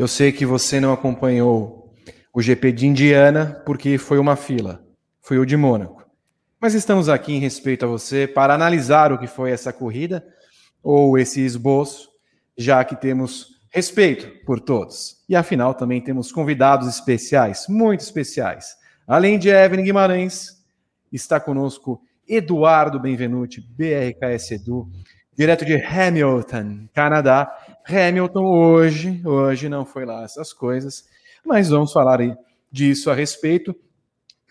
Eu sei que você não acompanhou o GP de Indiana porque foi uma fila, foi o de Mônaco. Mas estamos aqui em respeito a você para analisar o que foi essa corrida ou esse esboço, já que temos respeito por todos. E afinal também temos convidados especiais, muito especiais. Além de Evelyn Guimarães, está conosco Eduardo Benvenuti, BRKS Edu, direto de Hamilton, Canadá. Hamilton hoje, hoje não foi lá essas coisas, mas vamos falar aí disso a respeito.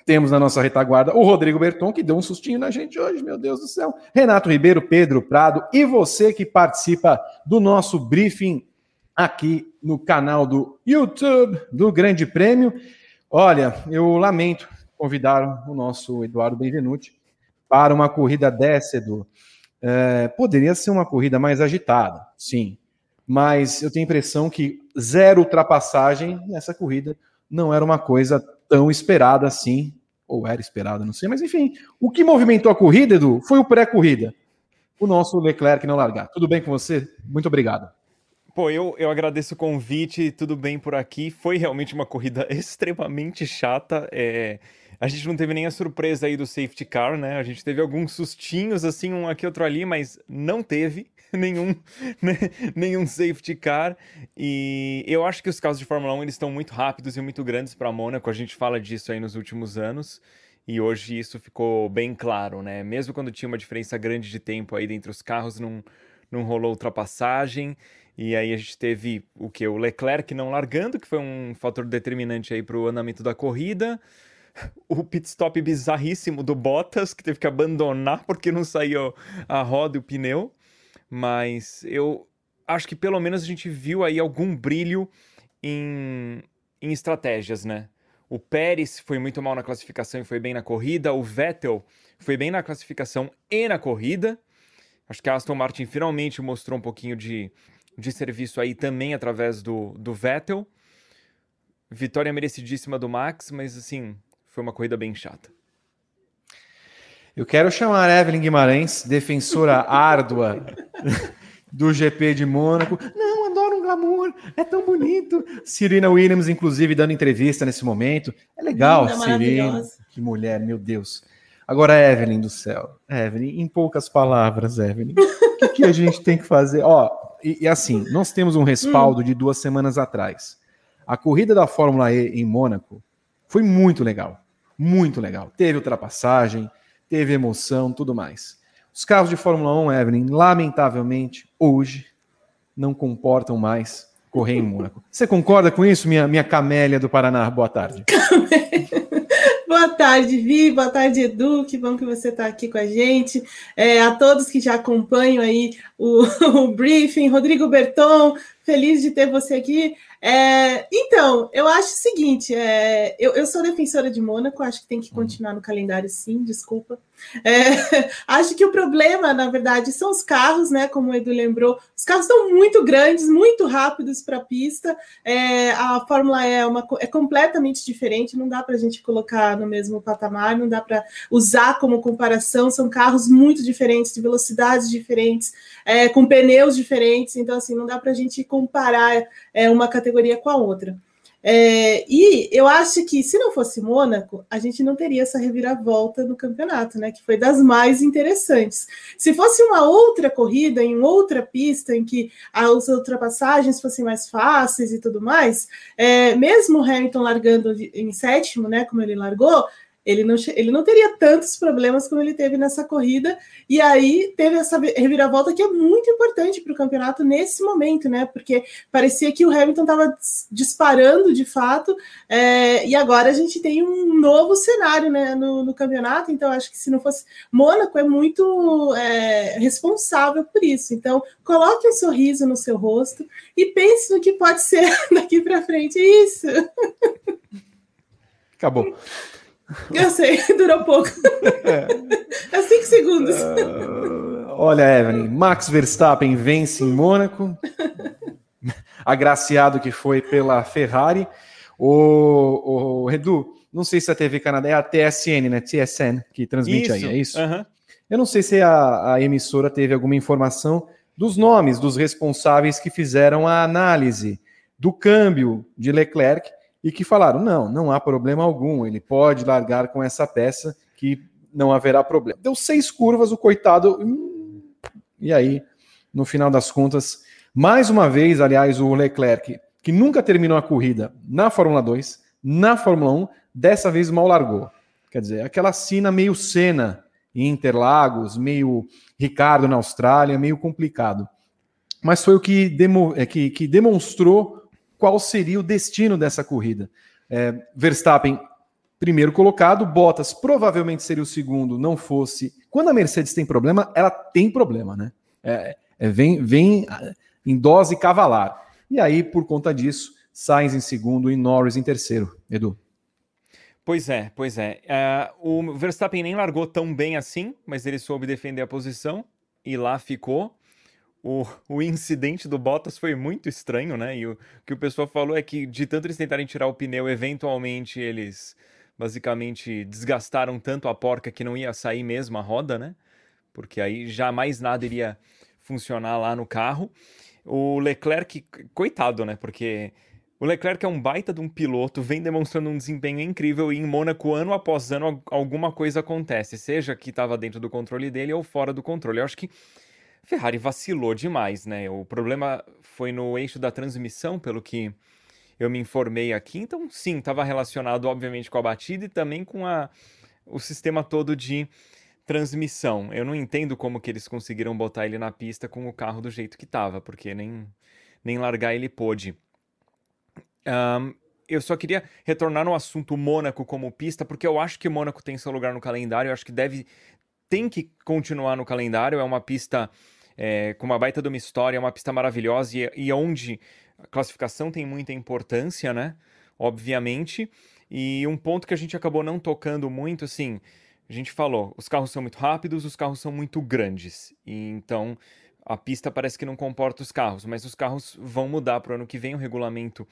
Temos na nossa retaguarda o Rodrigo Berton, que deu um sustinho na gente hoje, meu Deus do céu. Renato Ribeiro, Pedro Prado e você que participa do nosso briefing aqui no canal do YouTube do Grande Prêmio. Olha, eu lamento convidar o nosso Eduardo Benvenuti para uma corrida dessa, Edu. É, poderia ser uma corrida mais agitada, sim, mas eu tenho a impressão que zero ultrapassagem nessa corrida não era uma coisa tão esperada assim, ou era esperada, não sei, mas enfim, o que movimentou a corrida, Edu, foi o pré-corrida. O nosso Leclerc não largar. Tudo bem com você? Muito obrigado. Pô, eu, eu agradeço o convite, tudo bem por aqui. Foi realmente uma corrida extremamente chata. É, a gente não teve nem a surpresa aí do safety car, né? A gente teve alguns sustinhos, assim, um aqui, outro ali, mas não teve nenhum, né? nenhum safety car. E eu acho que os carros de Fórmula 1 eles estão muito rápidos e muito grandes para Mônaco. A gente fala disso aí nos últimos anos. E hoje isso ficou bem claro, né? Mesmo quando tinha uma diferença grande de tempo aí entre os carros, não, não rolou ultrapassagem. E aí a gente teve o que? O Leclerc não largando, que foi um fator determinante aí para o andamento da corrida o pit stop bizarríssimo do Bottas, que teve que abandonar porque não saiu a roda e o pneu. Mas eu acho que pelo menos a gente viu aí algum brilho em, em estratégias, né? O Pérez foi muito mal na classificação e foi bem na corrida. O Vettel foi bem na classificação e na corrida. Acho que a Aston Martin finalmente mostrou um pouquinho de, de serviço aí também através do, do Vettel. Vitória merecidíssima do Max, mas assim, foi uma corrida bem chata. Eu quero chamar Evelyn Guimarães, defensora árdua do GP de Mônaco. Não, adoro um glamour, é tão bonito. Serena Williams, inclusive, dando entrevista nesse momento. É legal, Linda, Serena. Que mulher, meu Deus. Agora, Evelyn do céu. Evelyn, em poucas palavras, Evelyn, o que, que, a gente tem que fazer? Ó, e, e assim, nós temos um respaldo hum. de duas semanas atrás. A corrida da Fórmula E em Mônaco foi muito legal muito legal. Teve ultrapassagem, teve emoção, tudo mais. Os carros de Fórmula 1, Evelyn, lamentavelmente, hoje, não comportam mais correr em Mônaco. Você concorda com isso, minha, minha camélia do Paraná? Boa tarde. Boa tarde, Vi. Boa tarde, Edu. Que bom que você está aqui com a gente. É, a todos que já acompanham aí o, o briefing. Rodrigo Berton, feliz de ter você aqui. É, então, eu acho o seguinte: é, eu, eu, sou defensora de Mônaco, acho que tem que continuar no calendário, sim, desculpa. É, acho que o problema, na verdade, são os carros, né? Como o Edu lembrou, os carros são muito grandes, muito rápidos para a pista. É, a Fórmula é, uma, é completamente diferente, não dá para a gente colocar no mesmo patamar, não dá para usar como comparação. São carros muito diferentes, de velocidades diferentes, é, com pneus diferentes, então, assim, não dá para a gente comparar é, uma categoria com a outra. É, e eu acho que se não fosse Mônaco, a gente não teria essa reviravolta no campeonato, né? Que foi das mais interessantes. Se fosse uma outra corrida, em outra pista, em que as ultrapassagens fossem mais fáceis e tudo mais, é, mesmo o Hamilton largando em sétimo, né? Como ele largou, ele não, ele não teria tantos problemas como ele teve nessa corrida. E aí teve essa reviravolta que é muito importante para o campeonato nesse momento, né? Porque parecia que o Hamilton estava disparando de fato, é, e agora a gente tem um novo cenário né, no, no, campeonato. Então, acho que se não fosse. Mônaco é muito é, responsável por isso. Então, coloque um sorriso no seu rosto e pense no que pode ser daqui para frente. Isso. Acabou. Eu sei, durou pouco. É, é cinco segundos. Uh, olha, Evelyn, Max Verstappen vence em Mônaco, agraciado que foi pela Ferrari. O, o Edu, não sei se a TV Canadá é a TSN, né? TSN, que transmite isso. aí, é isso? Uhum. Eu não sei se a, a emissora teve alguma informação, dos nomes dos responsáveis que fizeram a análise do câmbio de Leclerc e que falaram: não, não há problema algum, ele pode largar com essa peça que não haverá problema. Deu seis curvas, o coitado. Hum, e aí, no final das contas, mais uma vez, aliás, o Leclerc, que nunca terminou a corrida na Fórmula 2, na Fórmula 1, dessa vez mal largou. Quer dizer, aquela cena meio cena em Interlagos, meio Ricardo na Austrália, meio complicado. Mas foi o que, demo, é, que, que demonstrou qual seria o destino dessa corrida. É, Verstappen, primeiro colocado, Bottas provavelmente seria o segundo, não fosse. Quando a Mercedes tem problema, ela tem problema, né? É, é, vem, vem em dose cavalar. E aí, por conta disso, Sainz em segundo e Norris em terceiro. Edu. Pois é, pois é. Uh, o Verstappen nem largou tão bem assim, mas ele soube defender a posição e lá ficou. O, o incidente do Bottas foi muito estranho, né? E o que o pessoal falou é que, de tanto eles tentarem tirar o pneu, eventualmente eles basicamente desgastaram tanto a porca que não ia sair mesmo a roda, né? Porque aí jamais nada iria funcionar lá no carro. O Leclerc, coitado, né? Porque o Leclerc é um baita de um piloto, vem demonstrando um desempenho incrível e em Mônaco, ano após ano, alguma coisa acontece, seja que estava dentro do controle dele ou fora do controle. Eu acho que Ferrari vacilou demais, né? O problema foi no eixo da transmissão, pelo que eu me informei aqui. Então, sim, estava relacionado, obviamente, com a batida e também com a, o sistema todo de transmissão. Eu não entendo como que eles conseguiram botar ele na pista com o carro do jeito que estava, porque nem, nem largar ele pôde. Um, eu só queria retornar no assunto Mônaco como pista, porque eu acho que Mônaco tem seu lugar no calendário, eu acho que deve tem que continuar no calendário, é uma pista é, com uma baita de uma história, é uma pista maravilhosa e, e onde a classificação tem muita importância, né? Obviamente. E um ponto que a gente acabou não tocando muito, assim, a gente falou, os carros são muito rápidos, os carros são muito grandes. E então a pista parece que não comporta os carros, mas os carros vão mudar para o ano que vem, o regulamento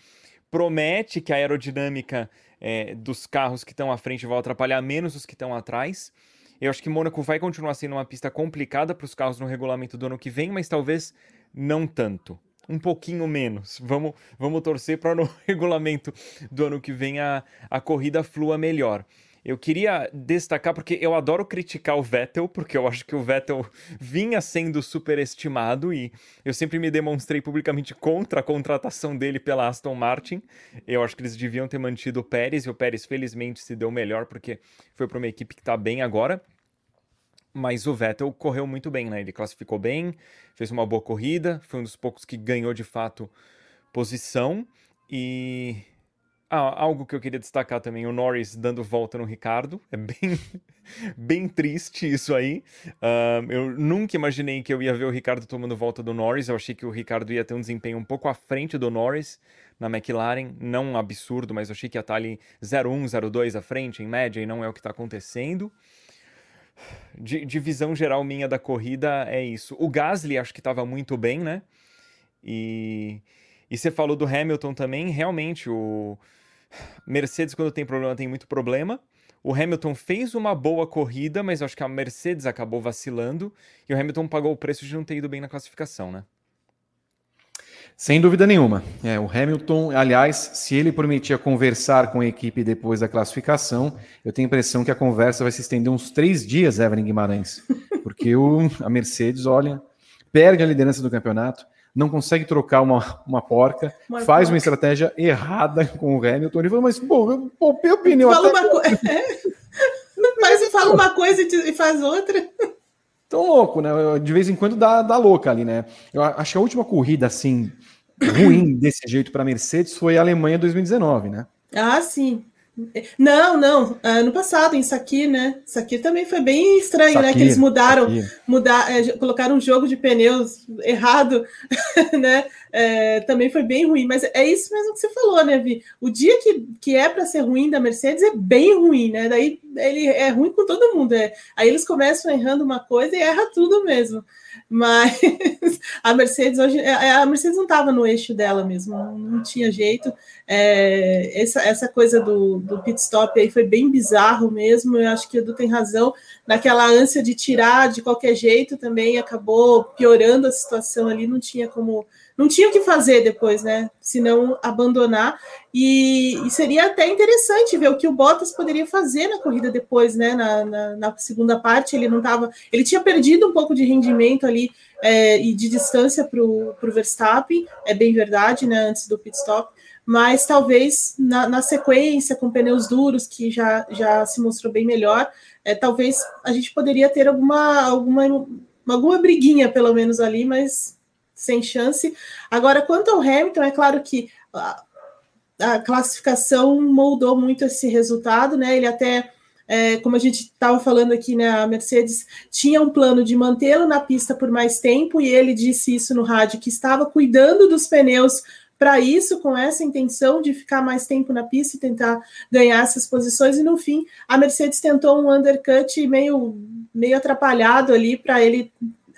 promete que a aerodinâmica é, dos carros que estão à frente vai atrapalhar menos os que estão atrás. Eu acho que Mônaco vai continuar sendo uma pista complicada para os carros no regulamento do ano que vem, mas talvez não tanto. Um pouquinho menos. Vamos, vamos torcer para no regulamento do ano que vem a, a corrida flua melhor. Eu queria destacar, porque eu adoro criticar o Vettel, porque eu acho que o Vettel vinha sendo superestimado e eu sempre me demonstrei publicamente contra a contratação dele pela Aston Martin. Eu acho que eles deviam ter mantido o Pérez e o Pérez felizmente se deu melhor porque foi para uma equipe que está bem agora. Mas o Vettel correu muito bem, né? Ele classificou bem, fez uma boa corrida, foi um dos poucos que ganhou de fato posição e ah, algo que eu queria destacar também, o Norris dando volta no Ricardo. É bem, bem triste isso aí. Uh, eu nunca imaginei que eu ia ver o Ricardo tomando volta do Norris. Eu achei que o Ricardo ia ter um desempenho um pouco à frente do Norris na McLaren. Não um absurdo, mas eu achei que ia estar ali 0-1, 0-2 à frente, em média, e não é o que está acontecendo. De, de visão geral minha da corrida, é isso. O Gasly acho que estava muito bem, né? E, e você falou do Hamilton também. Realmente, o Mercedes, quando tem problema, tem muito problema. O Hamilton fez uma boa corrida, mas acho que a Mercedes acabou vacilando e o Hamilton pagou o preço de não ter ido bem na classificação, né? Sem dúvida nenhuma. É, o Hamilton, aliás, se ele prometia conversar com a equipe depois da classificação, eu tenho a impressão que a conversa vai se estender uns três dias, Evelyn Guimarães. Porque o, a Mercedes, olha, perde a liderança do campeonato, não consegue trocar uma, uma porca, uma faz porca. uma estratégia errada com o Hamilton. Ele falou, mas, pô, eu poupei o pneu fala até... Uma co... é. fala uma coisa e faz outra. Tão louco, né? De vez em quando dá, dá louca ali, né? Eu acho que a última corrida, assim, ruim desse jeito para Mercedes foi a Alemanha 2019, né? Ah, sim. Não, não. Ano passado, em Sakir, né? Sakir também foi bem estranho, Sakir, né? Que eles mudaram, mudar, é, colocaram um jogo de pneus errado, né? É, também foi bem ruim. Mas é isso mesmo que você falou, né, Vi? O dia que, que é para ser ruim da Mercedes é bem ruim, né? Daí ele é ruim com todo mundo. É. Aí eles começam errando uma coisa e erra tudo mesmo. Mas a Mercedes hoje, é, é, a Mercedes não estava no eixo dela mesmo, não, tinha jeito. É, essa, essa coisa do, do pit stop aí foi bem bizarro mesmo. Eu acho que o Edu tem razão. Naquela ânsia de tirar de qualquer jeito também acabou piorando a situação ali, não tinha como não tinha o que fazer depois, né? Se não abandonar. E, e, seria até interessante ver o que o Bottas poderia fazer na corrida depois, né? Na, na, na segunda parte, ele não estava. Ele tinha perdido um pouco de rendimento ali é, e de distância para o Verstappen, é bem verdade, né? Antes do pit stop. Mas talvez na, na sequência, com pneus duros, que já, já se mostrou bem melhor, é, talvez a gente poderia ter alguma, alguma, alguma briguinha, pelo menos ali, mas sem chance. Agora, quanto ao Hamilton, é claro que a, a classificação moldou muito esse resultado, né? Ele até, é, como a gente estava falando aqui, né? A Mercedes tinha um plano de mantê-lo na pista por mais tempo, e ele disse isso no rádio, que estava cuidando dos pneus para isso, com essa intenção de ficar mais tempo na pista e tentar ganhar essas posições, e no fim a Mercedes tentou um undercut meio, meio atrapalhado ali para ele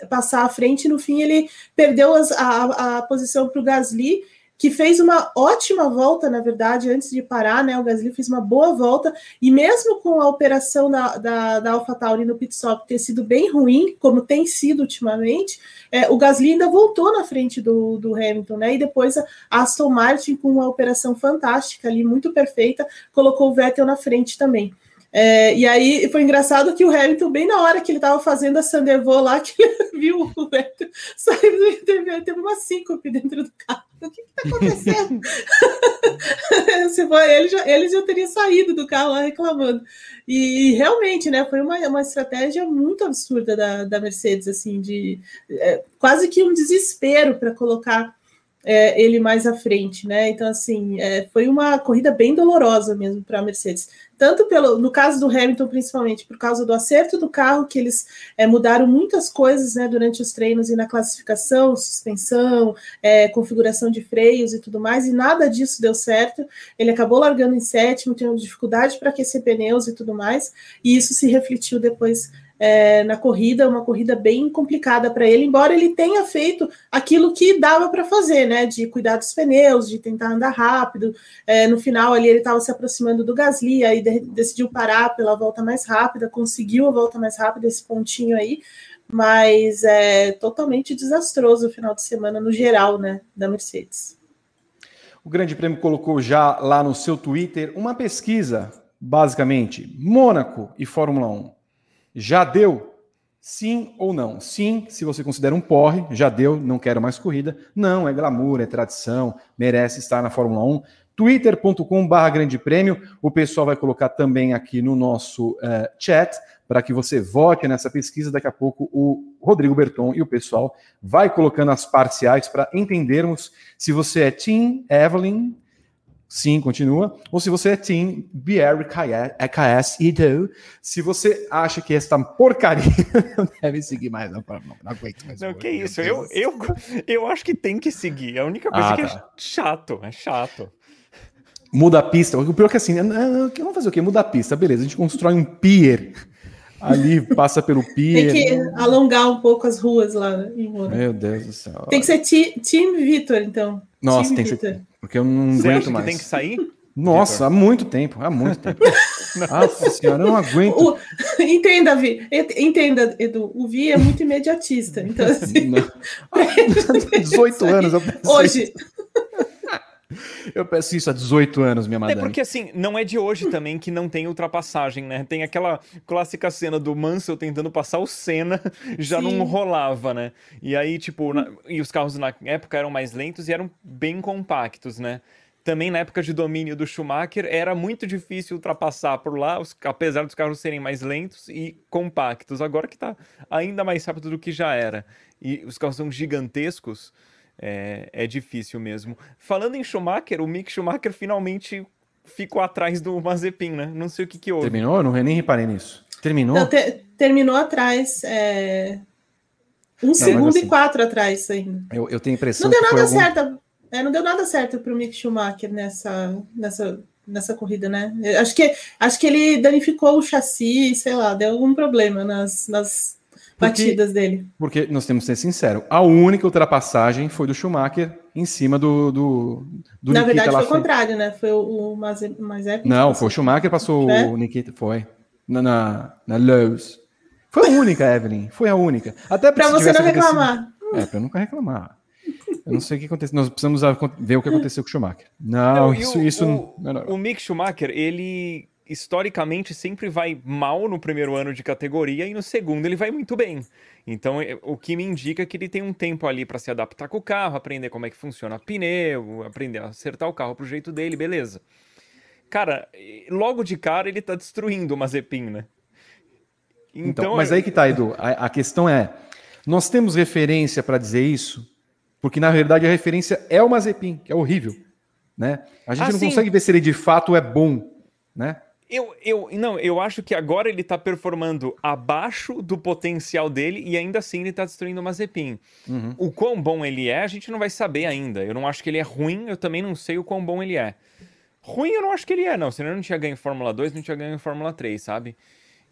passar à frente. No fim, ele perdeu as, a, a posição para o Gasly, que fez uma ótima volta, na verdade, antes de parar, né? O Gasly fez uma boa volta, e mesmo com a operação da, da, AlphaTauri no pit stop ter sido bem ruim, como tem sido ultimamente, é, o Gasly ainda voltou na frente do, do Hamilton, né? E depois a Aston Martin, com uma operação fantástica ali, muito perfeita, colocou o Vettel na frente também. É, e aí foi engraçado que o Hamilton, bem na hora que ele estava fazendo a Sandervo lá, que ele viu o Vettel saindo, teve, teve uma síncope dentro do carro. O que está acontecendo? Se foi, ele, já, ele já teria saído do carro lá reclamando. E realmente, né, foi uma, uma estratégia muito absurda da, da Mercedes, assim, de é, quase que um desespero para colocar é, ele mais à frente, né? Então, assim, é, foi uma corrida bem dolorosa mesmo para a Mercedes. Tanto pelo, no caso do Hamilton, principalmente, por causa do acerto do carro, que eles é, mudaram muitas coisas né, durante os treinos e na classificação, suspensão, é, configuração de freios e tudo mais, e nada disso deu certo. Ele acabou largando em sétimo, tendo dificuldade para aquecer pneus e tudo mais, e isso se refletiu depois é, na corrida, uma corrida bem complicada para ele, embora ele tenha feito aquilo que dava para fazer, né? De cuidar dos pneus, de tentar andar rápido. É, no final ali ele estava se aproximando do Gasly, aí de, decidiu parar pela volta mais rápida, conseguiu a volta mais rápida, esse pontinho aí, mas é totalmente desastroso o final de semana no geral, né? Da Mercedes. O Grande Prêmio colocou já lá no seu Twitter uma pesquisa, basicamente, Mônaco e Fórmula 1 já deu? Sim ou não? Sim, se você considera um porre, já deu, não quero mais corrida. Não, é glamour, é tradição, merece estar na Fórmula 1. twitter.com.br grande prêmio. O pessoal vai colocar também aqui no nosso uh, chat para que você vote nessa pesquisa. Daqui a pouco o Rodrigo Berton e o pessoal vai colocando as parciais para entendermos se você é Team Evelyn, Sim, continua. Ou se você é Team BR KS Ido, se você acha que esta porcaria não deve seguir mais, não, não, não aguento mais. Não, que isso, eu, eu, eu acho que tem que seguir. A única coisa ah, que é tá. é chato, é chato. Muda a pista. O pior é que assim, vamos fazer o quê? Muda a pista, beleza. A gente constrói um pier ali, passa pelo pier. Tem que alongar um pouco as ruas lá em Meu Deus do céu. Tem que ser Team Vitor, então. Nossa, tem que ser. Porque eu não Você aguento mais. Que tem que sair? Nossa, há muito tempo, há muito tempo. Nossa senhora, eu não aguento. O, entenda, Vi, entenda, Edu, o Vi é muito imediatista. Então, assim, não. 18 anos eu Hoje. Eu peço isso há 18 anos, minha madame. É porque assim, não é de hoje também que não tem ultrapassagem, né? Tem aquela clássica cena do Mansell tentando passar o Senna, já Sim. não rolava, né? E aí, tipo, na... e os carros na época eram mais lentos e eram bem compactos, né? Também na época de domínio do Schumacher era muito difícil ultrapassar por lá, os... apesar dos carros serem mais lentos e compactos. Agora que tá ainda mais rápido do que já era. E os carros são gigantescos é, é difícil mesmo. Falando em Schumacher, o Mick Schumacher finalmente ficou atrás do Mazepin, né? Não sei o que que houve. Terminou? Eu não nem reparei nisso. Terminou? Não, te, terminou atrás. É... Um não, segundo assim, e quatro atrás ainda. Eu, eu tenho a impressão não deu nada algum... certo. É, não deu nada certo para o Mick Schumacher nessa, nessa nessa corrida, né? Acho que, acho que ele danificou o chassi, sei lá, deu algum problema nas, nas porque, batidas dele. Porque, nós temos que ser sinceros, a única ultrapassagem foi do Schumacher em cima do, do, do Na Nikita verdade, foi o contrário, né? Foi o, o Mazepin. Não, foi o Schumacher passou é? o Nikita, foi. Na, na, na Lowe's. Foi a única, Evelyn. Foi a única. Até para você não reclamar. É, para eu nunca reclamar. Eu não sei o que aconteceu. Nós precisamos ver o que aconteceu com o Schumacher. Não, não isso, o, isso o, não, o Mick Schumacher, ele historicamente sempre vai mal no primeiro ano de categoria e no segundo ele vai muito bem. Então, é, o que me indica que ele tem um tempo ali para se adaptar com o carro, aprender como é que funciona pneu, aprender a acertar o carro pro jeito dele, beleza. Cara, logo de cara ele tá destruindo o Mazepin, né? Então, então mas aí que tá, Edu. A, a questão é, nós temos referência para dizer isso? Porque na verdade a referência é o Mazepin, que é horrível, né? A gente ah, não sim. consegue ver se ele de fato é bom, né? Eu, eu, não, eu acho que agora ele tá performando abaixo do potencial dele e ainda assim ele tá destruindo o Mazepin. Uhum. O quão bom ele é, a gente não vai saber ainda. Eu não acho que ele é ruim, eu também não sei o quão bom ele é. Ruim eu não acho que ele é, não. Senão ele não tinha ganho em Fórmula 2, não tinha ganho em Fórmula 3, sabe?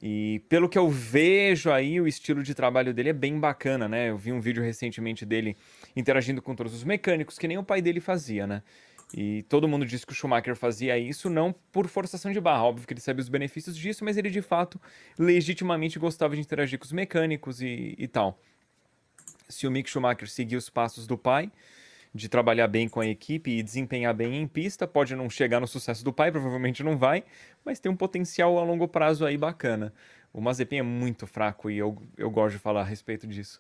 E pelo que eu vejo aí, o estilo de trabalho dele é bem bacana, né? Eu vi um vídeo recentemente dele interagindo com todos os mecânicos, que nem o pai dele fazia, né? E todo mundo disse que o Schumacher fazia isso não por forçação de barra, óbvio que ele sabe os benefícios disso, mas ele de fato legitimamente gostava de interagir com os mecânicos e, e tal. Se o Mick Schumacher seguir os passos do pai, de trabalhar bem com a equipe e desempenhar bem em pista. Pode não chegar no sucesso do pai, provavelmente não vai, mas tem um potencial a longo prazo aí bacana. O Mazepin é muito fraco e eu, eu gosto de falar a respeito disso.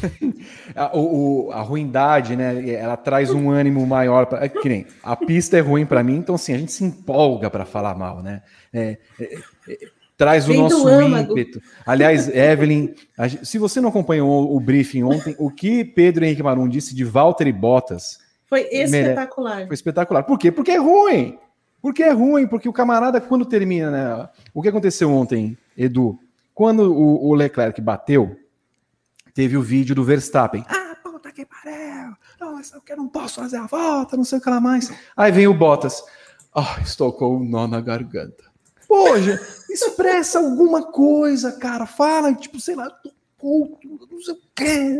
a, o, a ruindade, né? Ela traz um ânimo maior. Pra, é que nem a pista é ruim para mim, então assim, a gente se empolga para falar mal, né? É, é, é traz Vem o nosso ímpeto. Aliás, Evelyn, se você não acompanhou o briefing ontem, o que Pedro Henrique Marum disse de Walter e Bottas foi espetacular. Foi espetacular. Por quê? Porque é ruim. Porque é ruim, porque o camarada, quando termina, né? O que aconteceu ontem, Edu? Quando o, o Leclerc bateu, teve o vídeo do Verstappen. Ah, puta que pariu! Não, eu não posso fazer a volta, não sei o que lá mais. Aí vem o Bottas. Ah, oh, estou com um nó na garganta. Poxa, expressa alguma coisa, cara. Fala, tipo, sei lá, tô puto, não sei o quê.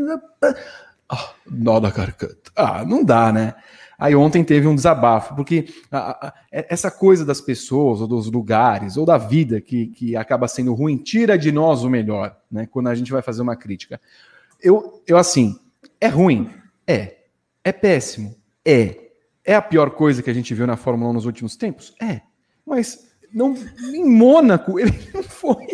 Ah, nó da garganta. Ah, não dá, né? Aí ontem teve um desabafo, porque a, a, essa coisa das pessoas, ou dos lugares, ou da vida que, que acaba sendo ruim, tira de nós o melhor, né? Quando a gente vai fazer uma crítica. Eu, eu assim, é ruim? É. É péssimo? É. É a pior coisa que a gente viu na Fórmula 1 nos últimos tempos? É. Mas não, em Mônaco, ele não foi.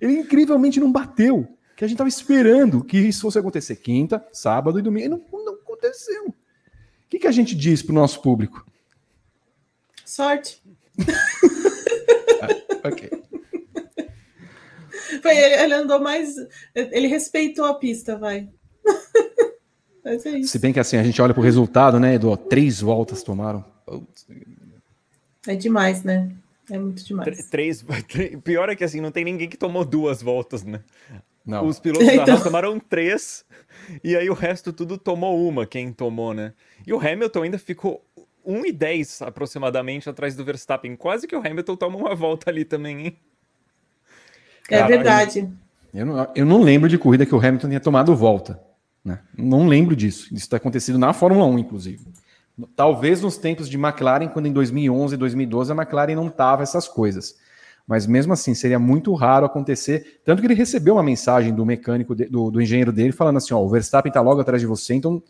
Ele incrivelmente não bateu. Que a gente estava esperando que isso fosse acontecer quinta, sábado e domingo. E não, não aconteceu. O que, que a gente diz para o nosso público? Sorte. ah, ok. Foi, ele, ele, andou mais. Ele respeitou a pista, vai. É Se bem que assim, a gente olha para o resultado, né, Edu? Três voltas tomaram. É demais, né? É muito demais. Três, três, pior é que assim, não tem ninguém que tomou duas voltas, né? Não. Os pilotos então... da Haas tomaram três, e aí o resto tudo tomou uma, quem tomou, né? E o Hamilton ainda ficou 1 e 10 aproximadamente atrás do Verstappen. Quase que o Hamilton toma uma volta ali também, hein? É verdade. Eu não, eu não lembro de corrida que o Hamilton tenha tomado volta. Né? Não lembro disso. Isso está acontecido na Fórmula 1, inclusive. Talvez nos tempos de McLaren, quando em 2011, 2012 a McLaren não tava essas coisas. Mas mesmo assim, seria muito raro acontecer. Tanto que ele recebeu uma mensagem do mecânico, de, do, do, engenheiro dele, falando assim: ó, o Verstappen tá logo atrás de você, então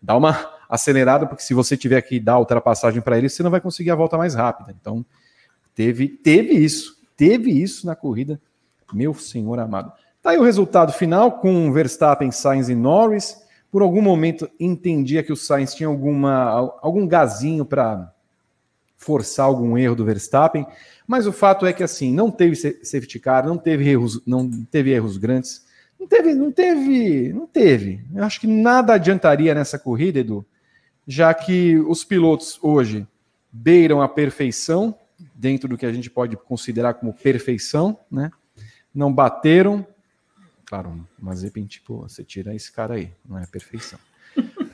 dá uma acelerada, porque se você tiver que dar ultrapassagem para ele, você não vai conseguir a volta mais rápida. Então, teve, teve isso, teve isso na corrida, meu senhor amado. Tá aí o resultado final com Verstappen, Sainz e Norris por algum momento entendia que o Sainz tinha alguma, algum gazinho para forçar algum erro do Verstappen, mas o fato é que assim, não teve safety car, não teve erros, não teve erros grandes, não teve, não teve, não teve. Eu acho que nada adiantaria nessa corrida, Edu, já que os pilotos hoje beiram a perfeição, dentro do que a gente pode considerar como perfeição, né? Não bateram, claro, mas de repente, tipo, você tira esse cara aí, não é perfeição.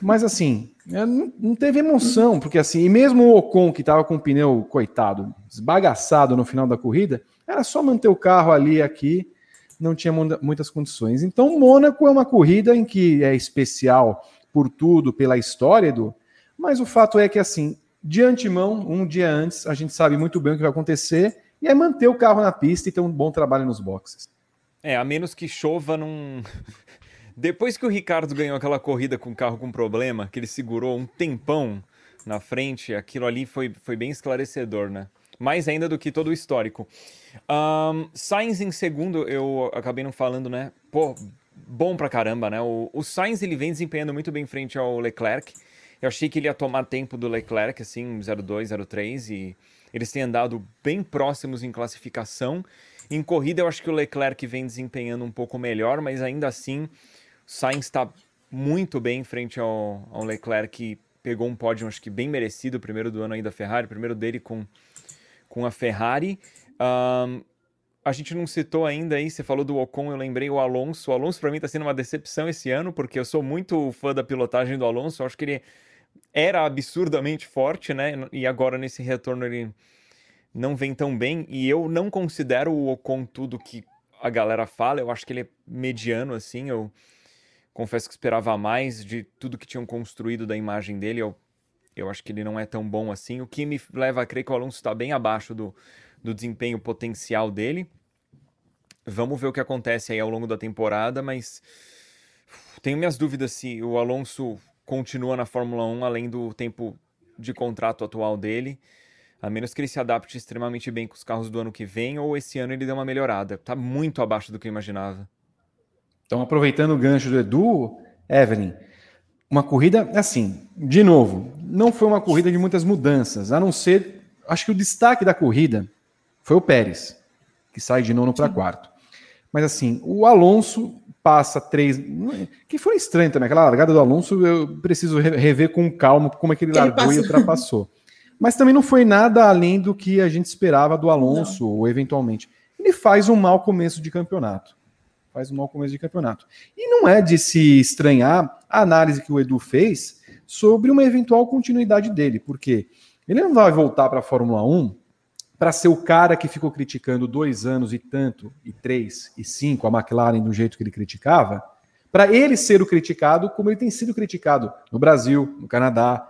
Mas assim, é, não teve emoção, porque assim, e mesmo o Ocon, que estava com o pneu, coitado, esbagaçado no final da corrida, era só manter o carro ali aqui, não tinha muitas condições. Então, Mônaco é uma corrida em que é especial por tudo, pela história, do, mas o fato é que assim, de antemão, um dia antes, a gente sabe muito bem o que vai acontecer, e é manter o carro na pista e ter um bom trabalho nos boxes. É, a menos que chova num. Depois que o Ricardo ganhou aquela corrida com o carro com problema, que ele segurou um tempão na frente, aquilo ali foi, foi bem esclarecedor, né? Mais ainda do que todo o histórico. Um, Sainz em segundo, eu acabei não falando, né? Pô, bom pra caramba, né? O, o Sainz ele vem desempenhando muito bem frente ao Leclerc. Eu achei que ele ia tomar tempo do Leclerc, assim, 02, 03, e eles têm andado bem próximos em classificação. Em corrida, eu acho que o Leclerc vem desempenhando um pouco melhor, mas ainda assim, Sainz está muito bem frente ao, ao Leclerc, que pegou um pódio, acho que bem merecido, primeiro do ano aí da Ferrari, primeiro dele com, com a Ferrari. Um, a gente não citou ainda aí, você falou do Ocon, eu lembrei o Alonso. O Alonso para mim está sendo uma decepção esse ano, porque eu sou muito fã da pilotagem do Alonso, eu acho que ele era absurdamente forte, né? E agora nesse retorno ele não vem tão bem. E eu não considero o Ocon tudo que a galera fala. Eu acho que ele é mediano, assim. Eu confesso que esperava mais de tudo que tinham construído da imagem dele. Eu, eu acho que ele não é tão bom assim. O que me leva a crer que o Alonso está bem abaixo do, do desempenho potencial dele. Vamos ver o que acontece aí ao longo da temporada, mas tenho minhas dúvidas se o Alonso continua na Fórmula 1 além do tempo de contrato atual dele. A menos que ele se adapte extremamente bem com os carros do ano que vem, ou esse ano ele dê uma melhorada. Tá muito abaixo do que eu imaginava. Então, aproveitando o gancho do Edu, Evelyn, uma corrida assim, de novo, não foi uma corrida de muitas mudanças, a não ser, acho que o destaque da corrida foi o Pérez, que sai de nono para quarto. Mas assim, o Alonso passa três. Que foi estranho também, aquela largada do Alonso, eu preciso rever com calma como é que ele, ele largou passa... e ultrapassou. Mas também não foi nada além do que a gente esperava do Alonso, não. ou eventualmente. Ele faz um mau começo de campeonato. Faz um mau começo de campeonato. E não é de se estranhar a análise que o Edu fez sobre uma eventual continuidade dele, porque ele não vai voltar para a Fórmula 1 para ser o cara que ficou criticando dois anos e tanto, e três, e cinco, a McLaren do jeito que ele criticava, para ele ser o criticado como ele tem sido criticado no Brasil, no Canadá,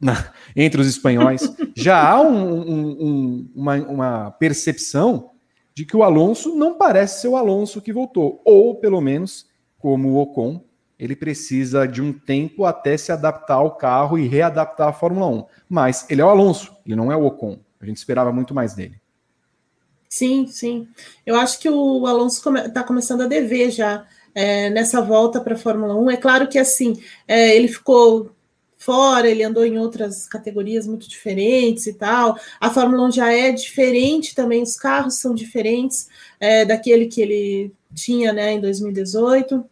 na, entre os espanhóis. Já há um, um, um, uma, uma percepção de que o Alonso não parece ser o Alonso que voltou, ou pelo menos, como o Ocon, ele precisa de um tempo até se adaptar ao carro e readaptar à Fórmula 1. Mas ele é o Alonso, ele não é o Ocon. A gente esperava muito mais dele. Sim, sim. Eu acho que o Alonso está come começando a dever já é, nessa volta para a Fórmula 1. É claro que assim, é, ele ficou fora, ele andou em outras categorias muito diferentes e tal. A Fórmula 1 já é diferente também, os carros são diferentes é, daquele que ele tinha né, em 2018.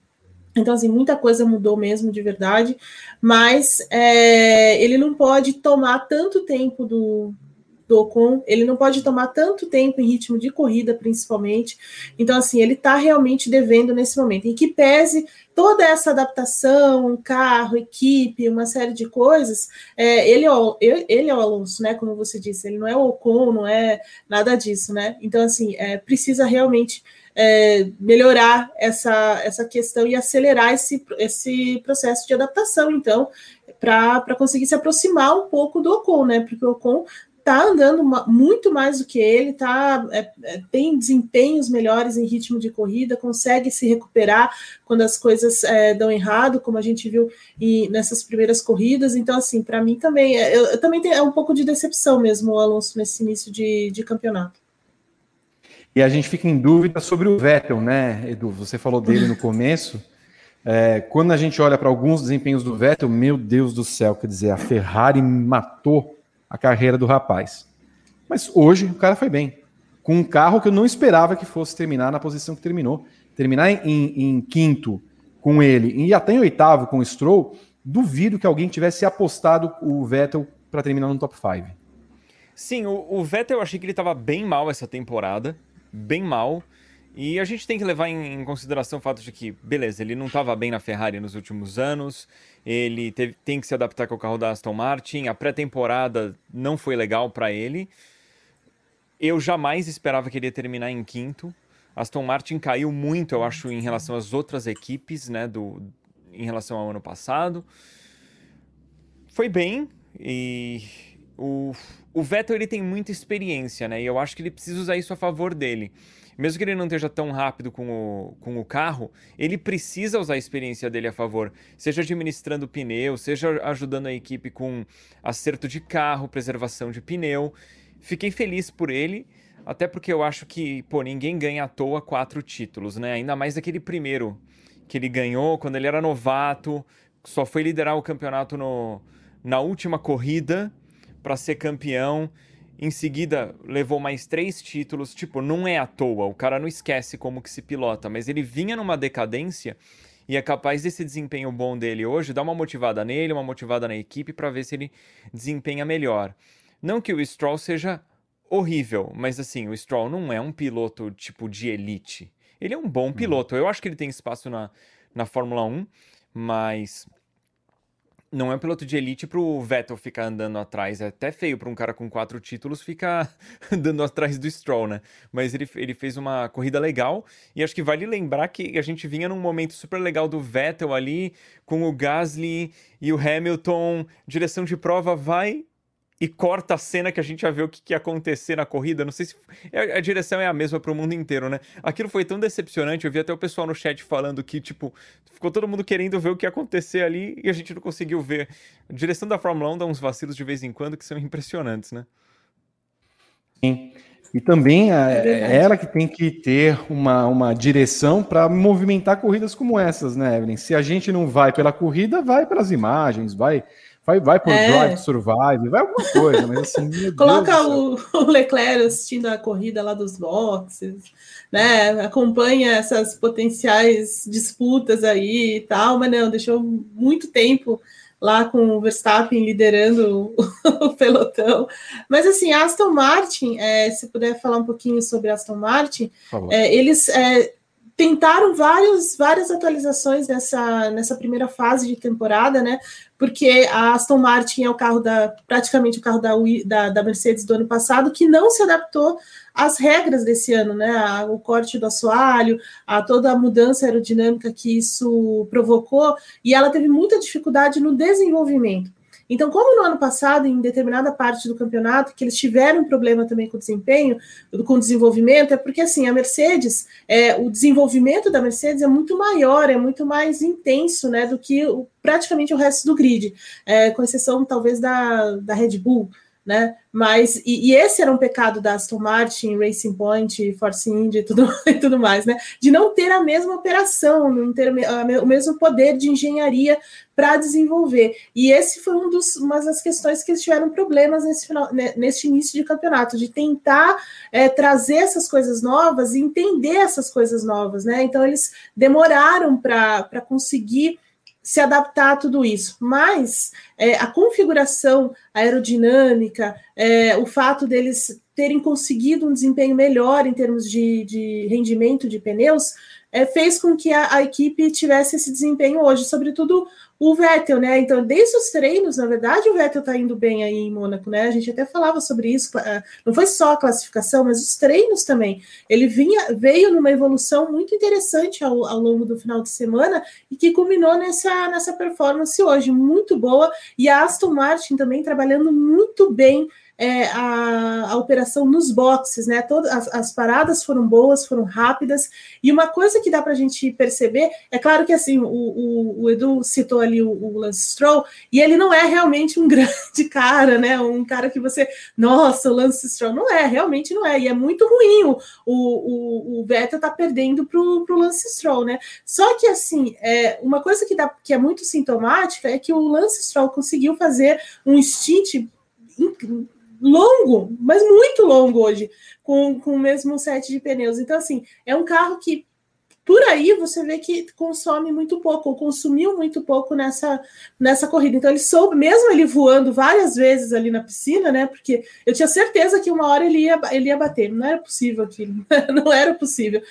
Então, assim, muita coisa mudou mesmo de verdade, mas é, ele não pode tomar tanto tempo do, do Ocon, ele não pode tomar tanto tempo em ritmo de corrida, principalmente. Então, assim, ele está realmente devendo nesse momento. E que pese toda essa adaptação, carro, equipe, uma série de coisas, é, ele, é o, ele é o Alonso, né? Como você disse, ele não é o Ocon, não é nada disso, né? Então, assim, é, precisa realmente. É, melhorar essa, essa questão e acelerar esse, esse processo de adaptação, então, para conseguir se aproximar um pouco do Ocon, né? Porque o Ocon tá andando muito mais do que ele, tá, é, é, tem desempenhos melhores em ritmo de corrida, consegue se recuperar quando as coisas é, dão errado, como a gente viu e, nessas primeiras corridas. Então, assim, para mim também, é, eu, eu, também tenho é um pouco de decepção mesmo o Alonso nesse início de, de campeonato. E a gente fica em dúvida sobre o Vettel, né, Edu? Você falou dele no começo. É, quando a gente olha para alguns desempenhos do Vettel, meu Deus do céu, quer dizer, a Ferrari matou a carreira do rapaz. Mas hoje o cara foi bem. Com um carro que eu não esperava que fosse terminar na posição que terminou. Terminar em, em, em quinto com ele e até em oitavo com o Stroll, duvido que alguém tivesse apostado o Vettel para terminar no top 5. Sim, o, o, Vettel eu achei que ele estava bem mal essa temporada. Bem mal. E a gente tem que levar em, consideração o fato de que, beleza, ele não estava bem na Ferrari nos últimos anos, ele teve, tem que se adaptar com o carro da Aston Martin, a pré-temporada não foi legal para ele. Eu jamais esperava que ele ia terminar em quinto. Aston Martin caiu muito, eu acho, em relação às outras equipes, né, do, em relação ao ano passado. Foi bem e o, o Vettel ele tem muita experiência, né? E eu acho que ele precisa usar isso a favor dele mesmo que ele não esteja tão rápido com o, com o carro, ele precisa usar a experiência dele a favor, seja administrando pneu, seja ajudando a equipe com acerto de carro, preservação de pneu. Fiquei feliz por ele, até porque eu acho que, pô, ninguém ganha à toa quatro títulos, né? Ainda mais aquele primeiro que ele ganhou quando ele era novato, só foi liderar o campeonato no, na última corrida para ser campeão. Em seguida, levou mais três títulos. Tipo, não é à toa, o cara não esquece como que se pilota, mas ele vinha numa decadência e é capaz desse desempenho bom dele hoje dar uma motivada nele, uma motivada na equipe para ver se ele desempenha melhor. Não que o Stroll seja horrível, mas assim, o Stroll não é um piloto tipo de elite. Ele é um bom uhum. piloto. Eu acho que ele tem espaço na, na Fórmula 1, mas não é um piloto de elite pro Vettel ficar andando atrás. É até feio para um cara com quatro títulos ficar andando atrás do Stroll, né? Mas ele, ele fez uma corrida legal e acho que vale lembrar que a gente vinha num momento super legal do Vettel ali, com o Gasly e o Hamilton. Direção de prova vai e corta a cena que a gente já vê o que, que ia acontecer na corrida. Não sei se a, a direção é a mesma para o mundo inteiro, né? Aquilo foi tão decepcionante. Eu vi até o pessoal no chat falando que, tipo, ficou todo mundo querendo ver o que ia acontecer ali e a gente não conseguiu ver. A direção da Fórmula 1 dá uns vacilos de vez em quando que são impressionantes, né? Sim. E também é, é ela que tem que ter uma, uma direção para movimentar corridas como essas, né, Evelyn? Se a gente não vai pela corrida, vai pelas imagens, vai Vai, vai por é. Drive Survive, vai alguma coisa, mas assim. Coloca o, o, Leclerc assistindo a corrida lá dos boxes, né? Acompanha essas potenciais disputas aí e tal, mas não, deixou muito tempo lá com o Verstappen liderando o, o pelotão. Mas assim, Aston Martin, é, se puder falar um pouquinho sobre Aston Martin, é, eles é, tentaram vários, várias atualizações nessa, nessa primeira fase de temporada, né? Porque a Aston Martin é o carro da praticamente o carro da, da, da Mercedes do ano passado que não se adaptou às regras desse ano, né? A, o corte do assoalho, a toda a mudança aerodinâmica que isso provocou, e ela teve muita dificuldade no desenvolvimento. Então, como no ano passado, em determinada parte do campeonato, que eles tiveram problema também com o desempenho, com o desenvolvimento, é porque assim, a Mercedes, é, o desenvolvimento da Mercedes é muito maior, é muito mais intenso né, do que o, praticamente o resto do grid, é, com exceção talvez da, da Red Bull né? Mas e, e, esse era um pecado da Aston Martin, Racing Point, Force India e tudo, e tudo mais, né? De não ter a mesma operação, não ter o mesmo poder de engenharia para desenvolver. E esse foi um dos, uma das questões que eles tiveram problemas nesse final, né, nesse início de campeonato, de tentar é, trazer essas coisas novas e entender essas coisas novas, né? Então eles demoraram para conseguir se adaptar a tudo isso. Mas é, a configuração aerodinâmica, é, o fato deles terem conseguido um desempenho melhor em termos de, de rendimento de pneus, é, fez com que a, a, equipe tivesse esse desempenho hoje, sobretudo o Vettel, né? Então, desde os treinos, na verdade, o Vettel está indo bem aí em Mônaco, né? A gente até falava sobre isso, é, não foi só a classificação, mas os treinos também. Ele vinha, veio numa evolução muito interessante ao, ao longo do final de semana e que culminou nessa, nessa performance hoje, muito boa. E a Aston Martin também trabalhando muito bem é, a, a, operação nos boxes, né? Todas as, as, paradas foram boas, foram rápidas. E uma coisa que dá para a gente perceber, é claro que assim, o, o, o Edu citou ali o, o, Lance Stroll, e ele não é realmente um grande cara, né? Um cara que você, nossa, o Lance Stroll não é, realmente não é, e é muito ruim. O, o, o Vettel tá perdendo pro, pro Lance Stroll, né? Só que assim, é, uma coisa que, dá, que é muito sintomática é que o Lance Stroll conseguiu fazer um stint longo, mas muito longo hoje, com, com o mesmo set de pneus. Então, assim, é um carro que por aí você vê que consome muito pouco, ou consumiu muito pouco nessa, nessa corrida. Então, ele soube, mesmo ele voando várias vezes ali na piscina, né? Porque eu tinha certeza que uma hora ele ia, ele ia bater. Não era possível aquilo, não era possível.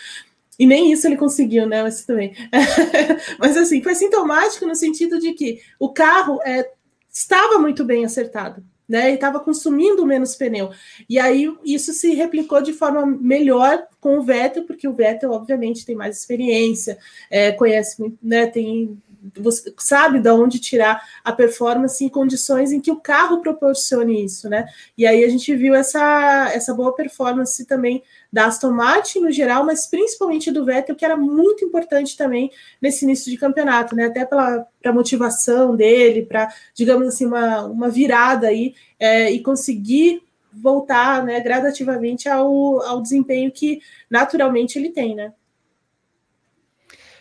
E nem isso ele conseguiu, né? Mas também. Mas assim, foi sintomático no sentido de que o carro é, estava muito bem acertado né? E estava consumindo menos pneu. E aí isso se replicou de forma melhor com o Vettel, porque o Vettel, obviamente, tem mais experiência, é, conhece, né? Tem você sabe de onde tirar a performance em condições em que o carro proporcione isso, né? E aí a gente viu essa, essa boa performance também da Aston Martin no geral, mas principalmente do Vettel, que era muito importante também nesse início de campeonato, né? Até pela motivação dele, para, digamos assim, uma, uma virada aí é, e conseguir voltar né, gradativamente ao, ao desempenho que naturalmente ele tem, né?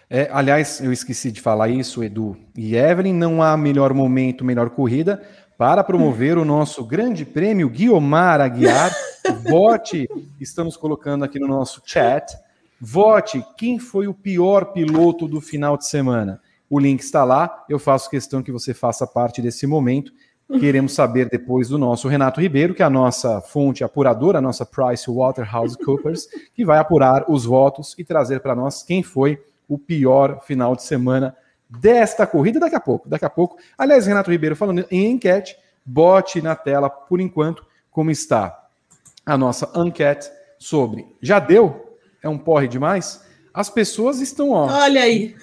É, aliás, eu esqueci de falar isso, Edu e Evelyn, não há melhor momento, melhor corrida para promover o nosso grande prêmio Guiomar Aguiar. Vote, estamos colocando aqui no nosso chat. Vote quem foi o pior piloto do final de semana. O link está lá. Eu faço questão que você faça parte desse momento. Queremos saber depois do nosso Renato Ribeiro, que é a nossa fonte apuradora, a nossa Price Waterhouse Coopers, que vai apurar os votos e trazer para nós quem foi o pior final de semana desta corrida daqui a pouco. Daqui a pouco. Aliás, Renato Ribeiro falando em enquete, bote na tela, por enquanto, como está a nossa enquete sobre já deu? É um porre demais? As pessoas estão, ó. Olha aí.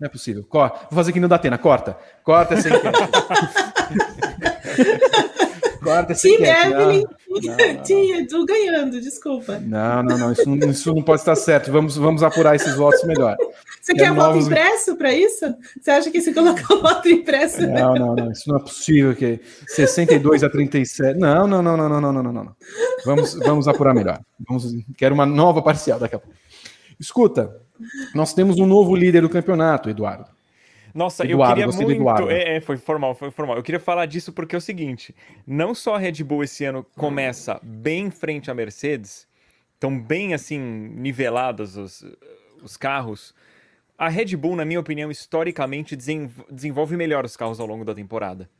Não é possível. Vou fazer aqui no Datena. Corta. Corta essa enquete. Corta Team enquete. Evelyn tinha Edu ganhando, desculpa. Não, não, não isso, não. isso não pode estar certo. Vamos, vamos apurar esses votos melhor. Você quer voto novos... impresso para isso? Você acha que se colocar o voto impresso. Não, não, não. Isso não é possível. Que 62 a 37. Não, não, não, não, não, não, não, não. Vamos, vamos apurar melhor. Vamos, quero uma nova parcial daqui a pouco. Escuta, nós temos um novo líder do campeonato, Eduardo. Nossa, Eduardo, eu queria muito. É, é, foi formal, foi formal. Eu queria falar disso porque é o seguinte: não só a Red Bull esse ano começa bem em frente à Mercedes, estão bem assim nivelados os, os carros. A Red Bull, na minha opinião, historicamente desenvolve melhor os carros ao longo da temporada.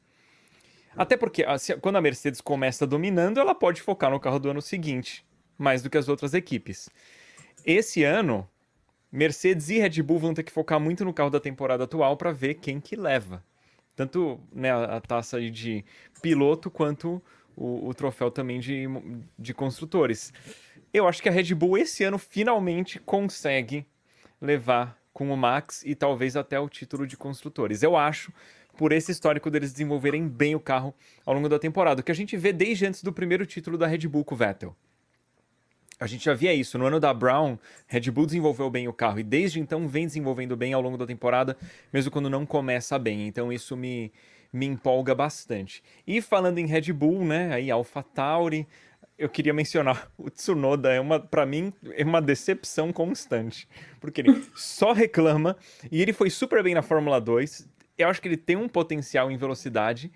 Até porque quando a Mercedes começa dominando, ela pode focar no carro do ano seguinte, mais do que as outras equipes. Esse ano, Mercedes e Red Bull vão ter que focar muito no carro da temporada atual para ver quem que leva. Tanto né, a, taça de piloto quanto o, o, troféu também de, de construtores. Eu acho que a Red Bull esse ano finalmente consegue levar com o Max e talvez até o título de construtores. Eu acho, por esse histórico deles desenvolverem bem o carro ao longo da temporada, o que a gente vê desde antes do primeiro título da Red Bull com o Vettel. A gente já via isso. No ano da Brown, Red Bull desenvolveu bem o carro e desde então vem desenvolvendo bem ao longo da temporada, mesmo quando não começa bem. Então isso me, me empolga bastante. E falando em Red Bull, né, aí AlphaTauri, eu queria mencionar o Tsunoda é uma para mim é uma decepção constante, porque ele só reclama e ele foi super bem na Fórmula 2. Eu acho que ele tem um potencial em velocidade,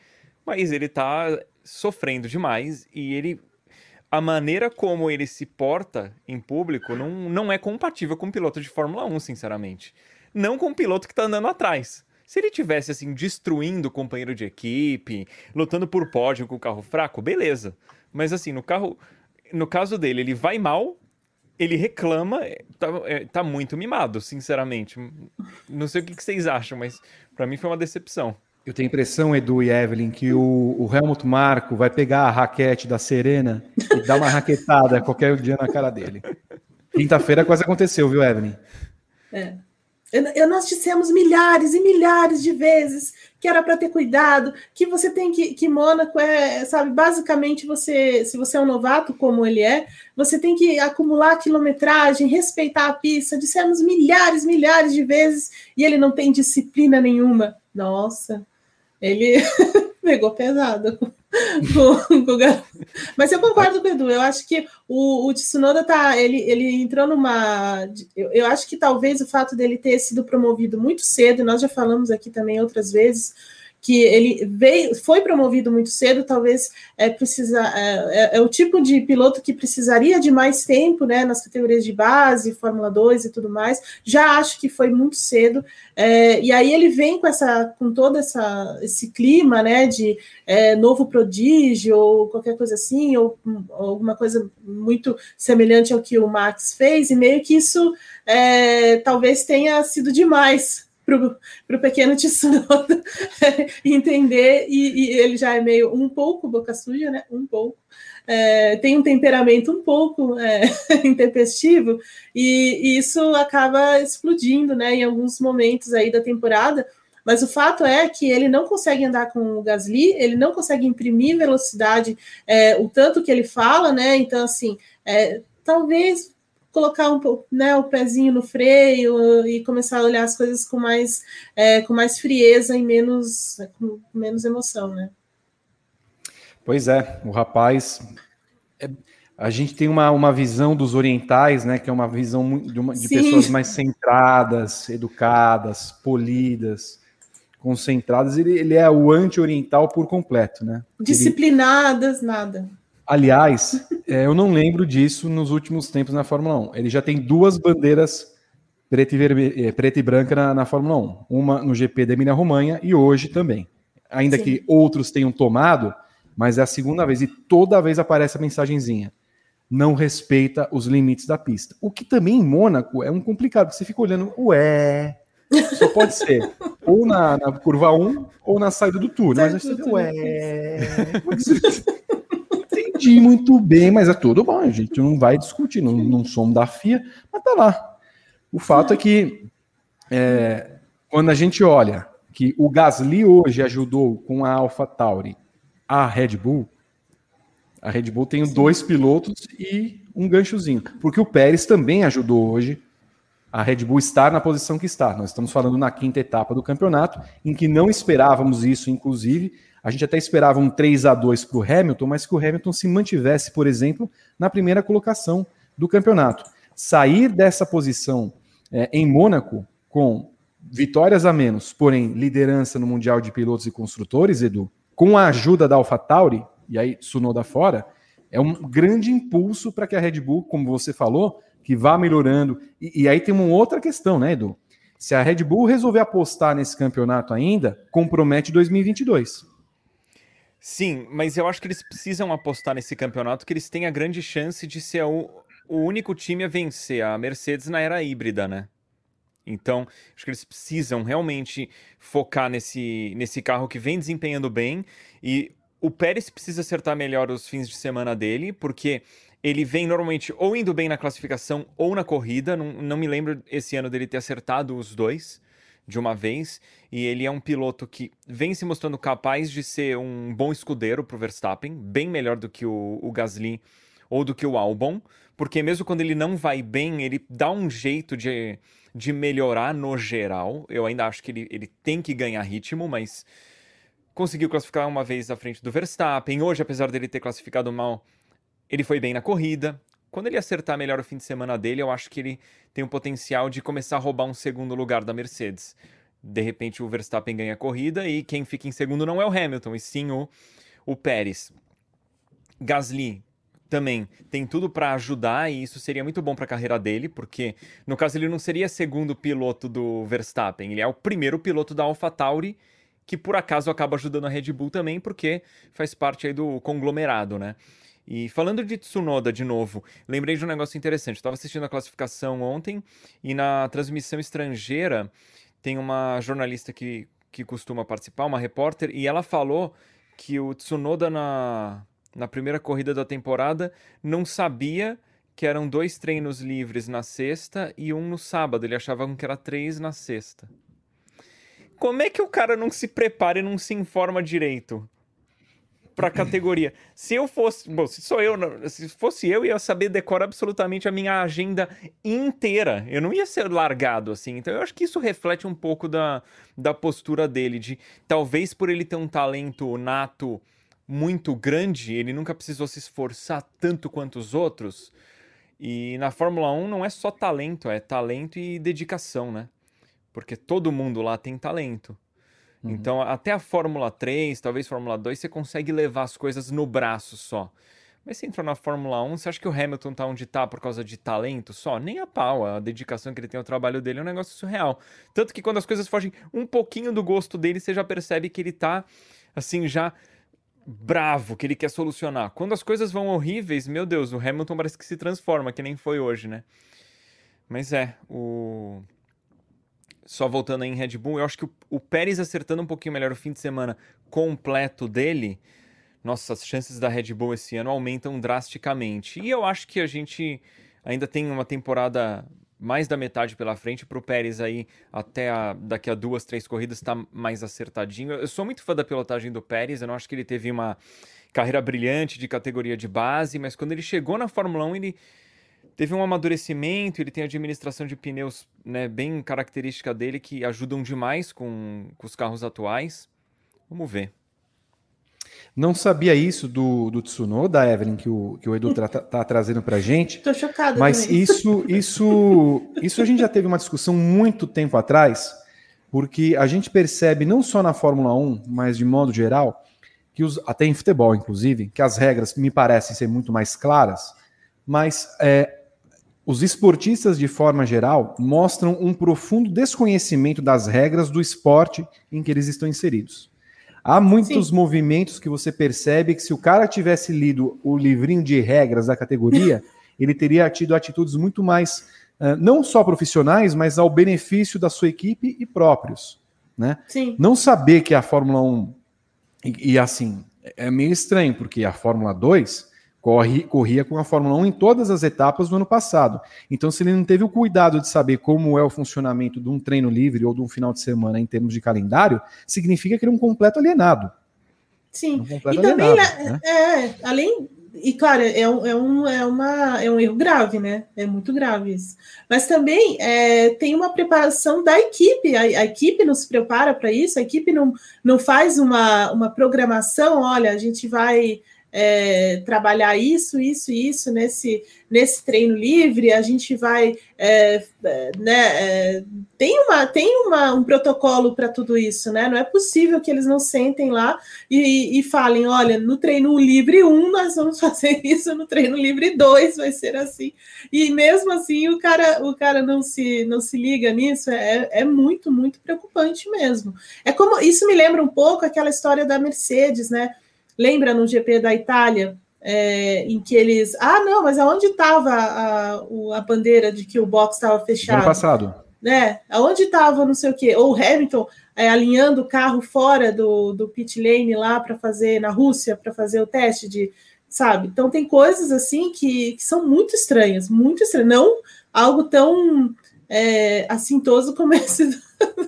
mas ele tá sofrendo demais e ele a maneira como ele se porta em público não, não é compatível com um piloto de Fórmula 1, sinceramente. Não com um piloto que está andando atrás. Se ele tivesse assim destruindo o companheiro de equipe, lutando por pódio com o carro fraco, beleza. Mas assim, no carro, no caso dele, ele vai mal, ele reclama, é, tá, é, tá muito mimado, sinceramente. Não sei o que, que vocês acham, mas para mim foi uma decepção. Eu tenho a impressão, Edu e Evelyn, que o, o Helmut Marco vai pegar a raquete da Serena e dar uma raquetada qualquer dia na cara dele. Quinta-feira quase aconteceu, viu, Evelyn? É. Eu, eu, nós dissemos milhares e milhares de vezes que era para ter cuidado, que você tem que. que Mônaco é, sabe, basicamente você, se você é um novato, como ele é, você tem que acumular quilometragem, respeitar a pista. Dissemos milhares, milhares de vezes, e ele não tem disciplina nenhuma. Nossa ele pegou pesado com, o garoto. Mas eu concordo com o Edu, eu acho que o, o Tsunoda tá, ele, ele entrou numa. Eu, eu acho que talvez o fato dele ter sido promovido muito cedo, nós já falamos aqui também outras vezes, que ele veio, foi promovido muito cedo, talvez é, precisa, é, é, é, o tipo de piloto que precisaria de mais tempo, né, nas categorias de base, Fórmula 2 e tudo mais. Já acho que foi muito cedo. É, e aí ele vem com essa, com todo essa, esse clima, né, de é, novo prodígio ou qualquer coisa assim, ou, ou, alguma coisa muito semelhante ao que o Max fez, e meio que isso talvez tenha sido demais para o pequeno Tsunoda entender, e, e, ele já é meio um pouco boca suja, né? Um pouco. É, tem um temperamento um pouco é, intempestivo, e, e, isso acaba explodindo né, em alguns momentos aí da temporada. Mas o fato é que ele não consegue andar com o Gasly, ele não consegue imprimir velocidade é, o tanto que ele fala, né? Então, assim, é, talvez colocar um pouco, né, o pezinho no freio e começar a olhar as coisas com mais, é, com mais frieza e menos, com menos emoção, né? Pois é, o rapaz. É, a gente tem uma, uma visão dos orientais, né? Que é uma visão de, uma, de pessoas mais centradas, educadas, polidas, concentradas. Ele, ele é o anti-oriental por completo, né? Disciplinadas, ele... nada. Aliás, é, eu não lembro disso nos últimos tempos na Fórmula 1. Ele já tem duas bandeiras preta e, vermelha, é, preta e branca na, na Fórmula 1. Uma no GP da Emília-Romanha e hoje também. Ainda Sim. que outros tenham tomado, mas é a segunda vez e toda vez aparece a mensagenzinha. Não respeita os limites da pista. O que também em Mônaco é um complicado, porque você fica olhando, ué, só pode ser ou na, na curva 1 ou na saída do túnel. Mas você fica, ué, entendi muito bem, mas é tudo bom, a gente não vai discutir, não, não somos da FIA, mas tá lá. O fato é que é, quando a gente olha que o Gasly hoje ajudou com a AlphaTauri a Red Bull, a Red Bull tem dois pilotos e um ganchozinho, porque o Pérez também ajudou hoje a Red Bull estar na posição que está. Nós estamos falando na quinta etapa do campeonato, em que não esperávamos isso, inclusive, a gente até esperava um 3 a 2 para o Hamilton, mas que o Hamilton se mantivesse, por exemplo, na primeira colocação do campeonato. Sair dessa posição é, em Mônaco com vitórias a menos, porém liderança no Mundial de Pilotos e Construtores, Edu, com a ajuda da AlphaTauri, e aí Sunoda fora, é um grande impulso para que a Red Bull, como você falou, que vá melhorando. E, e aí tem uma outra questão, né, Edu? Se a Red Bull resolver apostar nesse campeonato ainda, compromete 2022. Sim, mas eu acho que eles precisam apostar nesse campeonato, que eles têm a grande chance de ser o, o único time a vencer a Mercedes na era híbrida, né? Então, acho que eles precisam realmente focar nesse, nesse carro que vem desempenhando bem. E o Pérez precisa acertar melhor os fins de semana dele, porque ele vem normalmente ou indo bem na classificação ou na corrida. Não, não me lembro esse ano dele ter acertado os dois de uma vez. E ele é um piloto que vem se mostrando capaz de ser um bom escudeiro para o Verstappen, bem melhor do que o, o Gasly ou do que o Albon, porque mesmo quando ele não vai bem, ele dá um jeito de, de melhorar no geral. Eu ainda acho que ele, ele tem que ganhar ritmo, mas conseguiu classificar uma vez à frente do Verstappen. Hoje, apesar dele ter classificado mal, ele foi bem na corrida. Quando ele acertar melhor o fim de semana dele, eu acho que ele tem o potencial de começar a roubar um segundo lugar da Mercedes. De repente o Verstappen ganha a corrida e quem fica em segundo não é o Hamilton, e sim o, o Pérez. Gasly também tem tudo para ajudar e isso seria muito bom para a carreira dele, porque no caso ele não seria segundo piloto do Verstappen, ele é o primeiro piloto da AlphaTauri que por acaso acaba ajudando a Red Bull também, porque faz parte aí do conglomerado, né? E falando de Tsunoda de novo, lembrei de um negócio interessante. Estava assistindo a classificação ontem e na transmissão estrangeira tem uma jornalista que, que costuma participar, uma repórter, e ela falou que o Tsunoda na, na primeira corrida da temporada não sabia que eram dois treinos livres na sexta e um no sábado. Ele achava que era três na sexta. Como é que o cara não se prepara e não se informa direito? Para categoria. Se eu fosse, bom, se sou eu, se fosse eu, ia saber decorar absolutamente a minha agenda inteira. Eu não ia ser largado assim. Então eu acho que isso reflete um pouco da, da postura dele, de talvez por ele ter um talento nato muito grande, ele nunca precisou se esforçar tanto quanto os outros. E na Fórmula 1 não é só talento, é talento e dedicação, né? Porque todo mundo lá tem talento. Uhum. Então, até a Fórmula 3, talvez Fórmula 2, você consegue levar as coisas no braço só. Mas se entrou na Fórmula 1, você acha que o Hamilton tá onde tá por causa de talento só? Nem a pau. A dedicação que ele tem ao trabalho dele é um negócio surreal. Tanto que quando as coisas fogem um pouquinho do gosto dele, você já percebe que ele tá, assim, já bravo, que ele quer solucionar. Quando as coisas vão horríveis, meu Deus, o Hamilton parece que se transforma, que nem foi hoje, né? Mas é, o. Só voltando aí em Red Bull, eu acho que o, o Pérez acertando um pouquinho melhor o fim de semana completo dele, nossa, as chances da Red Bull esse ano aumentam drasticamente. E eu acho que a gente ainda tem uma temporada mais da metade pela frente para o Pérez aí até a, daqui a duas, três corridas estar tá mais acertadinho. Eu sou muito fã da pilotagem do Pérez, eu não acho que ele teve uma carreira brilhante de categoria de base, mas quando ele chegou na Fórmula 1, ele teve um amadurecimento, ele tem administração de pneus né, bem característica dele que ajudam demais com, com os carros atuais. Vamos ver. Não sabia isso do, do Tsunoda, Evelyn, que o, que o Edu está tá trazendo para a gente. Estou chocado. Mas também. isso, isso, isso a gente já teve uma discussão muito tempo atrás, porque a gente percebe, não só na Fórmula 1, mas de modo geral, que os, até em futebol, inclusive, que as regras me parecem ser muito mais claras, mas é, os esportistas, de forma geral, mostram um profundo desconhecimento das regras do esporte em que eles estão inseridos. Há muitos Sim. movimentos que você percebe que se o cara tivesse lido o livrinho de regras da categoria, ele teria tido atitudes muito mais, não só profissionais, mas ao benefício da sua equipe e próprios. Né? Sim. Não saber que a Fórmula 1, e, e assim, é meio estranho, porque a Fórmula 2 corre, corria com a Fórmula 1 em todas as etapas do ano passado. Então, se ele não teve o cuidado de saber como é o funcionamento de um treino livre ou de um final de semana em termos de calendário, significa que ele é um completo alienado. Sim. Um completo e também, alienado, né? é, além e claro, é um, é, um, é, uma, é um erro grave, né? É muito grave isso. Mas também é, tem uma preparação da equipe, a, a equipe nos prepara para isso, a equipe não, não faz uma, uma programação, olha, a gente vai é, trabalhar isso, isso e isso nesse, nesse treino livre, a gente vai. É, é né, é, tem uma, tem uma, um protocolo para tudo isso, né? Não é possível que eles não sentem lá e, e falem: olha, no treino livre 1 um, nós vamos fazer isso, no treino livre 2 vai ser assim. E mesmo assim o cara, o cara não se, não se liga nisso, é, é muito, muito preocupante mesmo. É como isso me lembra um pouco aquela história da Mercedes, né? Lembra no GP da Itália, é, em que eles. Ah, não, mas aonde estava a, a, bandeira de que o box estava fechado? Ano passado. Né? Aonde estava não sei o quê? Ou o Hamilton é, alinhando o carro fora do, do pit lane lá para fazer na Rússia, para fazer o teste de. Sabe? Então tem coisas assim que, que são muito estranhas, muito estranhas. Não algo tão é, assintoso como esse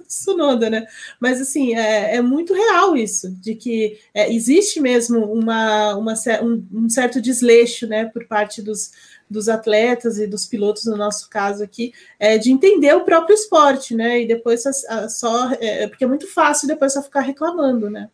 Sunoda, né? Mas assim, é, é, muito real isso, de que é, existe mesmo uma, uma um, um, certo desleixo né, por parte dos, dos atletas e dos pilotos, no nosso caso aqui, é, de entender o próprio esporte, né? E depois só. só é, porque é muito fácil depois só ficar reclamando, né?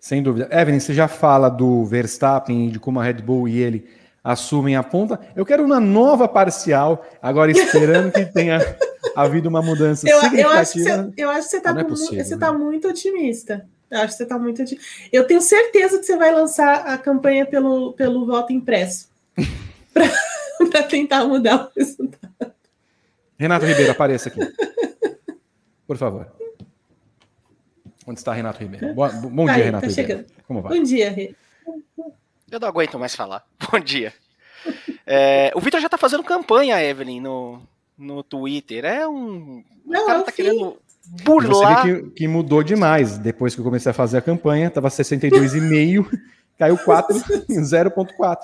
Sem dúvida. Evelyn, você já fala do Verstappen, de como a Red Bull e ele assumem a ponta. Eu quero uma nova parcial, agora esperando que tenha havido uma mudança eu, significativa. Eu acho que você, eu acho que você está é possível, você tá né? muito otimista. Eu acho que você está muito otimista. Eu tenho certeza que você vai lançar a campanha pelo, pelo voto impresso para tentar mudar o resultado. Renato Ribeiro, apareça aqui. Por favor. Onde está Renato Ribeiro? Bom, bom tá dia, aí, Renato tá Ribeiro. Chegando. Como vai? Bom dia, Rê. Eu não aguento mais falar. Bom dia. É, o Vitor já tá fazendo campanha, Evelyn, no, no Twitter. É um. Não, o cara tá querendo burlar. Você que, que, mudou demais. Depois que eu comecei a fazer a campanha, tava 62,5, caiu 4 em 0,4.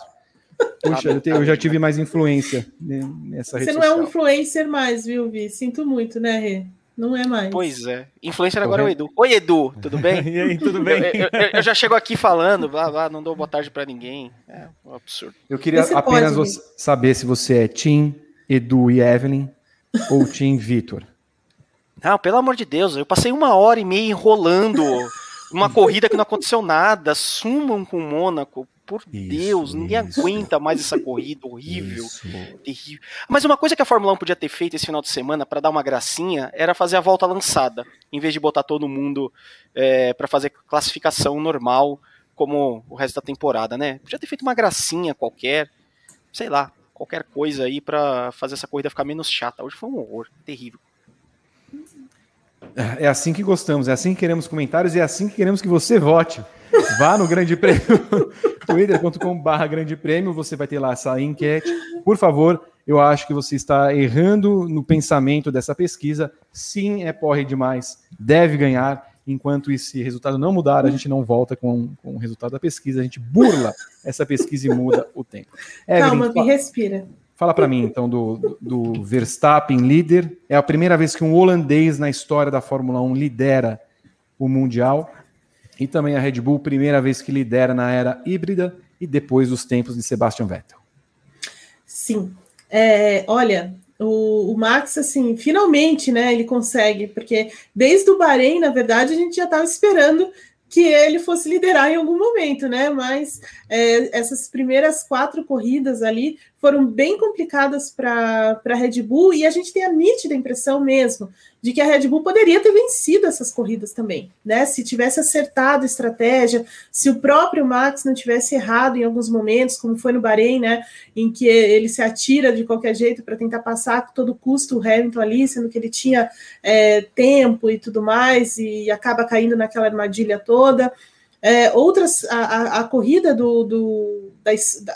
Puxa, eu, te, eu, já tive mais influência nessa rede Você não social. é um influencer mais, viu, Vi? Sinto muito, né, Rê? Não é mais. Pois é. Influencer agora é o Edu. Oi, Edu, tudo bem? e aí, tudo bem? Eu, eu, eu, já chego aqui falando, blá, blá, não dou boa tarde para ninguém. É um absurdo. Eu queria apenas pode, saber se você é Tim, Edu e Evelyn ou Tim Vitor. Não, pelo amor de Deus, eu passei uma hora e meia enrolando uma corrida que não aconteceu nada. Sumam com o Mônaco. Por isso, Deus, ninguém isso. aguenta mais essa corrida horrível, terrível. Mas uma coisa que a Fórmula 1 podia ter feito esse final de semana para dar uma gracinha era fazer a volta lançada, em vez de botar todo mundo é, para fazer classificação normal, como o resto da temporada, né? Podia ter feito uma gracinha qualquer, sei lá, qualquer coisa aí para fazer essa corrida ficar menos chata. Hoje foi um horror, terrível. É assim que gostamos, é assim que queremos comentários e é assim que queremos que você vote. Vá no Grande Prêmio, twitter.com.br Grande Prêmio, você vai ter lá essa enquete. Por favor, eu acho que você está errando no pensamento dessa pesquisa. Sim, é porre demais, deve ganhar. Enquanto esse resultado não mudar, a gente não volta com, com o resultado da pesquisa, a gente burla essa pesquisa e muda o tempo. Calma, Evelyn, respira. Fala para mim, então, do, do Verstappen líder. É a primeira vez que um holandês na história da Fórmula 1 lidera o Mundial. E também a Red Bull, primeira vez que lidera na era híbrida e depois dos tempos de Sebastian Vettel. Sim. É, olha, o, o, Max, assim, finalmente, né, ele consegue, porque desde o Bahrein, na verdade, a gente já estava esperando que ele fosse liderar em algum momento, né? Mas é, essas primeiras quatro corridas ali foram bem complicadas para a Red Bull e a gente tem a nítida impressão mesmo de que a Red Bull poderia ter vencido essas corridas também, né? Se tivesse acertado a estratégia, se o próprio Max não tivesse errado em alguns momentos, como foi no Bahrein, né? Em que ele se atira de qualquer jeito para tentar passar a todo custo o Hamilton ali, sendo que ele tinha é, tempo e tudo mais, e acaba caindo naquela armadilha toda. É, outras, a, a, corrida do, do da,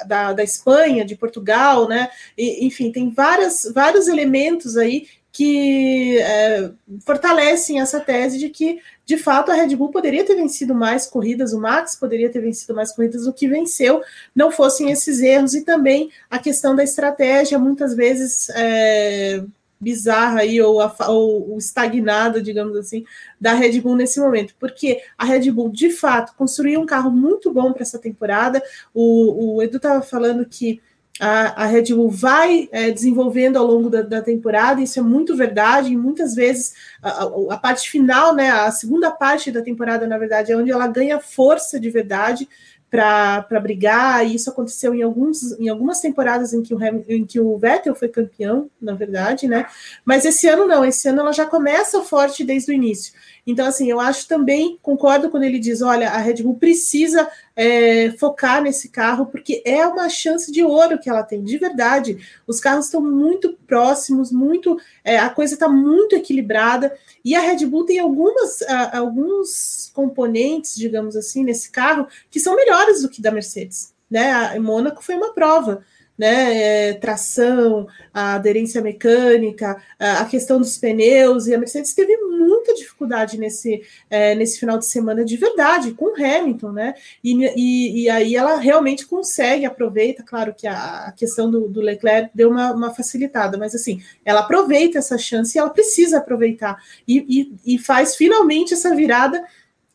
da, da, Espanha, de Portugal, né? E, enfim, tem várias, vários elementos aí que é, fortalecem essa tese de que, de fato, a Red Bull poderia ter vencido mais corridas, o Max poderia ter vencido mais corridas do que venceu, não fossem esses erros, e também a questão da estratégia, muitas vezes é, bizarra aí, ou, a, ou, estagnada, digamos assim, da Red Bull nesse momento, porque a Red Bull, de fato, construiu um carro muito bom para essa temporada. O, o Edu estava falando que a, a, Red Bull vai é, desenvolvendo ao longo da, da, temporada, isso é muito verdade, e muitas vezes a, a, a, parte final, né, a segunda parte da temporada, na verdade, é onde ela ganha força de verdade, para brigar, e isso aconteceu em, alguns, em algumas temporadas em que, o em que o Vettel foi campeão, na verdade, né? Mas esse ano não, esse ano ela já começa forte desde o início. Então, assim, eu acho também, concordo quando ele diz: olha, a Red Bull precisa é, focar nesse carro, porque é uma chance de ouro que ela tem, de verdade. Os carros estão muito próximos, muito. É, a coisa está muito equilibrada, e a Red Bull tem algumas, alguns componentes, digamos assim, nesse carro, que são melhores do que da Mercedes. Né? A Mônaco foi uma prova né, é, tração, a aderência mecânica, a questão dos pneus, e a Mercedes teve muita dificuldade nesse, é, nesse final de semana de verdade, com o Hamilton, né? E, e, e, aí ela realmente consegue, aproveita, claro que a, a questão do, do, Leclerc deu uma, uma, facilitada, mas assim, ela aproveita essa chance e ela precisa aproveitar, e, e faz finalmente essa virada,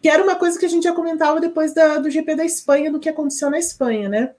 que era uma coisa que a gente já comentava depois da, do GP da Espanha, do que aconteceu na Espanha, né?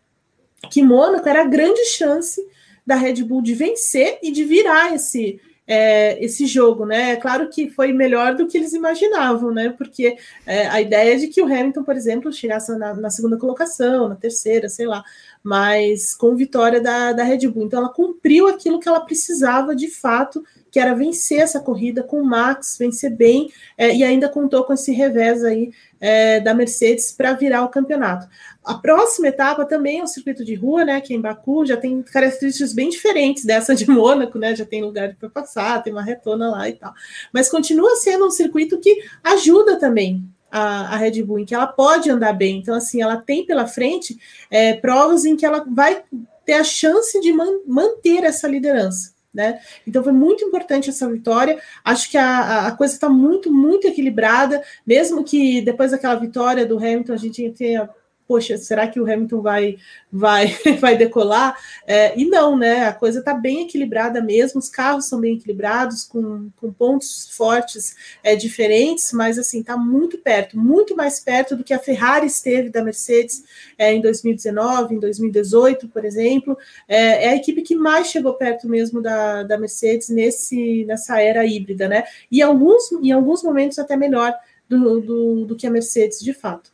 Que Mônaco era a grande chance da Red Bull de vencer e de virar esse, é, esse jogo, né? É claro que foi melhor do que eles imaginavam, né? Porque é, a ideia é de que o Hamilton, por exemplo, chegasse na, na, segunda colocação, na terceira, sei lá, mas com vitória da, da Red Bull. Então ela cumpriu aquilo que ela precisava de fato, que era vencer essa corrida com o Max, vencer bem, é, e ainda contou com esse revés aí é, da Mercedes para virar o campeonato. A próxima etapa também é o circuito de rua, né? Que é em Baku, já tem características bem diferentes dessa de Mônaco, né? Já tem lugar para passar, tem uma retona lá e tal. Mas continua sendo um circuito que ajuda também a, Red Bull, em que ela pode andar bem. Então, assim, ela tem pela frente é, provas em que ela vai ter a chance de man, manter essa liderança. Né? Então foi muito importante essa vitória. Acho que a, a coisa está muito, muito equilibrada, mesmo que depois daquela vitória do Hamilton a gente tenha poxa, será que o Hamilton vai vai vai decolar? É, e não, né? A coisa está bem equilibrada mesmo, os carros são bem equilibrados, com, com pontos fortes é, diferentes, mas assim, está muito perto, muito mais perto do que a Ferrari esteve da Mercedes é, em 2019, em 2018, por exemplo. É, é, a equipe que mais chegou perto mesmo da, da Mercedes nesse, nessa era híbrida, né? E alguns, em alguns momentos até melhor do, do, do que a Mercedes, de fato.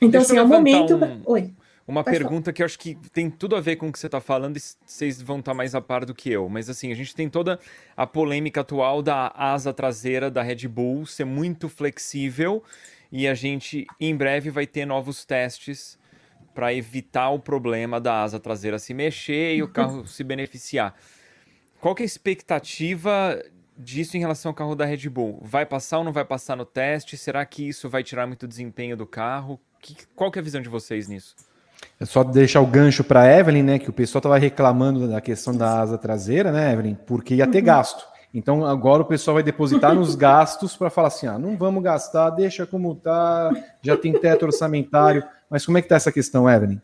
Então, Deixa assim, é o momento. Um... Oi. uma Pode pergunta falar. que eu acho que tem tudo a ver com o que você está falando e vocês vão estar tá mais a par do que eu. Mas assim, a gente tem toda a polêmica atual da asa traseira da Red Bull ser muito flexível e a gente em breve vai ter novos testes para evitar o problema da asa traseira se mexer e o carro se beneficiar. Qual que é a expectativa disso em relação ao carro da Red Bull? Vai passar ou não vai passar no teste? Será que isso vai tirar muito desempenho do carro? Que, qual que é a visão de vocês nisso? É só deixar o gancho para Evelyn, né? Que o pessoal estava reclamando da questão da asa traseira, né, Evelyn? Porque ia ter uhum. gasto. Então agora o pessoal vai depositar nos gastos para falar assim: ah, não vamos gastar, deixa como tá, já tem teto orçamentário. Mas como é que tá essa questão, Evelyn?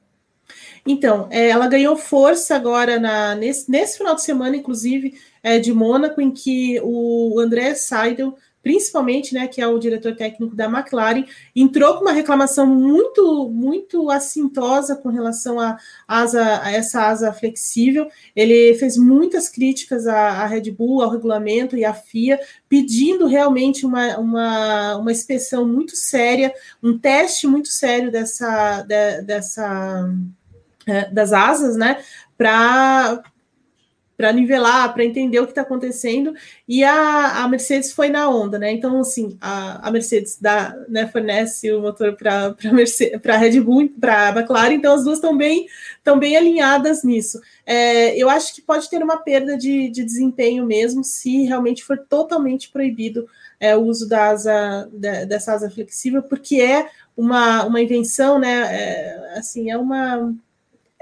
Então, é, ela ganhou força agora na, nesse, nesse final de semana, inclusive, é, de Mônaco, em que o André Seidel principalmente, né, que é o diretor técnico da McLaren, entrou com uma reclamação muito, muito assintosa com relação a, asa, a essa asa flexível. Ele fez muitas críticas à, à, Red Bull, ao regulamento e à FIA, pedindo realmente uma, uma, uma inspeção muito séria, um teste muito sério dessa, de, dessa é, das asas, né, para para nivelar, para entender o que está acontecendo, e a, a Mercedes foi na onda, né? Então, assim, a, a Mercedes dá, né, fornece o motor para a Red Bull, para a McLaren, então as duas estão bem, bem alinhadas nisso. É, eu acho que pode ter uma perda de, de desempenho mesmo, se realmente for totalmente proibido é, o uso da asa, da, dessa asa flexível, porque é uma, uma invenção, né? É, assim, é uma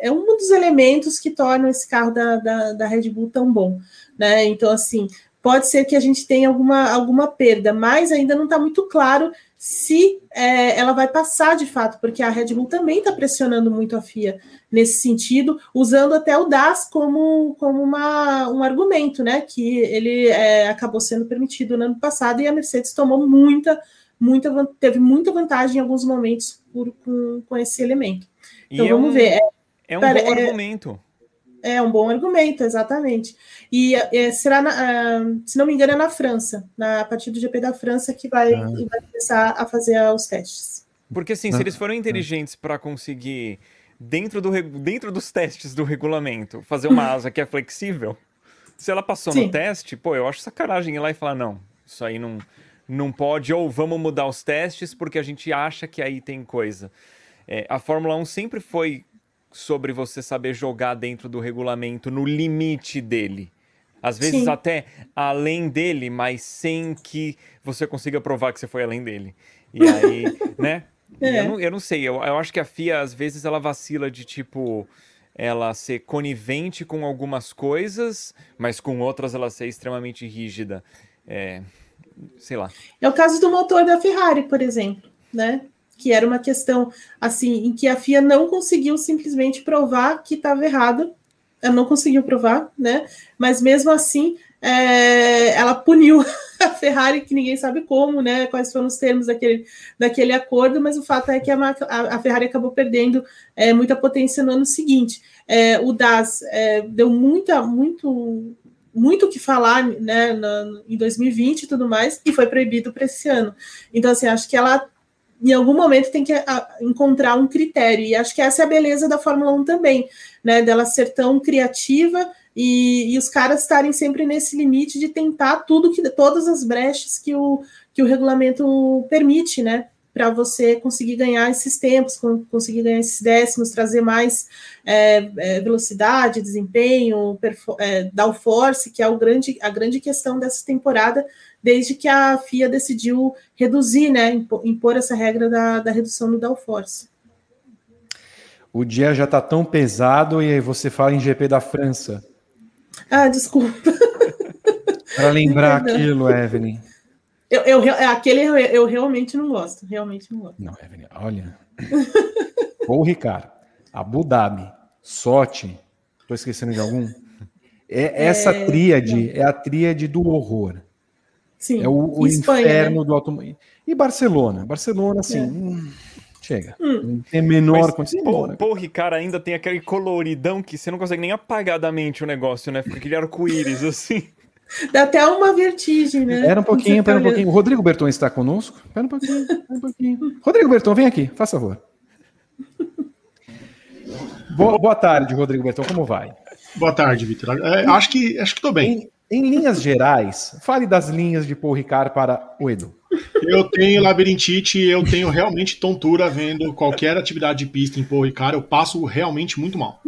é um dos elementos que tornam esse carro da, da, da, Red Bull tão bom, né? Então, assim, pode ser que a gente tenha alguma, alguma perda, mas ainda não está muito claro se é, ela vai passar de fato, porque a Red Bull também está pressionando muito a FIA nesse sentido, usando até o DAS como, como uma, um argumento, né? Que ele é, acabou sendo permitido no ano passado e a Mercedes tomou muita, muita, teve muita vantagem em alguns momentos por, com, com esse elemento. Então e vamos é um... ver. É, um Pera, bom é, argumento. É um bom argumento, exatamente. E é, será, na, uh, se não me engano, é na França, na, a partir do GP da França, que vai, ah. vai começar a fazer os testes. Porque, assim, ah. se eles foram inteligentes para conseguir, dentro, do, dentro dos testes do regulamento, fazer uma asa que é flexível, se ela passou Sim. no teste, pô, eu acho sacanagem ir lá e falar: não, isso aí não, não pode, ou vamos mudar os testes porque a gente acha que aí tem coisa. É, a Fórmula 1 sempre foi sobre você saber jogar dentro do regulamento no limite dele. Às vezes Sim. até além dele, mas sem que você consiga provar que você foi além dele. E aí, né? É. Eu, não, eu não sei, eu, eu acho que a FIA às vezes ela vacila de tipo ela ser conivente com algumas coisas, mas com outras ela ser extremamente rígida. É, sei lá. É o caso do motor da Ferrari, por exemplo, né? Que era uma questão assim em que a FIA não conseguiu simplesmente provar que estava errado, ela não conseguiu provar, né? Mas mesmo assim, é, ela puniu a Ferrari, que ninguém sabe como, né? Quais foram os termos daquele, daquele acordo, mas o fato é que a, a, a Ferrari acabou perdendo é, muita potência no ano seguinte. É, o DAS é, deu muita, muito, muito o que falar né, no, em 2020 e tudo mais, e foi proibido para esse ano. Então, assim, acho que ela em algum momento tem que a, encontrar um critério. E acho que essa é a beleza da Fórmula 1 também, né? Dela ser tão criativa e, e os caras estarem sempre nesse limite de tentar tudo que todas as brechas que o, que o regulamento permite, né? Para você conseguir ganhar esses tempos, conseguir ganhar esses décimos, trazer mais é, é, velocidade, desempenho, é, downforce, que é o grande, a grande questão dessa temporada, desde que a FIA decidiu reduzir, né, impor essa regra da, da redução do downforce. O dia já está tão pesado e você fala em GP da França. Ah, desculpa. Para lembrar aquilo, Evelyn. Eu, eu, é, aquele eu, eu, realmente não gosto. Realmente não gosto. Não, Evelyn, olha. Ou Ricardo, Abu Dhabi, Sochi, estou esquecendo de algum? É, essa é, tríade não. é a tríade do horror. Sim. É o, o Espanha, inferno né? do automóvel. E Barcelona? Barcelona, assim, é. hum, chega. Hum. Tem menor condição. Pô, pô, Ricardo, ainda tem aquele coloridão que você não consegue nem apagar da mente o negócio, né? Fica aquele arco-íris, assim. Dá até uma vertigem, né? Espera um pouquinho, espera um pouquinho. O Rodrigo Berton está conosco? Espera um pouquinho, espera um pouquinho. Rodrigo Berton, vem aqui, faça favor. Boa, boa tarde, Rodrigo Bertão, como vai? Boa tarde, Vitor. É, acho que acho que estou bem. Em, em, linhas gerais, fale das linhas de Paul Ricard para o Edu. Eu tenho labirintite, eu tenho realmente tontura vendo qualquer atividade de pista em Paul Ricard, eu passo realmente muito mal.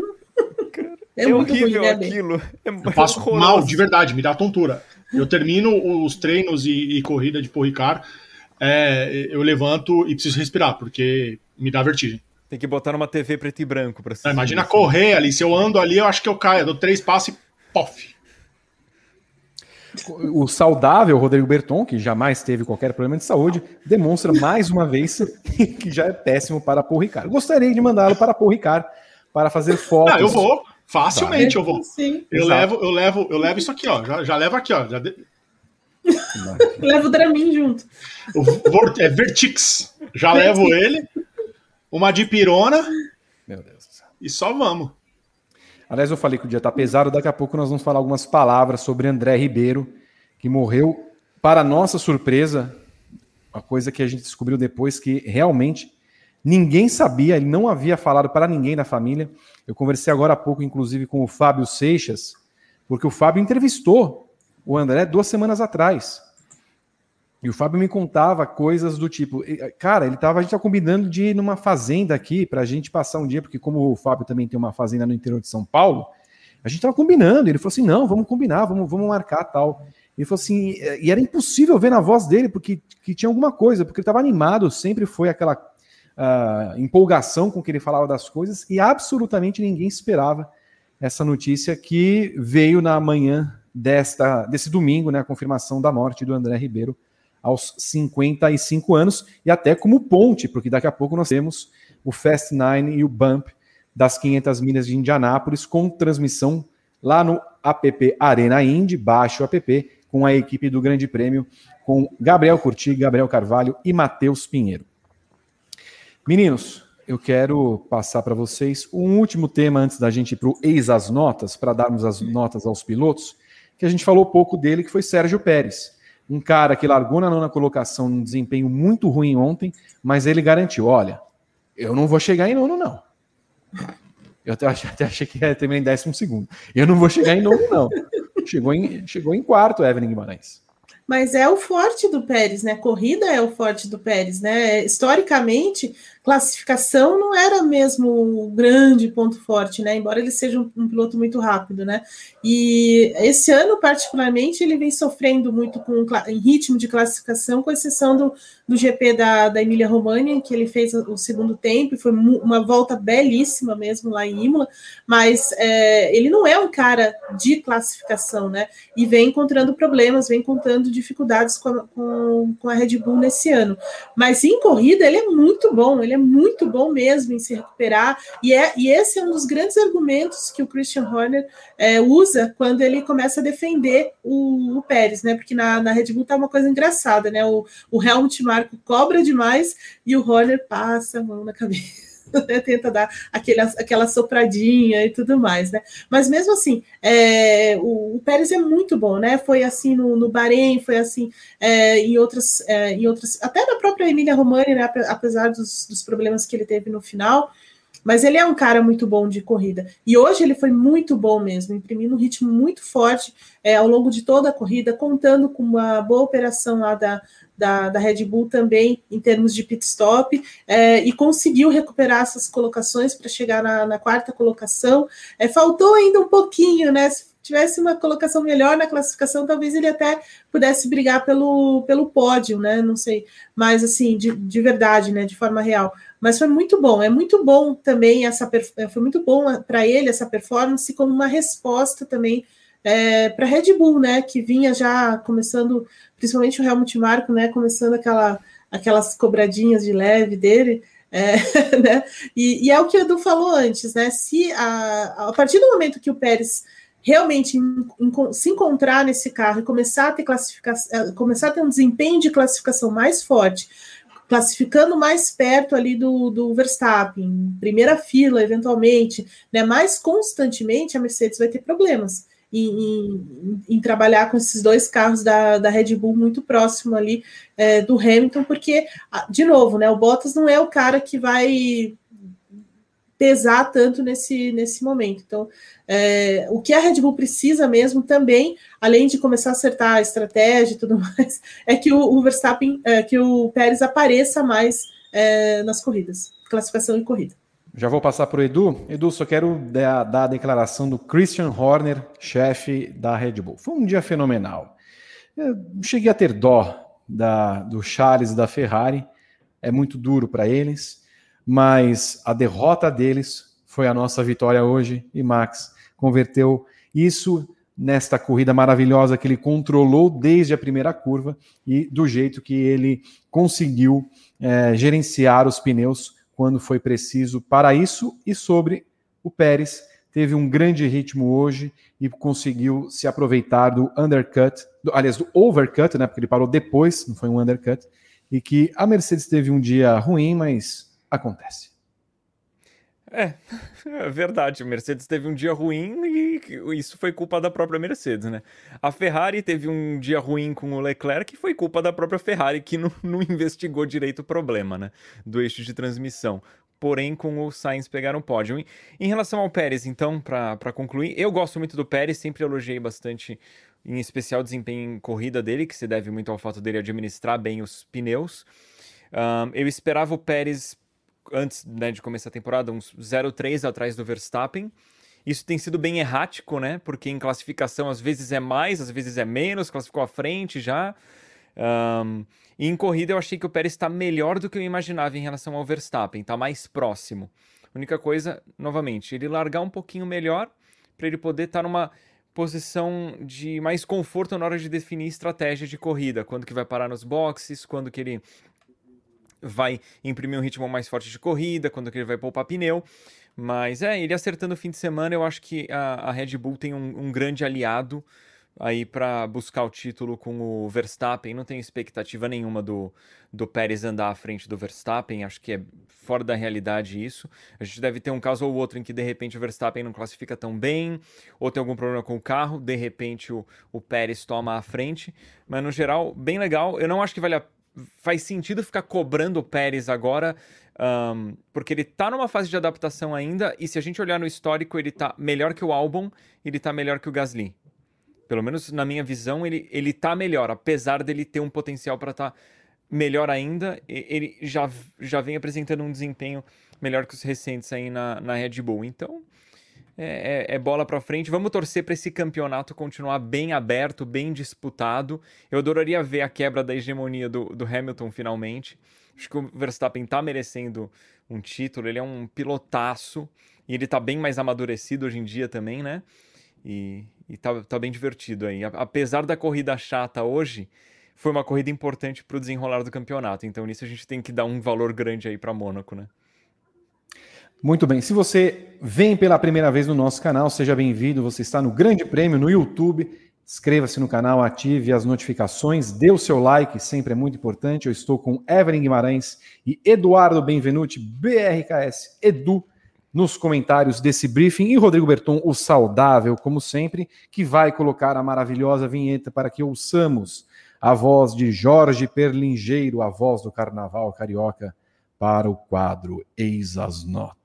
É, é horrível ruim, né, aquilo. É eu passo horroroso. mal, de verdade, me dá tontura. Eu termino os treinos e, e corrida de Paul Ricard, é, eu levanto e preciso respirar, porque me dá vertigem. Tem que botar numa TV preto e branco para é, Imagina correr ali, se eu ando ali, eu acho que eu caio, eu dou três passos e pof. O saudável Rodrigo Berton, que jamais teve qualquer problema de saúde, demonstra mais uma vez que já é péssimo para Paul Ricard. Gostaria de mandá-lo para Paul Ricard para fazer fotos. Ah, eu vou, facilmente Vai. eu vou. Sim. Eu levo, eu levo, eu levo isso aqui, ó. Já, já levo aqui, ó. Já de... Levo o Dramin junto. O, é Vertix. Já levo ele. Uma de pirona. Meu Deus. E só vamos. Aliás, eu falei que o dia tá pesado. Daqui a pouco nós vamos falar algumas palavras sobre André Ribeiro, que morreu, para nossa surpresa, uma coisa que a gente descobriu depois que realmente ninguém sabia, ele não havia falado para ninguém da família. Eu conversei agora há pouco, inclusive, com o Fábio Seixas, porque o Fábio entrevistou o André duas semanas atrás. E o Fábio me contava coisas do tipo, cara, ele tava, a gente tá combinando de ir numa fazenda aqui para a gente passar um dia, porque como o Fábio também tem uma fazenda no interior de São Paulo, a gente tava combinando. Ele falou assim, não, vamos combinar, vamos, vamos marcar tal. Ele falou assim, e era impossível ver na voz dele porque que tinha alguma coisa, porque ele estava animado, sempre foi aquela uh, empolgação com que ele falava das coisas e absolutamente ninguém esperava essa notícia que veio na manhã desta, desse domingo, né, a confirmação da morte do André Ribeiro aos 55 anos, e até como ponte, porque daqui a pouco nós temos o Fast Nine e o Bump das 500 milhas de Indianápolis, com transmissão lá no app Arena Indy, baixo app, com a equipe do Grande Prêmio, com Gabriel Curti, Gabriel Carvalho e Matheus Pinheiro. Meninos, eu quero passar para vocês um último tema antes da gente ir para o Eis as Notas, para darmos as notas aos pilotos que a gente falou pouco dele, que foi Sérgio Pérez. Um cara que largou na nona colocação num desempenho muito ruim ontem, mas ele garantiu: olha, eu não vou chegar em nono, não. Eu até, até achei que ia terminar em décimo segundo. Eu não vou chegar em nono, não. Chegou em, chegou em quarto, Evelyn Guimarães mas é o forte do Pérez, né? Corrida é o forte do Pérez, né? Historicamente, classificação não era mesmo o grande ponto forte, né? Embora ele seja um, um, piloto muito rápido, né? E esse ano, particularmente, ele vem sofrendo muito com em ritmo de classificação, com exceção do, do GP da, da Emília Romagna, que ele fez o segundo tempo, e foi uma volta belíssima mesmo lá em Imola, mas é, ele não é um cara de classificação, né? E vem encontrando problemas, vem encontrando dificuldades com a, com, com a Red Bull nesse ano. Mas em corrida, ele é muito bom, ele é muito bom mesmo em se recuperar, e, é, e esse é um dos grandes argumentos que o Christian Horner é, usa quando ele começa a defender o, o Pérez, né? Porque na, na Red Bull tá uma coisa engraçada, né? O, o Helmut Marko cobra demais e o Horner passa a mão na cabeça. Né, tenta dar aquele, aquela sopradinha e tudo mais, né? Mas mesmo assim, é, o, o, Pérez é muito bom, né? Foi assim no, no Bahrein, foi assim é, em, outras, é, em outras, até na própria Emília Romani, né? Apesar dos, dos problemas que ele teve no final, mas ele é um cara muito bom de corrida. E hoje ele foi muito bom mesmo, imprimindo um ritmo muito forte é, ao longo de toda a corrida, contando com uma boa operação lá da, da, da Red Bull também em termos de pit stop, é, e conseguiu recuperar essas colocações para chegar na, na, quarta colocação. É, faltou ainda um pouquinho, né? Se tivesse uma colocação melhor na classificação, talvez ele até pudesse brigar pelo, pelo pódio, né? Não sei, mas assim, de, de verdade, né? De forma real mas foi muito bom. É muito bom também essa é, foi muito bom para ele essa performance como uma resposta também é, para Red Bull, né? Que vinha já começando, principalmente o Helmut Marko, né? Começando aquela, aquelas cobradinhas de leve dele. É, né? e, e, é o que o Edu falou antes, né? Se a, a partir do momento que o Pérez realmente em, em, se encontrar nesse carro e começar a ter classificação, começar a ter um desempenho de classificação mais forte, classificando mais perto ali do, do Verstappen, primeira fila, eventualmente, né, mais constantemente, a Mercedes vai ter problemas em, em, em trabalhar com esses dois carros da, da Red Bull muito próximo ali é, do Hamilton, porque, de novo, né, o Bottas não é o cara que vai pesar tanto nesse, nesse momento. Então, é, o que a Red Bull precisa mesmo também, além de começar a acertar a estratégia e tudo mais, é que o, o Verstappen, é, que o Pérez apareça mais é, nas corridas, classificação e corrida. Já vou passar para o Edu. Edu, só quero dar, a declaração do Christian Horner, chefe da Red Bull. Foi um dia fenomenal. Eu cheguei a ter dó da, do Charles e da Ferrari, é muito duro para eles, mas a derrota deles foi a nossa vitória hoje e Max converteu isso nesta corrida maravilhosa que ele controlou desde a primeira curva e do jeito que ele conseguiu é, gerenciar os pneus quando foi preciso para isso e sobre o Pérez teve um grande ritmo hoje e conseguiu se aproveitar do undercut, do, aliás, do overcut, né? Porque ele parou depois, não foi um undercut, e que a Mercedes teve um dia ruim, mas acontece. É, é verdade. A Mercedes teve um dia ruim e isso foi culpa da própria Mercedes, né? A Ferrari teve um dia ruim com o Leclerc que foi culpa da própria Ferrari que não, não investigou direito o problema, né? Do eixo de transmissão porém com o Sainz pegar um pódio. Em relação ao Pérez, então, para concluir, eu gosto muito do Pérez, sempre elogiei bastante, em especial o desempenho em corrida dele, que se deve muito ao fato dele administrar bem os pneus. Um, eu esperava o Pérez, antes né, de começar a temporada, uns 0,3 atrás do Verstappen. Isso tem sido bem errático, né? Porque em classificação às vezes é mais, às vezes é menos, classificou à frente já. Um, e em corrida eu achei que o Pérez está melhor do que eu imaginava em relação ao Verstappen, está mais próximo. A única coisa, novamente, ele largar um pouquinho melhor para ele poder estar tá numa posição de mais conforto na hora de definir estratégia de corrida, quando que vai parar nos boxes, quando que ele vai imprimir um ritmo mais forte de corrida, quando que ele vai poupar pneu. Mas é, ele acertando o fim de semana, eu acho que a, a Red Bull tem um, um grande aliado aí para buscar o título com o Verstappen. Não tenho expectativa nenhuma do, do Pérez andar à frente do Verstappen. Acho que é fora da realidade isso. A gente deve ter um caso ou outro em que de repente o Verstappen não classifica tão bem, ou tem algum problema com o carro, de repente o, o Pérez toma a frente. Mas no geral, bem legal. Eu não acho que vale a, faz sentido ficar cobrando o Pérez agora. Um, porque ele tá numa fase de adaptação ainda, e se a gente olhar no histórico, ele tá melhor que o Albon, ele tá melhor que o Gasly. Pelo menos na minha visão, ele, ele tá melhor, apesar dele ter um potencial para estar tá melhor ainda, ele já, já vem apresentando um desempenho melhor que os recentes aí na, na Red Bull. Então, é, é, é bola para frente. Vamos torcer para esse campeonato continuar bem aberto, bem disputado. Eu adoraria ver a quebra da hegemonia do, do Hamilton finalmente. Acho que o Verstappen tá merecendo um título, ele é um pilotaço e ele tá bem mais amadurecido hoje em dia também, né? E, e tá, tá bem divertido aí. Apesar da corrida chata hoje, foi uma corrida importante para o desenrolar do campeonato. Então nisso a gente tem que dar um valor grande aí para Mônaco, né? Muito bem. Se você vem pela primeira vez no nosso canal, seja bem-vindo. Você está no Grande Prêmio no YouTube. Inscreva-se no canal, ative as notificações, dê o seu like, sempre é muito importante. Eu estou com Evelyn Guimarães e Eduardo Benvenuti, BRKS Edu nos comentários desse briefing e Rodrigo Berton, o saudável, como sempre, que vai colocar a maravilhosa vinheta para que ouçamos a voz de Jorge Perlingeiro, a voz do Carnaval Carioca, para o quadro Eis as Notas.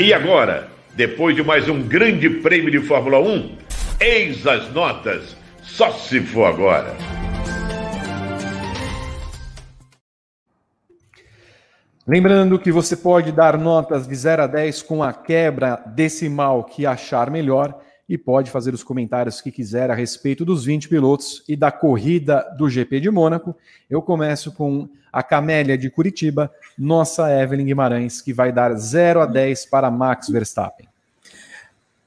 E agora, depois de mais um grande prêmio de Fórmula 1, eis as notas, só se for agora. Lembrando que você pode dar notas de 0 a 10 com a quebra decimal que achar melhor e pode fazer os comentários que quiser a respeito dos 20 pilotos e da corrida do GP de Mônaco. Eu começo com a Camélia de Curitiba, nossa Evelyn Guimarães, que vai dar 0 a 10 para Max Verstappen.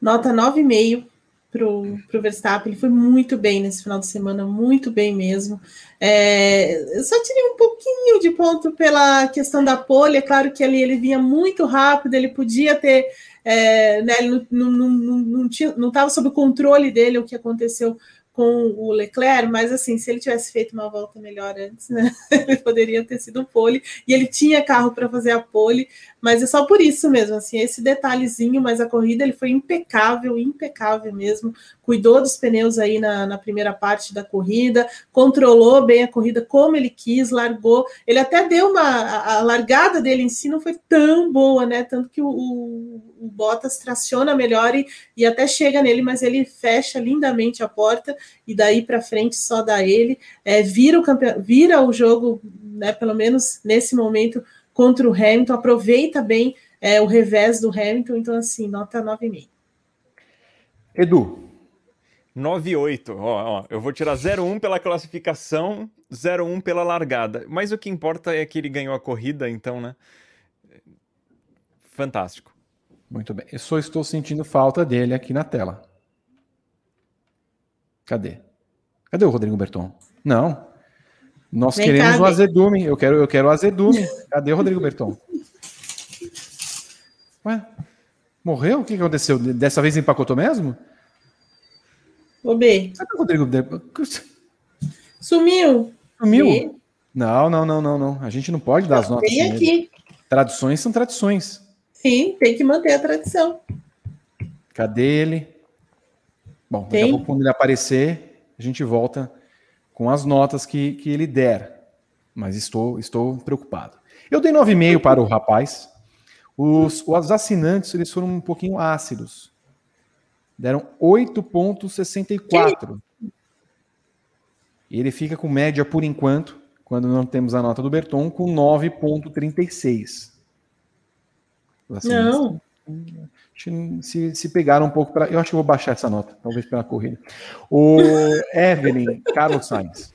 Nota 9,5 para o Verstappen. Ele foi muito bem nesse final de semana, muito bem mesmo. É, eu só tirei um pouquinho de ponto pela questão da pole. É claro que ali ele vinha muito rápido, ele podia ter. É, né, ele não estava não, não, não, sob o controle dele o que aconteceu com o Leclerc, mas assim, se ele tivesse feito uma volta melhor antes, né, ele poderia ter sido pole, e ele tinha carro para fazer a pole, mas é só por isso mesmo, assim, esse detalhezinho, mas a corrida ele foi impecável, impecável mesmo, cuidou dos pneus aí na, na primeira parte da corrida, controlou bem a corrida como ele quis, largou, ele até deu uma, a, largada dele em si não foi tão boa, né, tanto que o, o, o Bottas traciona melhor e, e até chega nele, mas ele fecha lindamente a porta, e daí para frente só dá ele, é, vira, o campe... vira o jogo, né, pelo menos nesse momento, contra o Hamilton, aproveita bem é, o revés do Hamilton, então assim, nota 9,5. Edu. 9,8. Ó, ó, eu vou tirar 0,1 pela classificação, 0,1 pela largada. Mas o que importa é que ele ganhou a corrida, então, né? Fantástico. Muito bem. Eu só estou sentindo falta dele aqui na tela. Cadê? Cadê o Rodrigo Berton? Não. Nós Vem queremos cá, o azedume. Eu quero, eu quero o azedume. Cadê o Rodrigo Berton? Ué? Morreu? O que aconteceu? Dessa vez empacotou mesmo? Ô, B. O Rodrigo? Sumiu. Sumiu? B. Não, não, não, não, não. A gente não pode dar as notas. Vem aqui. Tradições são tradições. Sim, tem que manter a tradição. Cadê ele? Bom, daqui Tem. a pouco, quando ele aparecer, a gente volta com as notas que, que ele der. Mas estou, estou preocupado. Eu dei 9,5 para o rapaz. Os, os assinantes eles foram um pouquinho ácidos. Deram 8,64. E ele fica com média por enquanto, quando não temos a nota do Berton, com 9,36. Não se, se pegaram um pouco para. Eu acho que vou baixar essa nota, talvez pela corrida. O Evelyn, Carlos Sainz.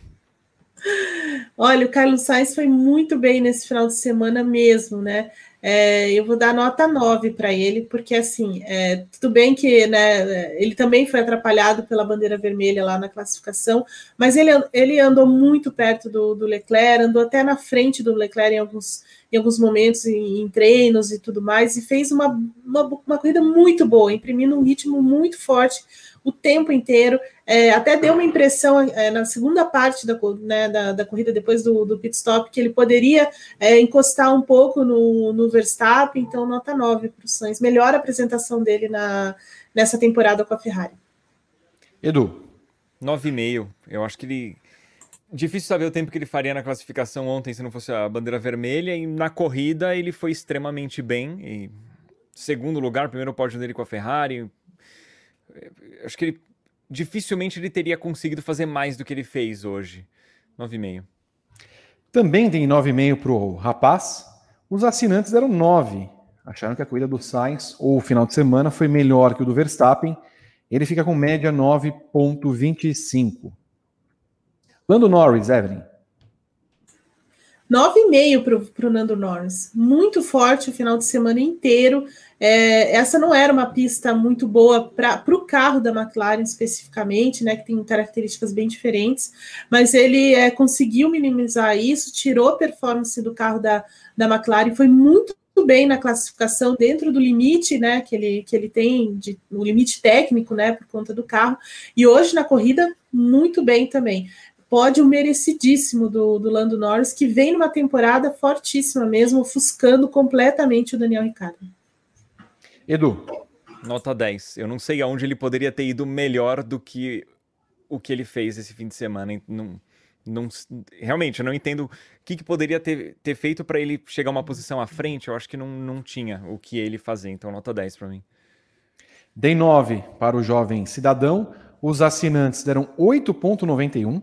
Olha, o Carlos Sainz foi muito bem nesse final de semana mesmo, né? É, eu vou dar nota 9 para ele, porque assim, é, tudo bem que né, ele também foi atrapalhado pela bandeira vermelha lá na classificação, mas ele, ele andou muito perto do, do Leclerc, andou até na frente do Leclerc em alguns, em alguns momentos, em, em treinos e tudo mais, e fez uma, uma, uma corrida muito boa, imprimindo um ritmo muito forte o tempo inteiro. É, até deu uma impressão é, na segunda parte da, né, da, da, corrida, depois do, do pit stop, que ele poderia é, encostar um pouco no, no Verstappen, então nota 9 para o Sainz. Melhor apresentação dele na, nessa temporada com a Ferrari. Edu. 9,5. Eu acho que ele. Difícil saber o tempo que ele faria na classificação ontem se não fosse a bandeira vermelha, e na corrida ele foi extremamente bem. E segundo lugar, primeiro pódio dele com a Ferrari, acho que ele dificilmente ele teria conseguido fazer mais do que ele fez hoje. 9,5. Também tem 9,5 para o rapaz. Os assinantes deram 9. Acharam que a corrida do Sainz, ou o final de semana, foi melhor que o do Verstappen. Ele fica com média 9,25. Lando Norris, Evelyn. 9,5 para o Nando Norris. Muito forte o final de semana inteiro. É, essa não era uma pista muito boa para o carro da McLaren especificamente, né, que tem características bem diferentes, mas ele é, conseguiu minimizar isso, tirou a performance do carro da, da McLaren, foi muito bem na classificação dentro do limite, né, que ele, que ele tem, de, o limite técnico, né, por conta do carro, e hoje na corrida, muito bem também pódio merecidíssimo do, do Lando Norris, que vem numa temporada fortíssima mesmo, ofuscando completamente o Daniel Ricciardo. Edu. Nota 10. Eu não sei aonde ele poderia ter ido melhor do que o que ele fez esse fim de semana. Não, não, realmente, eu não entendo o que, que poderia ter, ter feito para ele chegar uma posição à frente. Eu acho que não, não tinha o que ele fazer. Então, nota 10 para mim. Dei 9 para o jovem cidadão. Os assinantes deram 8,91.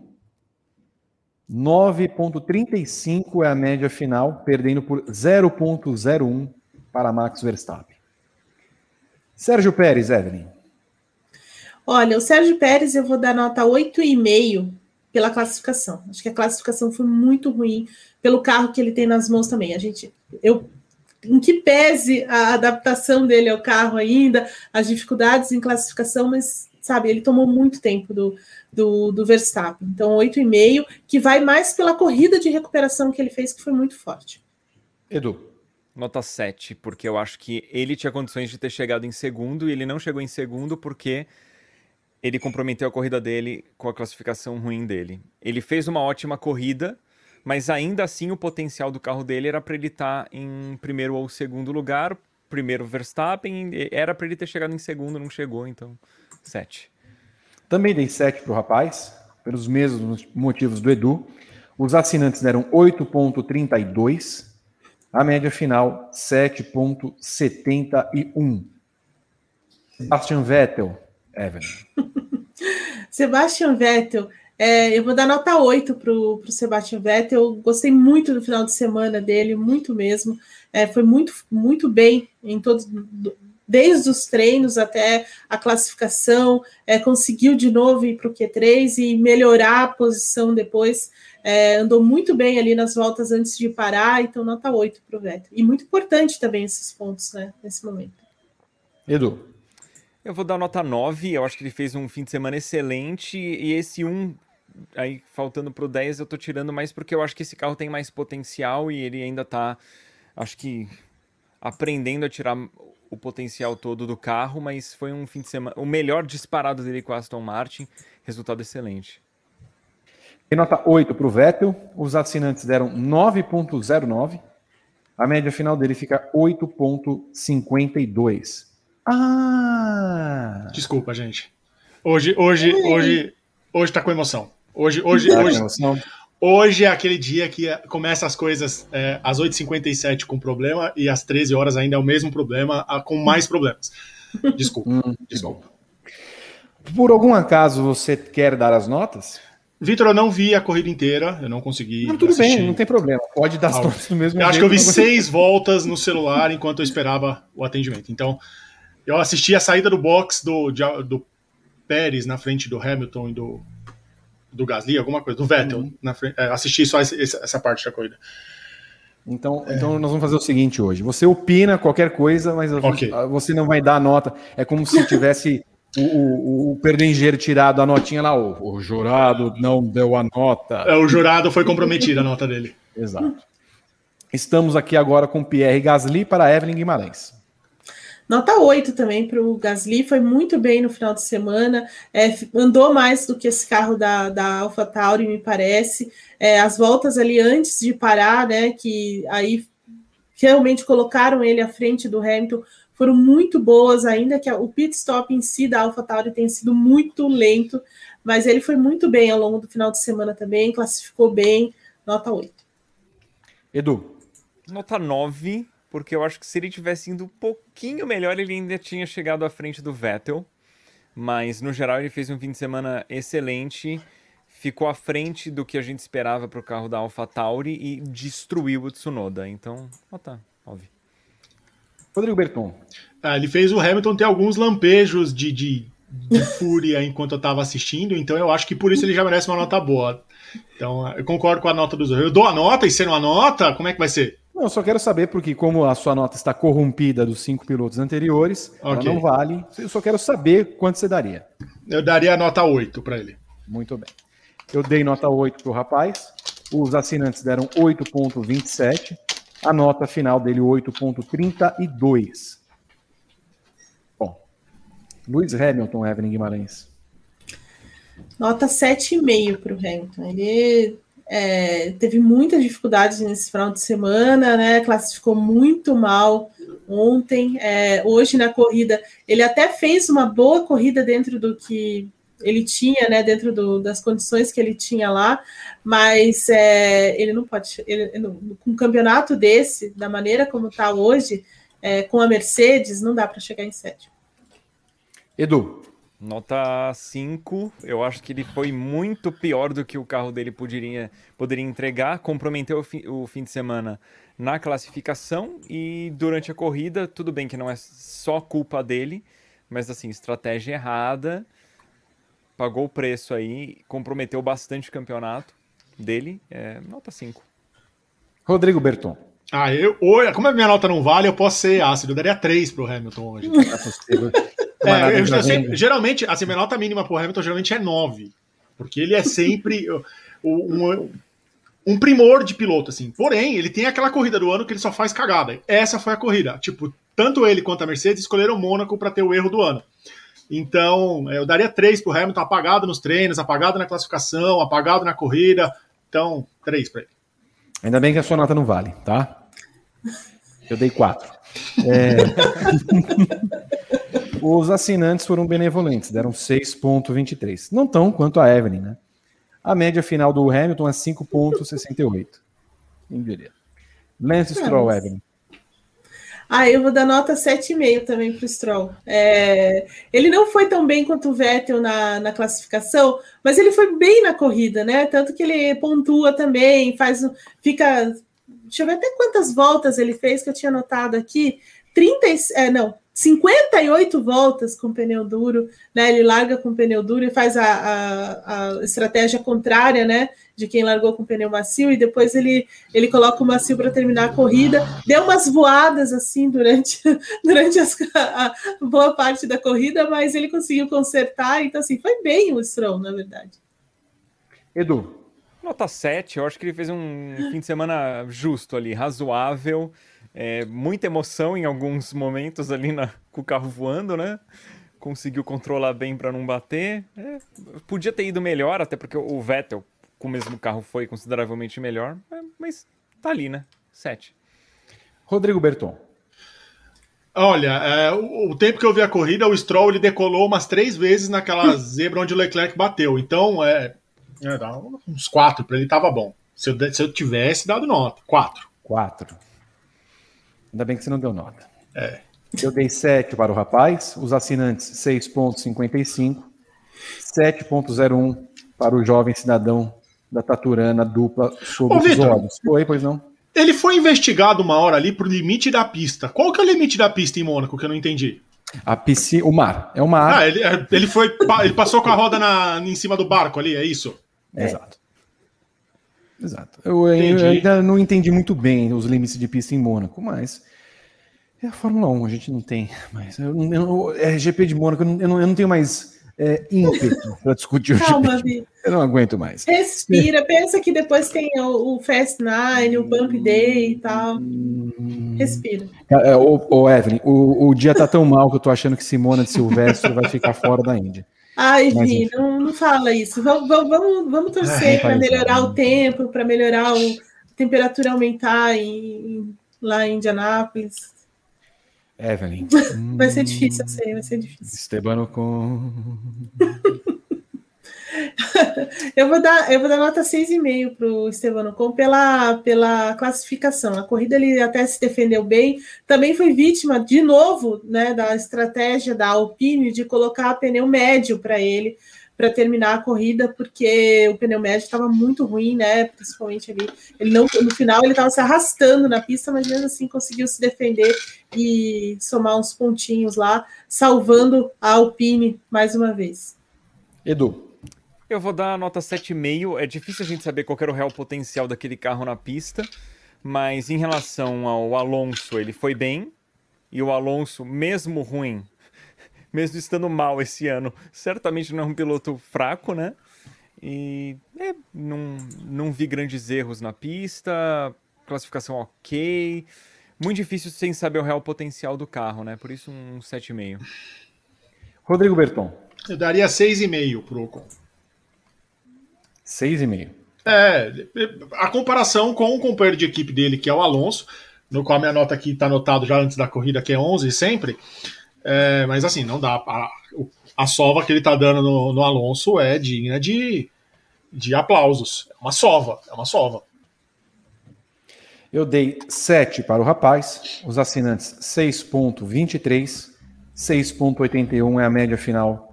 9,35 é a média final, perdendo por 0,01 para Max Verstappen. Sérgio Pérez, Evelyn. Olha, o Sérgio Pérez eu vou dar nota 8,5 pela classificação. Acho que a classificação foi muito ruim pelo carro que ele tem nas mãos também. A gente, eu, em que pese a adaptação dele ao carro ainda, as dificuldades em classificação, mas sabe, ele tomou muito tempo do, do, do Verstappen. Então, 8,5, que vai mais pela corrida de recuperação que ele fez, que foi muito forte. Edu. Nota 7, porque eu acho que ele tinha condições de ter chegado em segundo e ele não chegou em segundo porque ele comprometeu a corrida dele com a classificação ruim dele. Ele fez uma ótima corrida, mas ainda assim o potencial do carro dele era para ele estar tá em primeiro ou segundo lugar. Primeiro Verstappen, era para ele ter chegado em segundo, não chegou, então 7. Também dei 7 para o rapaz, pelos mesmos motivos do Edu. Os assinantes deram 8,32. A média final, 7,71. Sebastian Vettel, Evelyn. Sebastian Vettel, é, eu vou dar nota 8 para o Sebastian Vettel. Eu gostei muito do final de semana dele, muito mesmo. É, foi muito, muito bem em todos, desde os treinos até a classificação. É, conseguiu de novo ir para o Q3 e melhorar a posição depois. É, andou muito bem ali nas voltas antes de parar, então nota 8 para o Vettel. E muito importante também esses pontos né, nesse momento. Edu. Eu vou dar nota 9, eu acho que ele fez um fim de semana excelente, e esse 1, aí faltando pro 10, eu tô tirando mais porque eu acho que esse carro tem mais potencial e ele ainda tá, acho que, aprendendo a tirar o potencial todo do carro, mas foi um fim de semana, o melhor disparado dele com a Aston Martin, resultado excelente. Tem nota 8 para o Vettel, os assinantes deram 9.09, a média final dele fica 8.52. Ah! Desculpa, gente. Hoje, hoje, Ei. hoje, hoje tá com emoção. Hoje, hoje, tá hoje, emoção. Hoje é aquele dia que começa as coisas é, às 8h57 com problema e às 13 horas ainda é o mesmo problema, com mais problemas. Desculpa. Hum, desculpa. Por algum acaso você quer dar as notas? Vitor, eu não vi a corrida inteira, eu não consegui. Não, tudo assistir. bem, não tem problema. Pode dar as notas no mesmo Eu acho que eu vi seis voltas no celular enquanto eu esperava o atendimento. Então, eu assisti a saída do box do, do Pérez na frente do Hamilton e do, do Gasly, alguma coisa, do Vettel. Uhum. Na frente, é, assisti só essa, essa, parte da corrida. Então, é. então nós vamos fazer o seguinte hoje. Você opina qualquer coisa, mas okay. você não vai dar a nota. É como se tivesse o, o, o perdengeiro tirado a notinha lá. O, o jurado não deu a nota. É, o jurado foi comprometido a nota dele. Exato. Estamos aqui agora com Pierre Gasly para Evelyn Guimarães. Nota 8 também para o Gasly, foi muito bem no final de semana, é, andou mais do que esse carro da, da AlphaTauri, me parece. É, as voltas ali antes de parar, né, que aí realmente colocaram ele à frente do Hamilton, foram muito boas, ainda que o pit stop em si da AlphaTauri tenha sido muito lento, mas ele foi muito bem ao longo do final de semana também, classificou bem, nota 8. Edu. Nota 9, porque eu acho que se ele tivesse indo um pouquinho melhor, ele ainda tinha chegado à frente do Vettel. Mas no geral ele fez um fim de semana excelente, ficou à frente do que a gente esperava para o carro da AlphaTauri e destruiu o Tsunoda. Então, ó tá, óbvio. Rodrigo Berton. Ah, ele fez o Hamilton ter alguns lampejos de, de, de fúria enquanto eu estava assistindo, então eu acho que por isso ele já merece uma nota boa. Então, eu concordo com a nota dos. Eu dou a nota e sendo a nota, como é que vai ser? Não, eu só quero saber, porque como a sua nota está corrompida dos cinco pilotos anteriores, okay. ela não vale. Eu só quero saber quanto você daria. Eu daria a nota 8 para ele. Muito bem. Eu dei nota 8 para o rapaz. Os assinantes deram 8,27. A nota final dele, 8,32. Bom. Luiz Hamilton, Evelyn Guimarães. Nota 7,5 para o Hamilton. Ele é, teve muitas dificuldades nesse final de semana, né? Classificou muito mal ontem. É, hoje na corrida, ele até fez uma boa corrida dentro do que ele tinha, né? Dentro do, das condições que ele tinha lá, mas é, ele não pode. Ele, um campeonato desse, da maneira como está hoje, é, com a Mercedes, não dá para chegar em sétimo. Edu, Nota 5, eu acho que ele foi muito pior do que o carro dele poderia, poderia entregar, comprometeu o, fi, o fim de semana na classificação e durante a corrida, tudo bem que não é só culpa dele, mas assim, estratégia errada, pagou o preço aí, comprometeu bastante o campeonato dele, é, nota 5. Rodrigo Berton. Ah, eu, como a minha nota não vale, eu posso ser ácido, eu daria 3 pro Hamilton hoje. É, eu, eu sempre, geralmente, assim, a minha nota mínima pro Hamilton geralmente é 9. Porque ele é sempre um, um primor de piloto, assim. Porém, ele tem aquela corrida do ano que ele só faz cagada. Essa foi a corrida. Tipo, tanto ele quanto a Mercedes escolheram o Mônaco para ter o erro do ano. Então, eu daria três para o Hamilton, apagado nos treinos, apagado na classificação, apagado na corrida. Então, três para ele. Ainda bem que a sua nota não vale, tá? Eu dei quatro. É... Os assinantes foram benevolentes, deram 6,23. Não tão quanto a Evelyn, né? A média final do Hamilton é 5,68. Quem diria? Lance Stroll, Evelyn. Ah, eu vou dar nota 7,5 também para o Stroll. É, ele não foi tão bem quanto o Vettel na, na classificação, mas ele foi bem na corrida, né? Tanto que ele pontua também, faz. Fica. Deixa eu ver até quantas voltas ele fez, que eu tinha anotado aqui. 30, é, não, 58 voltas com pneu duro, né? Ele larga com pneu duro e faz a, a, a, estratégia contrária, né? De quem largou com pneu macio, e depois ele, ele coloca o macio para terminar a corrida. Deu umas voadas assim durante, durante as, a, boa parte da corrida, mas ele conseguiu consertar, então assim, foi bem o Stroll, na verdade. Edu. Nota 7, eu acho que ele fez um fim de semana justo ali, razoável. É, muita emoção em alguns momentos ali na, com o carro voando, né? Conseguiu controlar bem para não bater. É, podia ter ido melhor, até porque o Vettel com o mesmo carro foi consideravelmente melhor. É, mas tá ali, né? Sete. Rodrigo Berton. Olha, é, o, o, tempo que eu vi a corrida, o Stroll ele decolou umas três vezes naquela zebra onde o Leclerc bateu. Então, é, é uns quatro para ele tava bom. Se eu, se eu tivesse dado nota, quatro. Quatro. Ainda bem que você não deu nota. É. Eu dei 7 para o rapaz, os assinantes 6,55, 7,01 para o jovem cidadão da Taturana dupla sobre Ô, os Victor, olhos. Foi, pois não? Ele foi investigado uma hora ali por limite da pista. Qual que é o limite da pista em Mônaco que eu não entendi? A piscina, o mar. É o mar. Ah, ele, é, ele foi. Ele passou com a roda na, em cima do barco ali, é isso? É. Exato. Exato. Eu, eu, ainda não entendi muito bem os limites de pista em Mônaco, mas é a Fórmula 1, a gente não tem mais. Eu, eu, é GP de Mônaco, eu não, eu não tenho mais é, ímpeto para discutir o Calma, GP. Eu não aguento mais. Respira, pensa que depois tem o, o Fast Nine, o Bump Day e tal. Respira. É, o, o Evelyn, o, o dia tá tão mal que eu tô achando que Simona de Silvestre vai ficar fora da Índia. Ai, Vi, não, não fala isso. Vamos, vamos, vamos torcer para melhorar o tempo, para melhorar o, a temperatura aumentar em, lá em Indianápolis. Evelyn. vai ser difícil, eu sei, vai ser difícil. Estebano com. eu vou dar, eu vou dar nota 6,5 para o Estevano Com pela, pela classificação. A corrida ele até se defendeu bem, também foi vítima de novo né, da estratégia da Alpine de colocar pneu médio para ele para terminar a corrida, porque o pneu médio estava muito ruim, né? Principalmente ali. Ele não, no final ele estava se arrastando na pista, mas mesmo assim conseguiu se defender e somar uns pontinhos lá, salvando a Alpine mais uma vez. Edu. Eu vou dar a nota 7,5. É difícil a gente saber qual era o real potencial daquele carro na pista, mas em relação ao Alonso, ele foi bem. E o Alonso, mesmo ruim, mesmo estando mal esse ano, certamente não é um piloto fraco, né? E é, não, não vi grandes erros na pista, classificação ok. Muito difícil sem saber o real potencial do carro, né? Por isso um 7,5. Rodrigo Berton. Eu daria 6,5 pro Ocon. 6,5. É, a comparação com o companheiro de equipe dele, que é o Alonso, no qual a minha nota aqui está anotado já antes da corrida, que é 11 sempre. É, mas assim, não dá. A, a sova que ele está dando no, no, Alonso é digna de, de aplausos. É uma sova, é uma sova. Eu dei 7 para o rapaz, os assinantes 6,23, 6,81 é a média final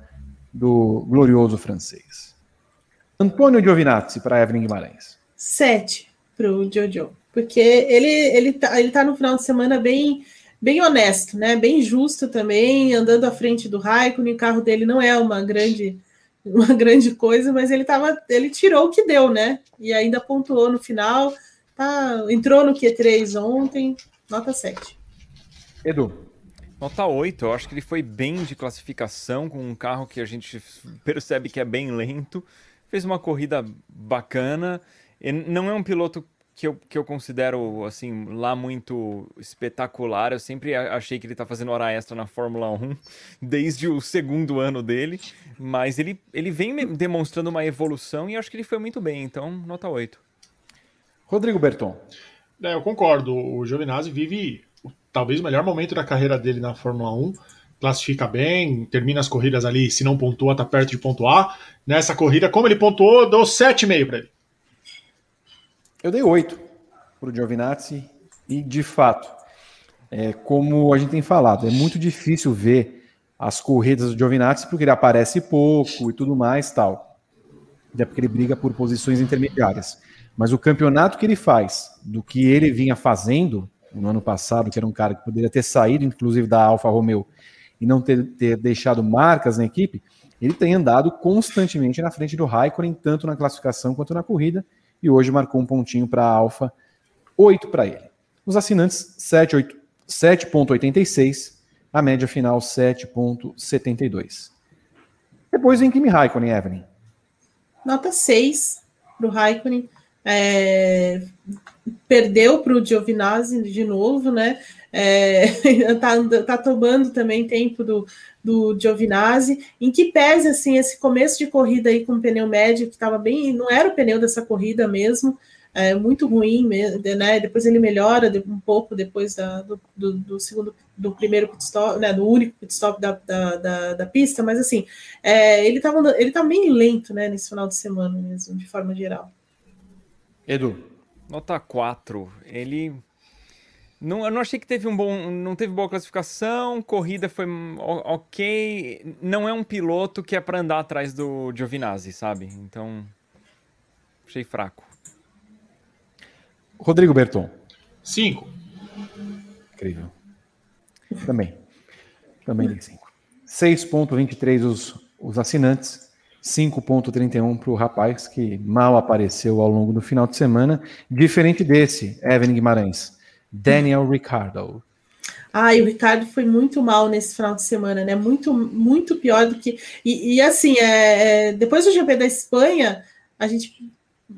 do glorioso francês. Antônio Giovinazzi para Evelyn Guimarães. Sete para o Jojo. Porque ele, ele, tá, ele tá no final de semana bem, bem honesto, né? Bem justo também, andando à frente do Raikkonen. O carro dele não é uma grande uma grande coisa, mas ele tava, ele tirou o que deu, né? E ainda pontuou no final. Tá, entrou no Q3 ontem, nota 7. Edu. Nota 8, eu acho que ele foi bem de classificação com um carro que a gente percebe que é bem lento fez uma corrida bacana. Ele não é um piloto que eu, que eu considero, assim, lá muito espetacular. Eu sempre achei que ele tá fazendo hora extra na Fórmula 1 desde o segundo ano dele. Mas ele, ele vem demonstrando uma evolução e acho que ele foi muito bem. Então, nota 8. Rodrigo Berton. É, eu concordo. O Giovinazzi vive talvez o melhor momento da carreira dele na Fórmula 1. Classifica bem, termina as corridas ali, se não pontua, tá perto de pontuar. Nessa corrida, como ele pontuou, dou 7,5 para ele. Eu dei 8 para o Giovinazzi e, de fato, é, como a gente tem falado, é muito difícil ver as corridas do Giovinazzi porque ele aparece pouco e tudo mais tal. Até porque ele briga por posições intermediárias. Mas o campeonato que ele faz, do que ele vinha fazendo no ano passado, que era um cara que poderia ter saído, inclusive, da Alfa Romeo e não ter, ter deixado marcas na equipe, ele tem andado constantemente na frente do Raikkonen, tanto na classificação quanto na corrida, e hoje marcou um pontinho para a Alfa, 8 para ele. Os assinantes, 7,86, a média final 7,72. Depois vem Kimi Raikkonen, Evelyn. Nota 6 para o Raikkonen. É, perdeu para o Giovinazzi de novo, né? É, tá, tá, tomando também tempo do, do Giovinazzi, em que pese assim esse começo de corrida aí com o pneu médio que estava bem, não era o pneu dessa corrida mesmo, é muito ruim, né? Depois ele melhora um pouco depois da, do, do, do, segundo, do primeiro pit stop, né? Do único pit stop da, da, da, da pista, mas assim, é, ele estava ele tá bem lento, né? Nesse final de semana mesmo, de forma geral. Edu. Nota 4. Ele. Não, eu não achei que teve um bom. Não teve boa classificação, corrida foi ok. Não é um piloto que é para andar atrás do Giovinazzi, sabe? Então. Achei fraco. Rodrigo Berton. 5. Incrível. Também. Também dei 5. 6,23 os, os assinantes. 5,31 para o rapaz que mal apareceu ao longo do final de semana. Diferente desse, Evan Guimarães. Daniel Ricardo. Ai, o Ricardo foi muito mal nesse final de semana, né? Muito, muito pior do que. E, e assim, é, é depois do GP da Espanha, a gente.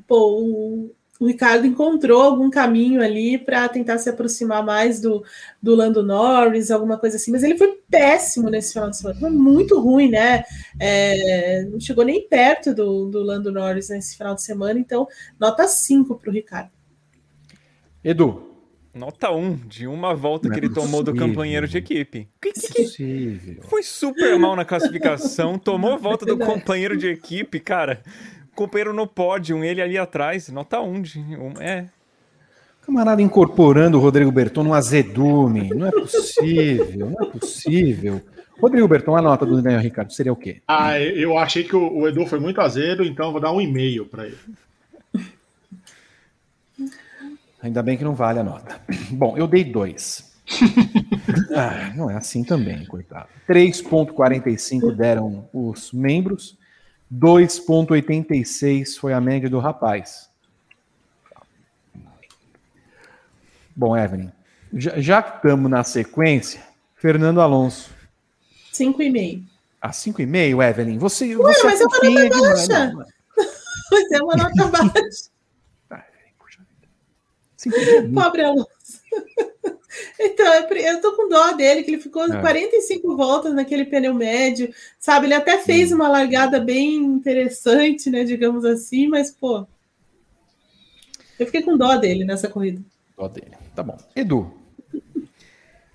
Pô, o Ricardo encontrou algum caminho ali para tentar se aproximar mais do, do Lando Norris, alguma coisa assim, mas ele foi péssimo nesse final de semana, foi muito ruim, né? É, não chegou nem perto do, do Lando Norris nesse final de semana, então nota 5 para o Ricardo. Edu. Nota 1, um, de uma volta que ele tomou do companheiro de equipe. Que, que, Foi super mal na classificação, tomou a volta do companheiro de equipe, cara companheiro no pódio, ele ali atrás, nota 1 de um, é. Camarada incorporando o Rodrigo Berton no azedume. Não é possível, não é possível. Rodrigo Berton, a nota do Daniel Ricardo seria o quê? Ah, eu achei que o, o Edu foi muito azedo, então vou dar um e-mail para ele. Ainda bem que não vale a nota. Bom, eu dei dois. ah, não é assim também, coitado. 3,45 deram os membros 2,86 foi a média do rapaz. Bom, Evelyn, já, já que estamos na sequência, Fernando Alonso. 5,5. Ah, 5,5, Evelyn? Você, Ué, você mas é uma nota demais, baixa. Não, mas é uma nota baixa. Ah, Pobre Alonso. Então, eu tô com dó dele, que ele ficou é. 45 voltas naquele pneu médio, sabe? Ele até fez uma largada bem interessante, né? Digamos assim, mas, pô. Eu fiquei com dó dele nessa corrida. Dó dele. Tá bom. Edu.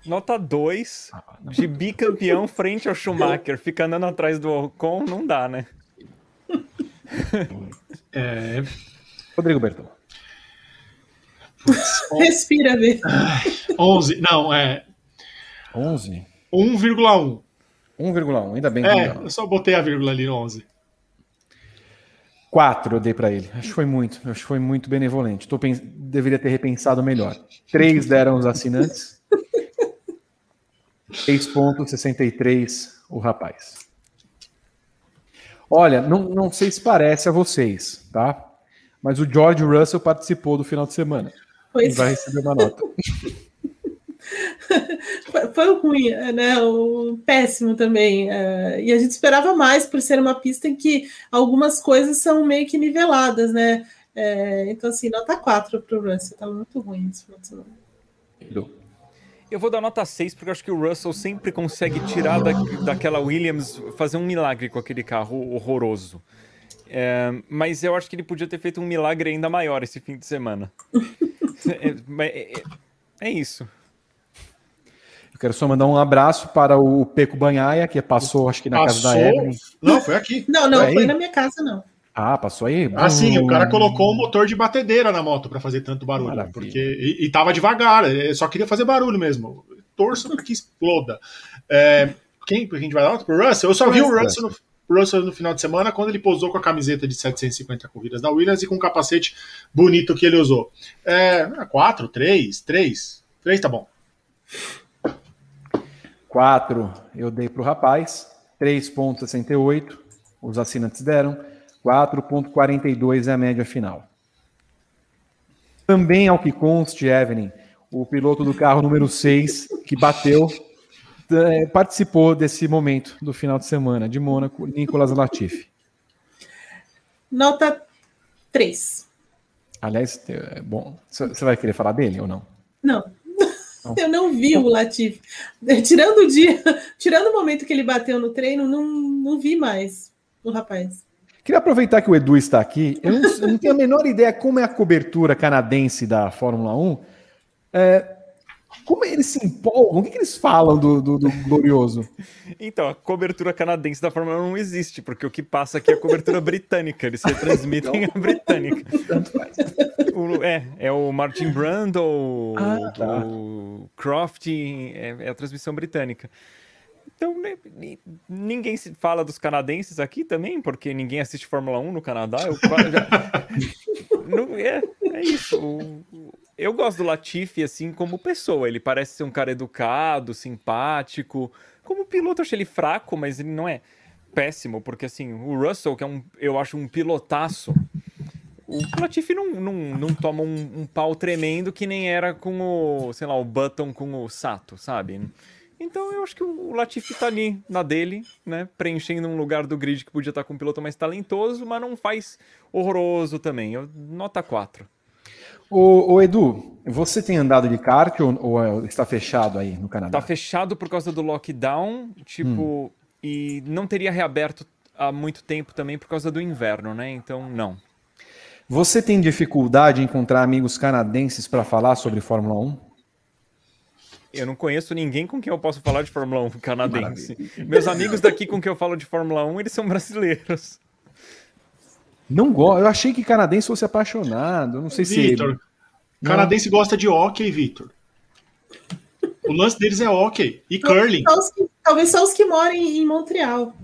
Nota 2 ah, de bicampeão frente ao Schumacher. Fica andando atrás do Ocon, não dá, né? É... Rodrigo Respira, vê. 11, não, é. 11? 1,1. 1,1, ainda bem que É, eu só botei a vírgula ali no 11. 4 eu dei para ele. Acho que foi muito, acho que foi muito benevolente. Tô pens... Deveria ter repensado melhor. 3 deram os assinantes. 6,63 o rapaz. Olha, não, não sei se parece a vocês, tá? Mas o George Russell participou do final de semana. Pois. E vai receber uma nota. Foi ruim, né? O péssimo também. É, e a gente esperava mais por ser uma pista em que algumas coisas são meio que niveladas, né? É, então, assim, nota 4 para o Russell, tá muito ruim esse final de semana. Eu vou dar nota 6, porque eu acho que o Russell sempre consegue tirar da, daquela Williams, fazer um milagre com aquele carro horroroso. É, mas eu acho que ele podia ter feito um milagre ainda maior esse fim de semana. é, é, é, é isso. Eu quero só mandar um abraço para o Peco Banhaia, que passou, acho que na passou? casa da Evelyn. Não, foi aqui. Não, não, foi, foi na minha casa, não. Ah, passou aí? Ah, sim, o cara colocou um motor de batedeira na moto para fazer tanto barulho. Maravilha. Porque, e, e tava devagar, só queria fazer barulho mesmo. Torço que exploda. É, quem, quem a gente vai dar? Pro Russell? Eu só vi o Russell no, Russell no final de semana quando ele posou com a camiseta de 750 corridas da Williams e com o capacete bonito que ele usou. É, 4, 3, 3. 3 tá bom. 4 eu dei para o rapaz, 3,68 os assinantes deram, 4,42 é a média final. Também, ao que conste, Evelyn, o piloto do carro número 6, que bateu, é, participou desse momento do final de semana de Mônaco, Nicolas Latifi. Nota 3. Aliás, é bom. Você vai querer falar dele ou não? Não. não. Eu não vi o Latifi. Tirando o dia, tirando o momento que ele bateu no treino, não, não vi mais o rapaz. Queria aproveitar que o Edu está aqui. Eu não, eu não tenho a menor ideia como é a cobertura canadense da Fórmula 1. É, como eles se empolgam? O que, que eles falam do, do, do, Glorioso? Então, a cobertura canadense da Fórmula 1 não existe, porque o que passa aqui é a cobertura britânica. Eles retransmitem então, a britânica. Tanto faz. O, é, é o Martin Brundle, ah, tá. o Croft, é, é a transmissão britânica. Então, né, ninguém se fala dos canadenses aqui também, porque ninguém assiste Fórmula 1 no Canadá. Eu, já... não, é, é isso. O, eu gosto do Latifi, assim, como pessoa. Ele parece ser um cara educado, simpático. Como piloto, eu achei ele fraco, mas ele não é péssimo, porque, assim, o Russell, que é um, eu acho um pilotaço, o Latifi não, não, não toma um, um, pau tremendo que nem era com o, sei lá, o Button com o Sato, sabe? Então eu acho que o Latifi tá ali na dele, né? Preenchendo um lugar do grid que podia estar com um piloto mais talentoso, mas não faz horroroso também. Eu, nota 4. Ô, ô, Edu, você tem andado de kart ou, ou, está fechado aí no Canadá? Está fechado por causa do lockdown, tipo, hum. e não teria reaberto há muito tempo também por causa do inverno, né? Então, não. Você tem dificuldade em encontrar amigos canadenses para falar sobre Fórmula 1? Eu não conheço ninguém com quem eu posso falar de Fórmula 1 canadense. Maravilha. Meus amigos daqui com quem eu falo de Fórmula 1, eles são brasileiros. Não gosto. Eu achei que canadense fosse apaixonado. Não sei Victor, se. Canadense não. gosta de hockey, Victor. O lance deles é hockey e curling. Só que, talvez só os que morem em Montreal.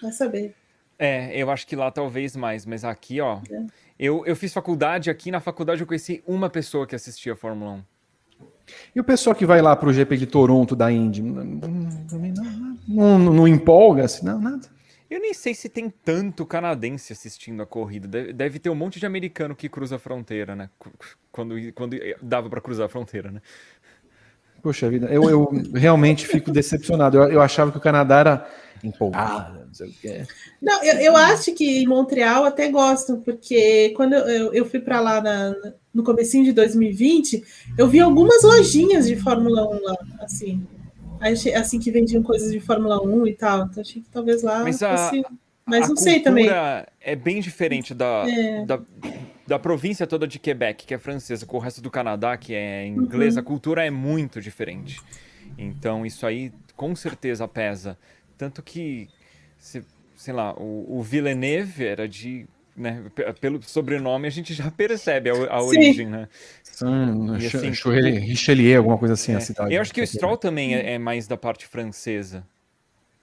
Vai saber. É, eu acho que lá talvez mais, mas aqui, ó. É. Eu, eu fiz faculdade aqui, na faculdade eu conheci uma pessoa que assistia a Fórmula 1. E o pessoal que vai lá para o GP de Toronto da Indy, não, não, não, não empolga assim, não, nada. Eu nem sei se tem tanto canadense assistindo a corrida. Deve, ter um monte de americano que cruza a fronteira, né? Quando, quando dava para cruzar a fronteira, né? Poxa vida, eu, eu realmente fico decepcionado. Eu, eu, achava que o Canadá era empolgado, não sei o quê. Não, eu, eu acho que em Montreal até gostam, porque quando eu, eu fui para lá na, no comecinho de 2020, eu vi algumas lojinhas de Fórmula 1 lá, assim assim que vendiam coisas de Fórmula 1 e tal. Então achei que talvez lá mas fosse. A, mas não sei também. É bem diferente da, é. da, da, província toda de Quebec, que é francesa, com o resto do Canadá, que é inglês. Uhum. A cultura é muito diferente. Então isso aí com certeza pesa. Tanto que, sei lá, o, o Villeneuve era de né? Pelo sobrenome a gente já percebe a, a origem, né? Hum, e, assim, Richelieu, alguma coisa assim, é, a cidade. Eu acho que o Stroll também é, é, mais da parte francesa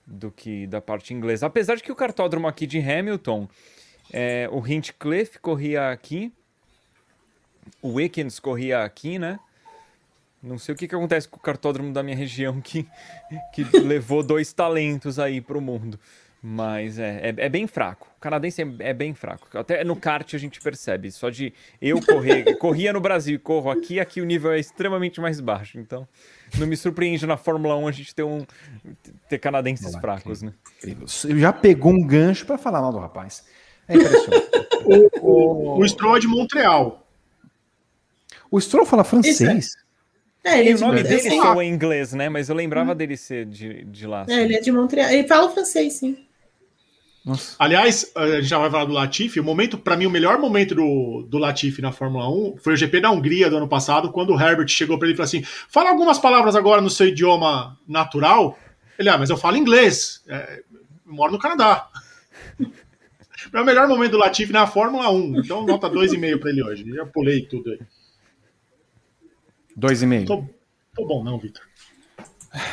do que da parte inglesa. Apesar de que o cartódromo aqui de Hamilton, é, o Hinchcliffe corria aqui, o Wickens corria aqui, né? Não sei o que, que acontece com o cartódromo da minha região que, que levou dois talentos aí para o mundo. Mas é, é, é, bem fraco. O canadense é, é, bem fraco. Até no kart a gente percebe. Só de eu correr, corria no Brasil e corro aqui, aqui o nível é extremamente mais baixo. Então, não me surpreende na Fórmula 1 a gente ter, um, ter canadenses fracos, né? Já pegou um gancho para falar mal do rapaz. É impressionante. o, o, o Stroll é de Montreal. O Stroll fala francês? É, ele é o nome dele é soa em inglês, né? Mas eu lembrava hum. dele ser de, de lá. Assim. É, ele é de Montreal. Ele fala francês, sim. Nossa. Aliás, a gente já vai falar do Latifi. O momento, para mim, o melhor momento do, do Latifi na Fórmula 1 foi o GP da Hungria do ano passado, quando o Herbert chegou para ele e falou assim: fala algumas palavras agora no seu idioma natural. Ele, ah, mas eu falo inglês. É, eu moro no Canadá. é o melhor momento do Latifi na Fórmula 1. Então, nota 2,5 para ele hoje. Já pulei tudo aí. 2,5. Tô, tô bom, não, Vitor.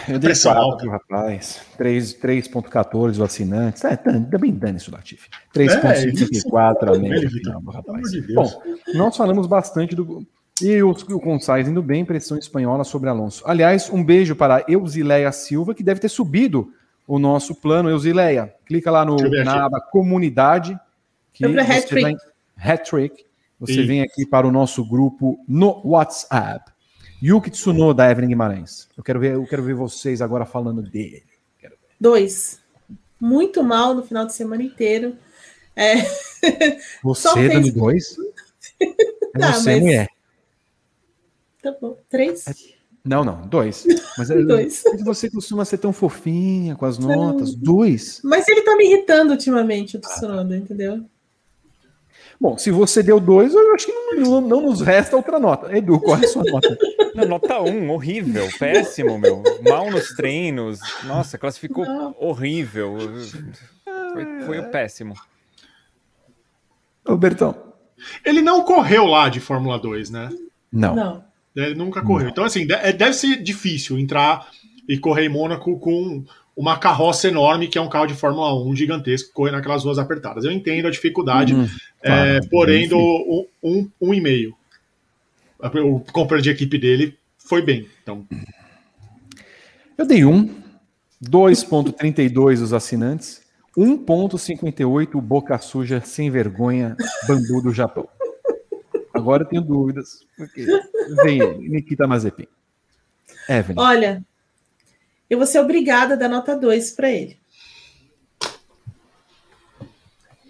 Eu dei alta, rapaz. 3.14 o assinante. É, também dane isso, Latif. 3.54 é, a média final, rapaz. De Bom, nós falamos bastante do. E o, o Concais indo bem, pressão espanhola sobre Alonso. Aliás, um beijo para Eusileia Silva, que deve ter subido o nosso plano. Eusileia, clica lá no, na aba comunidade. Que você, hat-trick. Você e... vem aqui para o nosso grupo no WhatsApp. Yuki Tsunoda, Evelyn Guimarães. Eu quero ver, eu quero ver vocês agora falando dele. Dois. Muito mal no final de semana inteiro. É... Você fez... dando dois? É tá, você, mas... mulher. Tá bom. Três? É... Não, não, dois. Mas é, dois. você costuma ser tão fofinha com as notas. Não. Dois. Mas ele tá me irritando ultimamente, o Tsunoda, ah. entendeu? Bom, se você deu dois, eu acho que não, não, nos resta outra nota. Edu, qual é a sua nota? Não, nota um, horrível, péssimo, meu. Mal nos treinos. Nossa, classificou não. horrível. Foi, foi o péssimo. Ô, Bertão. Ele não correu lá de Fórmula 2, né? Não. não. Ele nunca correu. Não. Então, assim, deve ser difícil entrar e correr em Mônaco com uma carroça enorme, que é um carro de Fórmula 1 gigantesco, que corre naquelas ruas apertadas. Eu entendo a dificuldade, uhum, é, porém, do um, um, um e meio. O companheiro de equipe dele foi bem. Então. Eu dei um, 2,32 os assinantes, 1,58 o Boca Suja sem vergonha, bambu do Japão. Agora eu tenho dúvidas. Porque vem Nikita Mazepin. Evelyn. Olha, eu vou ser obrigada a dar nota 2 para ele.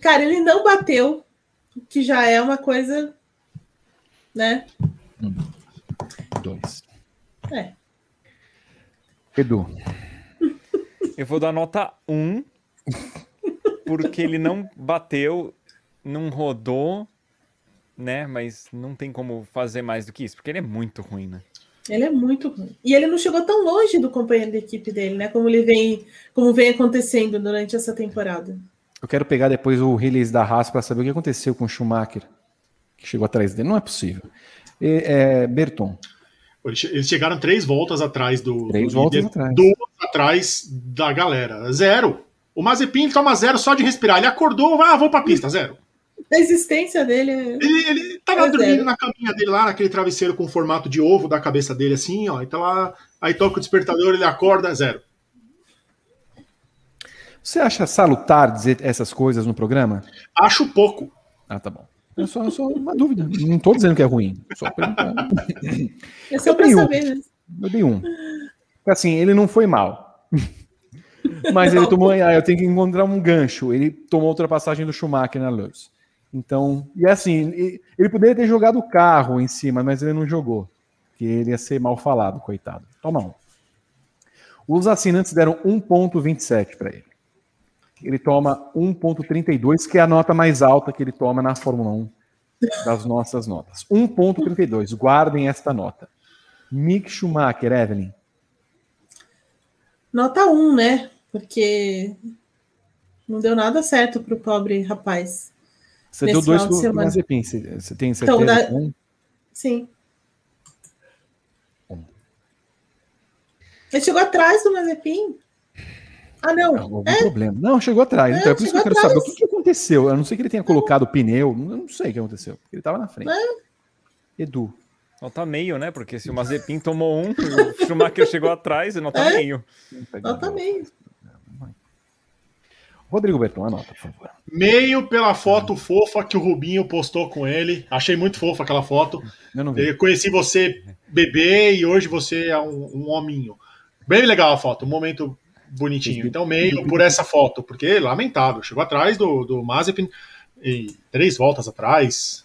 Cara, ele não bateu, que já é uma coisa, né? Dois. É. Edu. Eu vou dar nota 1, um, porque ele não bateu, não rodou, né? Mas não tem como fazer mais do que isso, porque ele é muito ruim, né? Ele é muito ruim. E ele não chegou tão longe do companheiro da equipe dele, né? Como ele vem, como vem acontecendo durante essa temporada. Eu quero pegar depois o release da Haas para saber o que aconteceu com o Schumacher, que chegou atrás dele. Não é possível. E, é, Berton. Eles chegaram três voltas atrás do, três do voltas líder, atrás. duas atrás da galera. Zero. O Mazepin toma zero só de respirar. Ele acordou, ah, vou pra pista, zero. A existência dele é... Ele, ele tá lá é dormindo zero. na caminha dele, lá naquele travesseiro com formato de ovo da cabeça dele, assim, ó. Então lá, aí toca o despertador, ele acorda, zero. Você acha salutar dizer essas coisas no programa? Acho pouco. Ah, tá bom. É só, só uma dúvida. Não estou dizendo que é ruim. Só perguntando. É só para saber, né? Eu dei um. Assim, ele não foi mal. Mas ele tomou. Ah, eu tenho que encontrar um gancho. Ele tomou a ultrapassagem do Schumacher na Luz. Então, e assim, ele poderia ter jogado o carro em cima, mas ele não jogou. Que ele ia ser mal falado, coitado. Toma um. Os assinantes deram 1,27 para ele. Ele toma 1,32, que é a nota mais alta que ele toma na Fórmula 1 das nossas notas. 1,32. Guardem esta nota. Mick Schumacher, Evelyn. Nota 1, né? Porque não deu nada certo para o pobre rapaz. Você deu dois pro, pro Mazepin, você, você tem certeza? Então, da... um? Sim. Um. Ele chegou atrás do Mazepin. Ah, não. Algum é? problema. Não, chegou atrás. É, então é por isso que eu quero atrás. saber o que, que, aconteceu. Eu não sei que ele tenha colocado o pneu, eu não sei o que aconteceu. Ele estava na frente. É. Edu. Nota meio, né? Porque se o Mazepin tomou um, o Schumacher chegou atrás, nota é. meio. Nota meio. Rodrigo Berton, anota, por favor. Meio pela foto fofa que o Rubinho postou com ele. Achei muito fofa aquela foto. Eu, não vi. eu conheci você bebê e hoje você é um, um hominho. Bem legal a foto, um momento bonitinho. Então, meio por essa foto, porque lamentável. Chegou atrás do, do Mazepin. e três voltas atrás.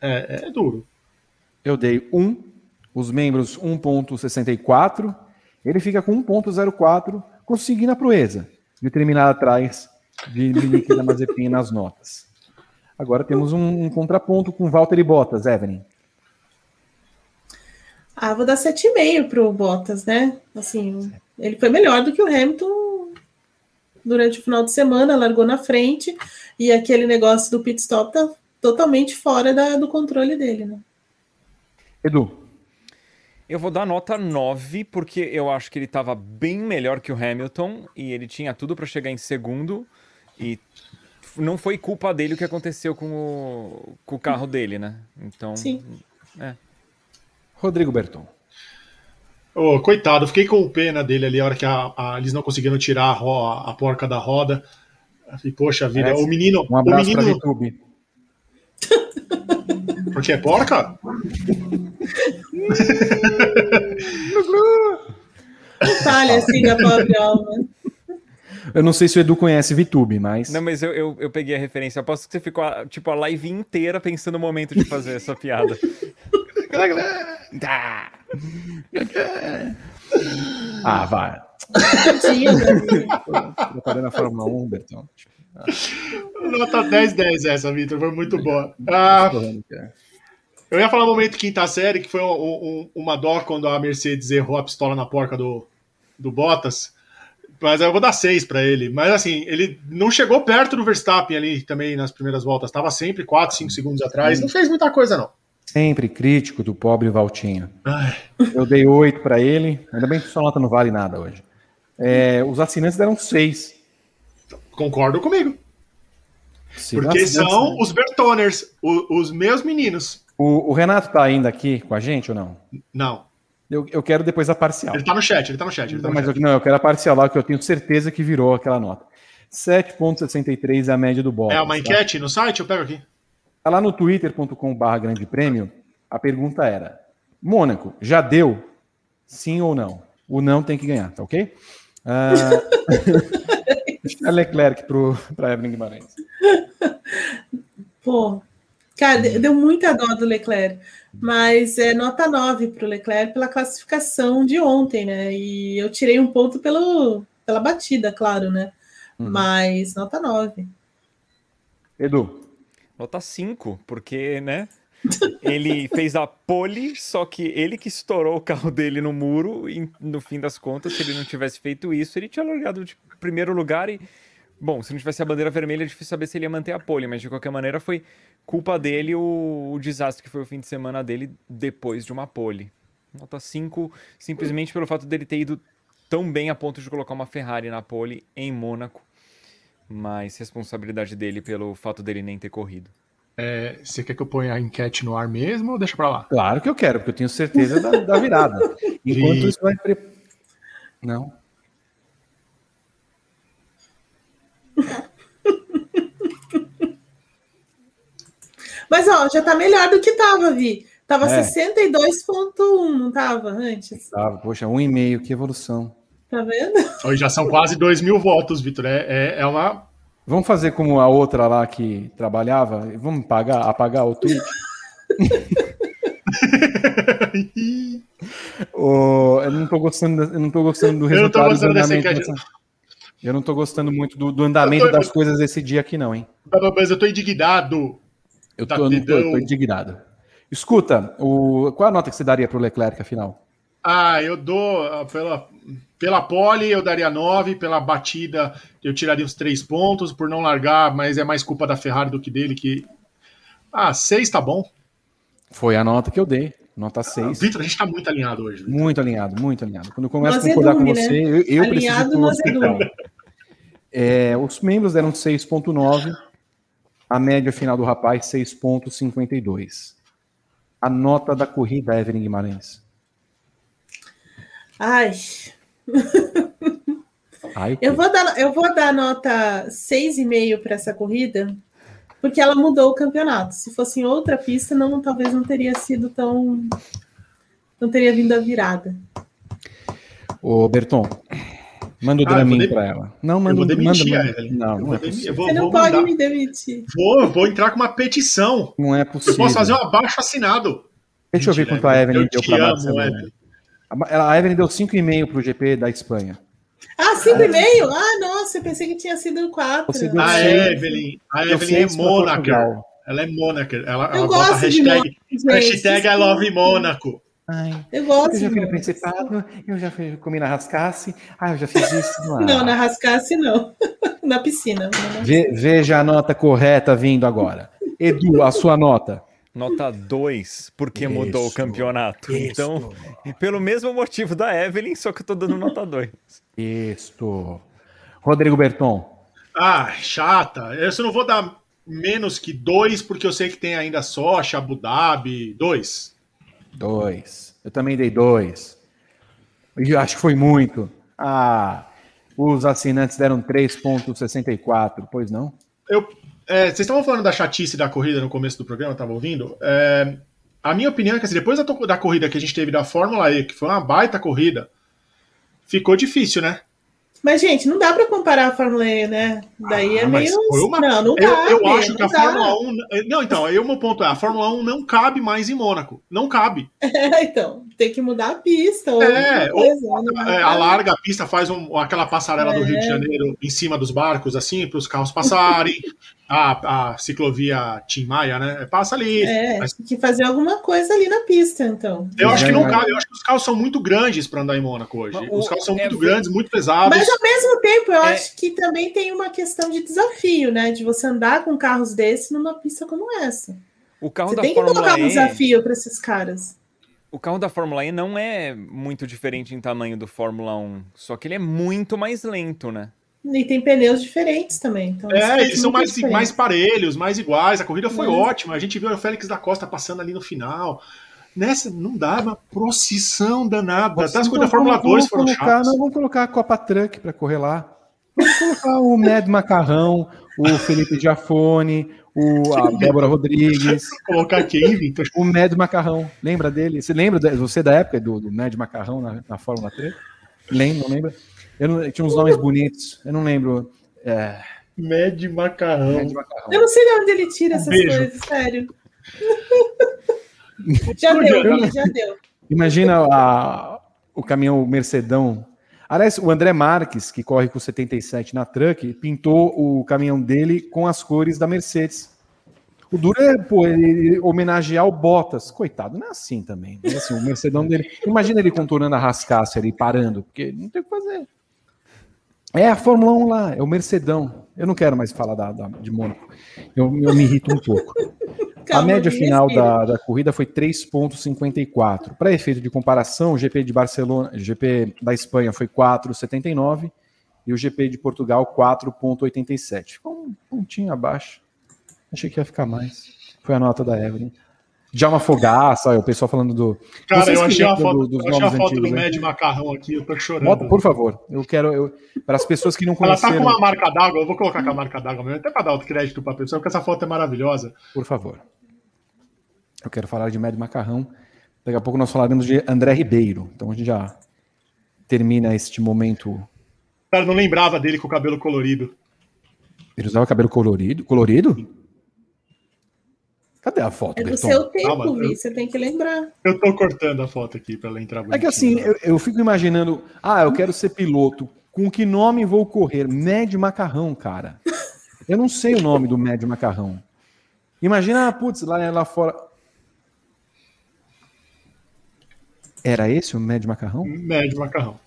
É, é duro. Eu dei 1, os membros 1.64, ele fica com 1.04, conseguindo a proeza de terminar atrás de Nikita Mazepin nas notas. Agora temos um, um contraponto com Walter e Bottas, Evelyn. Ah, vou dar 7,5 para o Bottas, né? Assim, ele foi melhor do que o Hamilton durante o final de semana, largou na frente, e aquele negócio do pit stop tá totalmente fora da, do controle dele, né? Edu. Eu vou dar nota 9, porque eu acho que ele estava bem melhor que o Hamilton e ele tinha tudo para chegar em segundo. E não foi culpa dele o que aconteceu com o, com o carro dele, né? Então. Sim. É. Rodrigo Berton. Oh, coitado, fiquei com pena dele ali a hora que a, a, eles não conseguiram tirar a, ro, a porca da roda. Falei, Poxa vida, Parece. o menino. Um abraço o menino. YouTube. Porque é porca? Fale assim da pobre alma. Eu não sei se o Edu conhece VTube, mas. Não, mas eu, eu, eu peguei a referência. Aposto que você ficou, tipo, a live inteira pensando no momento de fazer essa piada. ah, vai. Preparando a Fórmula 1, Bertão. Nota 10-10 essa, Vitor. Foi muito boa. Ah, eu ia falar um momento quinta série, que foi um, um, uma dó quando a Mercedes errou a pistola na porca do, do Bottas. Mas eu vou dar seis para ele. Mas assim, ele não chegou perto do Verstappen ali também nas primeiras voltas. Estava sempre 4, 5 segundos atrás. Não fez muita coisa, não. Sempre crítico do pobre Valtinho. Ai. Eu dei oito para ele. Ainda bem que sua nota não vale nada hoje. É, os assinantes deram seis. Concordo comigo. Se Porque são os Bertoners, os, os meus meninos. O, o, Renato tá ainda aqui com a gente ou não? Não. Eu, eu quero depois a parcial. Ele tá no chat, ele tá no chat. Tá no mas chat. Eu, não, eu quero a parcial lá, que eu tenho certeza que virou aquela nota. 7,63 é a média do Bottas. É uma tá? enquete tá? no site? Eu pego aqui. Tá lá no twitter.com.br grande prêmio. A pergunta era: Mônaco, já deu? Sim ou não? O não tem que ganhar, tá ok? Uh... a Leclerc para Evelyn Guimarães. Pô, Cara, deu muita dó do Leclerc, mas é nota 9 para o Leclerc pela classificação de ontem, né? E eu tirei um ponto pelo, pela batida, claro, né? Uhum. Mas nota 9. Edu. Nota 5, porque, né? Ele fez a pole, só que ele que estourou o carro dele no muro, e no fim das contas, se ele não tivesse feito isso, ele tinha largado de primeiro lugar e Bom, se não tivesse a bandeira vermelha, é difícil saber se ele ia manter a pole, mas de qualquer maneira foi culpa dele o, o desastre que foi o fim de semana dele depois de uma pole. Nota 5, simplesmente pelo fato dele ter ido tão bem a ponto de colocar uma Ferrari na pole em Mônaco, mas responsabilidade dele pelo fato dele nem ter corrido. É, você quer que eu ponha a enquete no ar mesmo ou deixa pra lá? Claro que eu quero, porque eu tenho certeza da, da virada. Enquanto isso vai. Não. Mas ó, já tá melhor do que tava, Vi. Tava é. 62.1, não tava antes? Tava, poxa, um e meio, que evolução. Tá vendo? Hoje já são quase 2 mil votos, Vitor. É, é, é, uma. Vamos fazer como a outra lá que trabalhava? Vamos pagar, apagar o tweet? oh, eu não tô gostando, eu não tô gostando do resultado. Eu gostando dessa enquete. Eu não tô gostando muito do, do andamento tô... das coisas esse dia aqui, não, hein? Mas eu tô indignado. Eu tô, tá, tô, tô indignado. Escuta, o, qual a nota que você daria para o Leclerc, afinal? Ah, eu dou ah, pela, pela pole eu daria 9, pela batida eu tiraria os 3 pontos, por não largar, mas é mais culpa da Ferrari do que dele, que... Ah, 6 tá bom. Foi a nota que eu dei, nota 6. Ah, Vitor, a gente tá muito alinhado hoje. Victor. Muito alinhado, muito alinhado. Quando eu começo a concordar com você, né? eu, eu alinhado, preciso... É, os membros deram 6.9, a média final do rapaz, 6,52. A nota da corrida, Evelyn Guimarães. Ai. Ai eu, vou dar, eu vou dar nota 6,5 para essa corrida, porque ela mudou o campeonato. Se fosse em outra pista, não, talvez não teria sido tão. Não teria vindo a virada. Ô, Berton, Manda o ah, Dramin para ela. Não, manda, eu vou demitir manda. Não, não, é possível. Vou, Você não pode mandar. me demitir. Vou, vou entrar com uma petição. Não é possível. Eu posso fazer um abaixo assinado. Deixa Mentira, eu ver quanto a Evelyn deu para Barcelona. A Evelyn deu 5,5 para o GP da Espanha. Ah, 5,5? Ah, nossa, eu pensei que tinha sido 4. A Evelyn, a Evelyn é Mônaco. Ela é Mônaco. Ela, ela bota hashtag, hashtag I love Mônaco. Ai, eu gosto. Eu já fui no Principado, eu já fui, comi na Rascasse. Ah, eu já fiz isso. Não, não na Rascasse não. na piscina. Ve, veja a nota correta vindo agora. Edu, a sua nota. Nota 2, porque isso, mudou o campeonato. Isso. Então, pelo mesmo motivo da Evelyn, só que eu tô dando nota 2. Isso. Rodrigo Berton. Ah, chata. Eu só não vou dar menos que 2, porque eu sei que tem ainda Socha, Abu Dhabi. 2. Dois. Eu também dei dois. Eu acho que foi muito. Ah, os assinantes deram 3,64, pois não? Eu, é, vocês estavam falando da chatice da corrida no começo do programa, estava ouvindo? É, a minha opinião é que assim, depois da, da corrida que a gente teve da Fórmula E, que foi uma baita corrida, ficou difícil, né? Mas, gente, não dá para comparar a Fórmula E, né? Daí é ah, é meio. Uma... Não, não dá. Eu, eu acho que a dá. Fórmula 1. Não, então, aí o meu ponto é: a Fórmula 1 não cabe mais em Mônaco. Não cabe. É, então, tem que mudar a pista. Ou é, coisa, ou, é, alarga a pista, faz um, aquela passarela é. do Rio de é. Janeiro em cima dos barcos, assim, para os carros passarem. a, a ciclovia Tim Maia, né? Passa ali. É, mas... tem que fazer alguma coisa ali na pista, então. Eu acho que não cabe, eu acho que os carros são muito grandes para andar em Mônaco hoje. os carros são é, muito grandes, muito pesados. Mas ao mesmo tempo, eu é... acho que também tem uma questão de desafio, né? De você andar com carros desses numa pista como essa. O carro você da tem que colocar um desafio para esses caras. O carro da Fórmula E não é muito diferente em tamanho do Fórmula 1, só que ele é muito mais lento, né? E tem pneus diferentes também. Então é, eles são mais, mais parelhos, mais iguais. A corrida foi ótima. A gente viu o Félix da Costa passando ali no final. Nessa, não dava procissão danada. Até as coisas da Fórmula 2 foram colocar. Não, vamos colocar a Copa Truck para correr lá. Vamos colocar o Med Macarrão, o Felipe Giafone, o, a Débora Rodrigues. colocar quem, Vitor? O Med Macarrão. Lembra dele? Você lembra, você da época do, do Med Macarrão na, na Fórmula 3? Lembra, não lembra? Eu não, tinha uns nomes bonitos, eu não lembro. É... Med macarrão. Med macarrão. Eu não sei de onde ele tira essas Beijo. coisas, sério. já deu, já deu. Imagina a, o caminhão Mercedão. Aliás, o André Marques, que corre com 77 na truck, pintou o caminhão dele com as cores da Mercedes. O duro é, pô, ele homenagear o Bottas. Coitado, não é assim também. Mas, assim, o Mercedão dele. Imagina ele contornando a rascaça ali, parando, porque não tem o que fazer. É a Fórmula 1 lá, é o Mercedão. Eu não quero mais falar da, da de Mônaco. Eu, eu, me irrito um pouco. Calma, a média final da, da, corrida foi 3,54. Para efeito de comparação, o GP de Barcelona, o GP da Espanha foi 4,79 e o GP de Portugal 4,87. Ficou um pontinho abaixo. Achei que ia ficar mais. Foi a nota da Evelyn. Djalma Fogaça, o pessoal falando do. Cara, eu achei a foto, do, eu achei a foto do Mad Macarrão aqui, eu tô chorando. Bota, por favor, eu quero. Eu, para as pessoas que não conheceram. Ela tá com uma marca d'água, eu vou colocar com a marca d'água mesmo, até para dar outro crédito para a pessoa, porque essa foto é maravilhosa. Por favor. Eu quero falar de Mad Macarrão. Daqui a pouco nós falaremos de André Ribeiro. Então a gente já termina este momento. Cara, não lembrava dele com o cabelo colorido. Ele usava cabelo colorido? Colorido? Cadê a foto? É do seu tempo, Calma, Vi, eu... você tem que lembrar. Eu tô cortando a foto aqui para ela entrar É que assim, eu, eu, fico imaginando, ah, eu quero ser piloto. Com que nome vou correr? Médio Macarrão, cara. Eu não sei o nome do Médio Macarrão. Imagina, ah, putz, lá, lá fora. Era esse o Médio Macarrão? Médio Macarrão.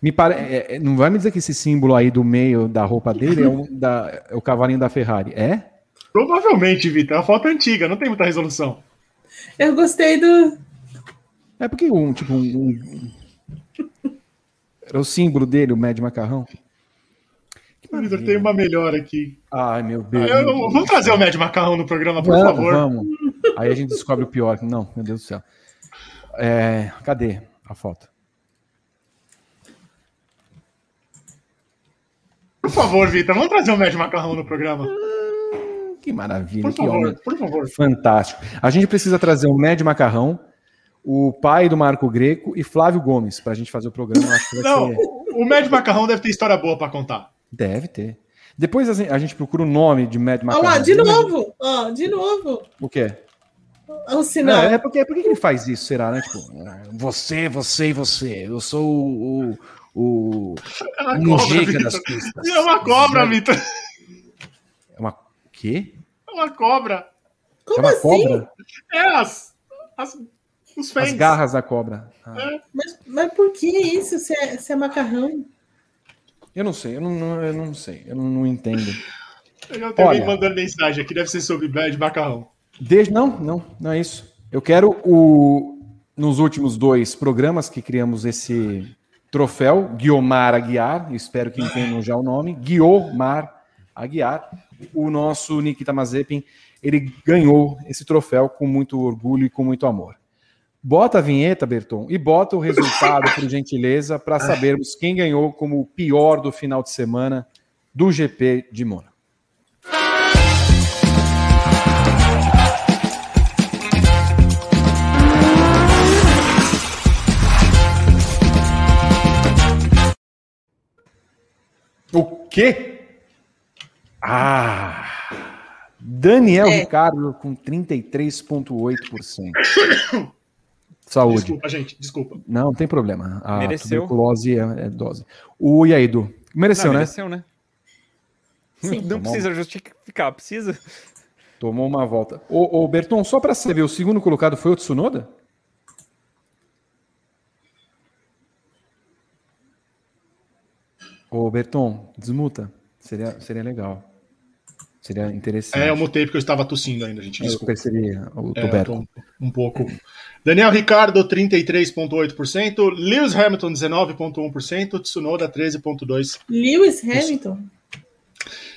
Me pare... É, é, não vai me dizer que esse símbolo aí do meio da roupa dele é, um, da, é o cavalinho da Ferrari. É? Provavelmente, Vitor. É uma foto antiga, não tem muita resolução. Eu gostei do. É porque um, tipo, um. um... Era o símbolo dele, o Mad Macarrão. Vitor, tem uma melhor aqui. Ai, meu Deus. Ah, eu, vamos trazer o Mad Macarrão no programa, por favor. Vamos. Aí a gente descobre o pior. Não, meu Deus do céu. É, cadê a foto? Por favor, Vitor, vamos trazer o Mad Macarrão no programa. Que maravilha, por que favor, homem por favor. fantástico. A gente precisa trazer o Médio Macarrão, o pai do Marco Greco e Flávio Gomes para a gente fazer o programa. Não, ser... o Médio Macarrão deve ter história boa para contar. Deve ter. Depois a gente procura o nome de Mad Macarrão. Olha lá, de novo! Ó, de novo! O quê? O sinal. Não, é porque, por que ele faz isso, será, né? Tipo, você, você e você. Eu sou o. o, o é mujica das pistas. É uma cobra, Vitor. É uma. quê? Uma cobra. Como é uma assim? Cobra? É, as, as, os fãs. As garras da cobra. Ah. É. Mas, mas por que isso? Se é, se é macarrão? Eu não sei, eu não, eu não sei, eu não, não entendo. Eu já tenho mandando mensagem aqui, deve ser sobre de macarrão. Desde, não, não, não é isso. Eu quero o nos últimos dois programas que criamos esse troféu, Guiomar Aguiar, espero que entendam já o nome, Guiomar Aguiar, o nosso Nikita Mazepin, ele ganhou esse troféu com muito orgulho e com muito amor. Bota a vinheta, Berton, e bota o resultado, por gentileza, para sabermos quem ganhou como o pior do final de semana do GP de Mônaco. O quê? Ah! Daniel é. Ricardo com 33,8%. Saúde. Desculpa, gente, desculpa. Não, não tem problema. A mereceu. tuberculose é, é dose. O Edu? Mereceu, não, né? Mereceu, né? Sim. Não Tomou... precisa justificar, precisa. Tomou uma volta. Ô, ô Berton, só para você ver, o segundo colocado foi o Tsunoda? Ô, Berton, desmuta. Seria, seria legal. Seria interessante. É, eu mutei porque eu estava tossindo ainda, gente. Desculpa. Eu percebi o é, um, um pouco. Daniel Ricardo, 33,8%. Lewis Hamilton, 19,1%. Tsunoda, 13,2%. Lewis Hamilton?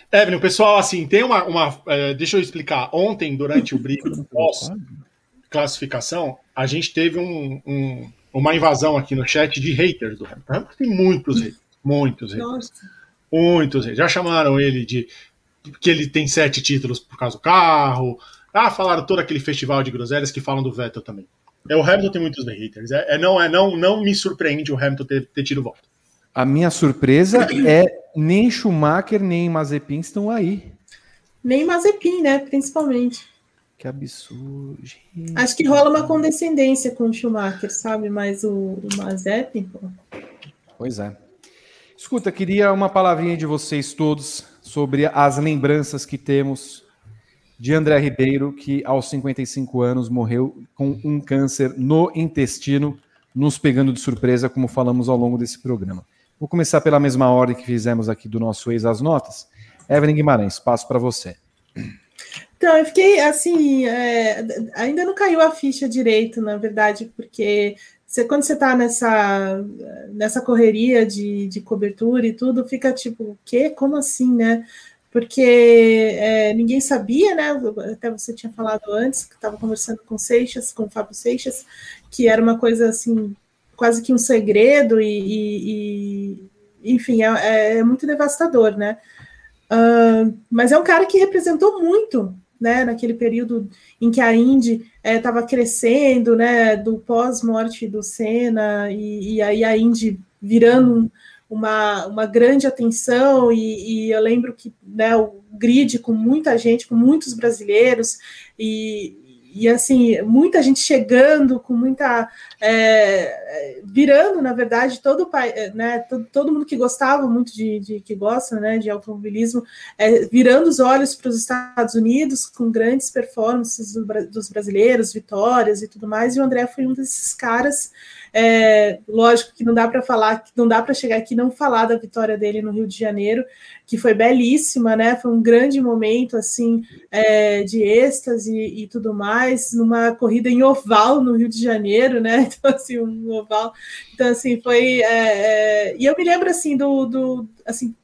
Evelyn, o pessoal, assim, tem uma. uma é, deixa eu explicar. Ontem, durante o brinco pós-classificação, a gente teve um, um, uma invasão aqui no chat de haters do Hamilton. Tem muitos haters. Muitos haters. Muitos haters. Já chamaram ele de que ele tem sete títulos por causa do carro. Ah, falaram todo aquele festival de groselhas que falam do Vettel também. É, o Hamilton tem muitos haters. É, é, não, é, não, não me surpreende o Hamilton ter, ter tido volta. A minha surpresa é nem Schumacher nem Mazepin estão aí. Nem Mazepin, né? Principalmente. Que absurdo. Gente. Acho que rola uma condescendência com o Schumacher, sabe? Mas o, o Mazepin, pô. Pois é. Escuta, queria uma palavrinha de vocês todos sobre as lembranças que temos de André Ribeiro, que aos 55 anos morreu com um câncer no intestino, nos pegando de surpresa, como falamos ao longo desse programa. Vou começar pela mesma ordem que fizemos aqui do nosso ex as notas. Evelyn Guimarães, passo para você. Então, eu fiquei assim, é, ainda não caiu a ficha direito, na verdade, porque você, quando você está nessa, nessa correria de, de cobertura e tudo, fica tipo, o quê? Como assim, né? Porque é, ninguém sabia, né? Até você tinha falado antes, que estava conversando com Seixas, com o Fábio Seixas, que era uma coisa assim, quase que um segredo, e, e, e enfim, é, é, muito devastador, né? Uh, mas é um cara que representou muito né, naquele período em que a Indy estava é, crescendo, né, do pós-morte do Senna, e, e, aí a Indy virando um, uma, uma grande atenção, e, e, eu lembro que né, o grid com muita gente, com muitos brasileiros, e, e assim, muita gente chegando, com muita. É, virando, na verdade, todo, né, todo, todo mundo que gostava muito de, de que gosta né, de automobilismo, é, virando os olhos para os Estados Unidos com grandes performances do, dos brasileiros, vitórias e tudo mais, e o André foi um desses caras é, lógico que não dá para falar, não dá para chegar aqui e não falar da vitória dele no Rio de Janeiro, que foi belíssima, né? Foi um grande momento assim é, de êxtase e, tudo mais, numa corrida em oval no Rio de Janeiro, né? Então assim um oval, então assim foi é, é, e eu me lembro assim do, do assim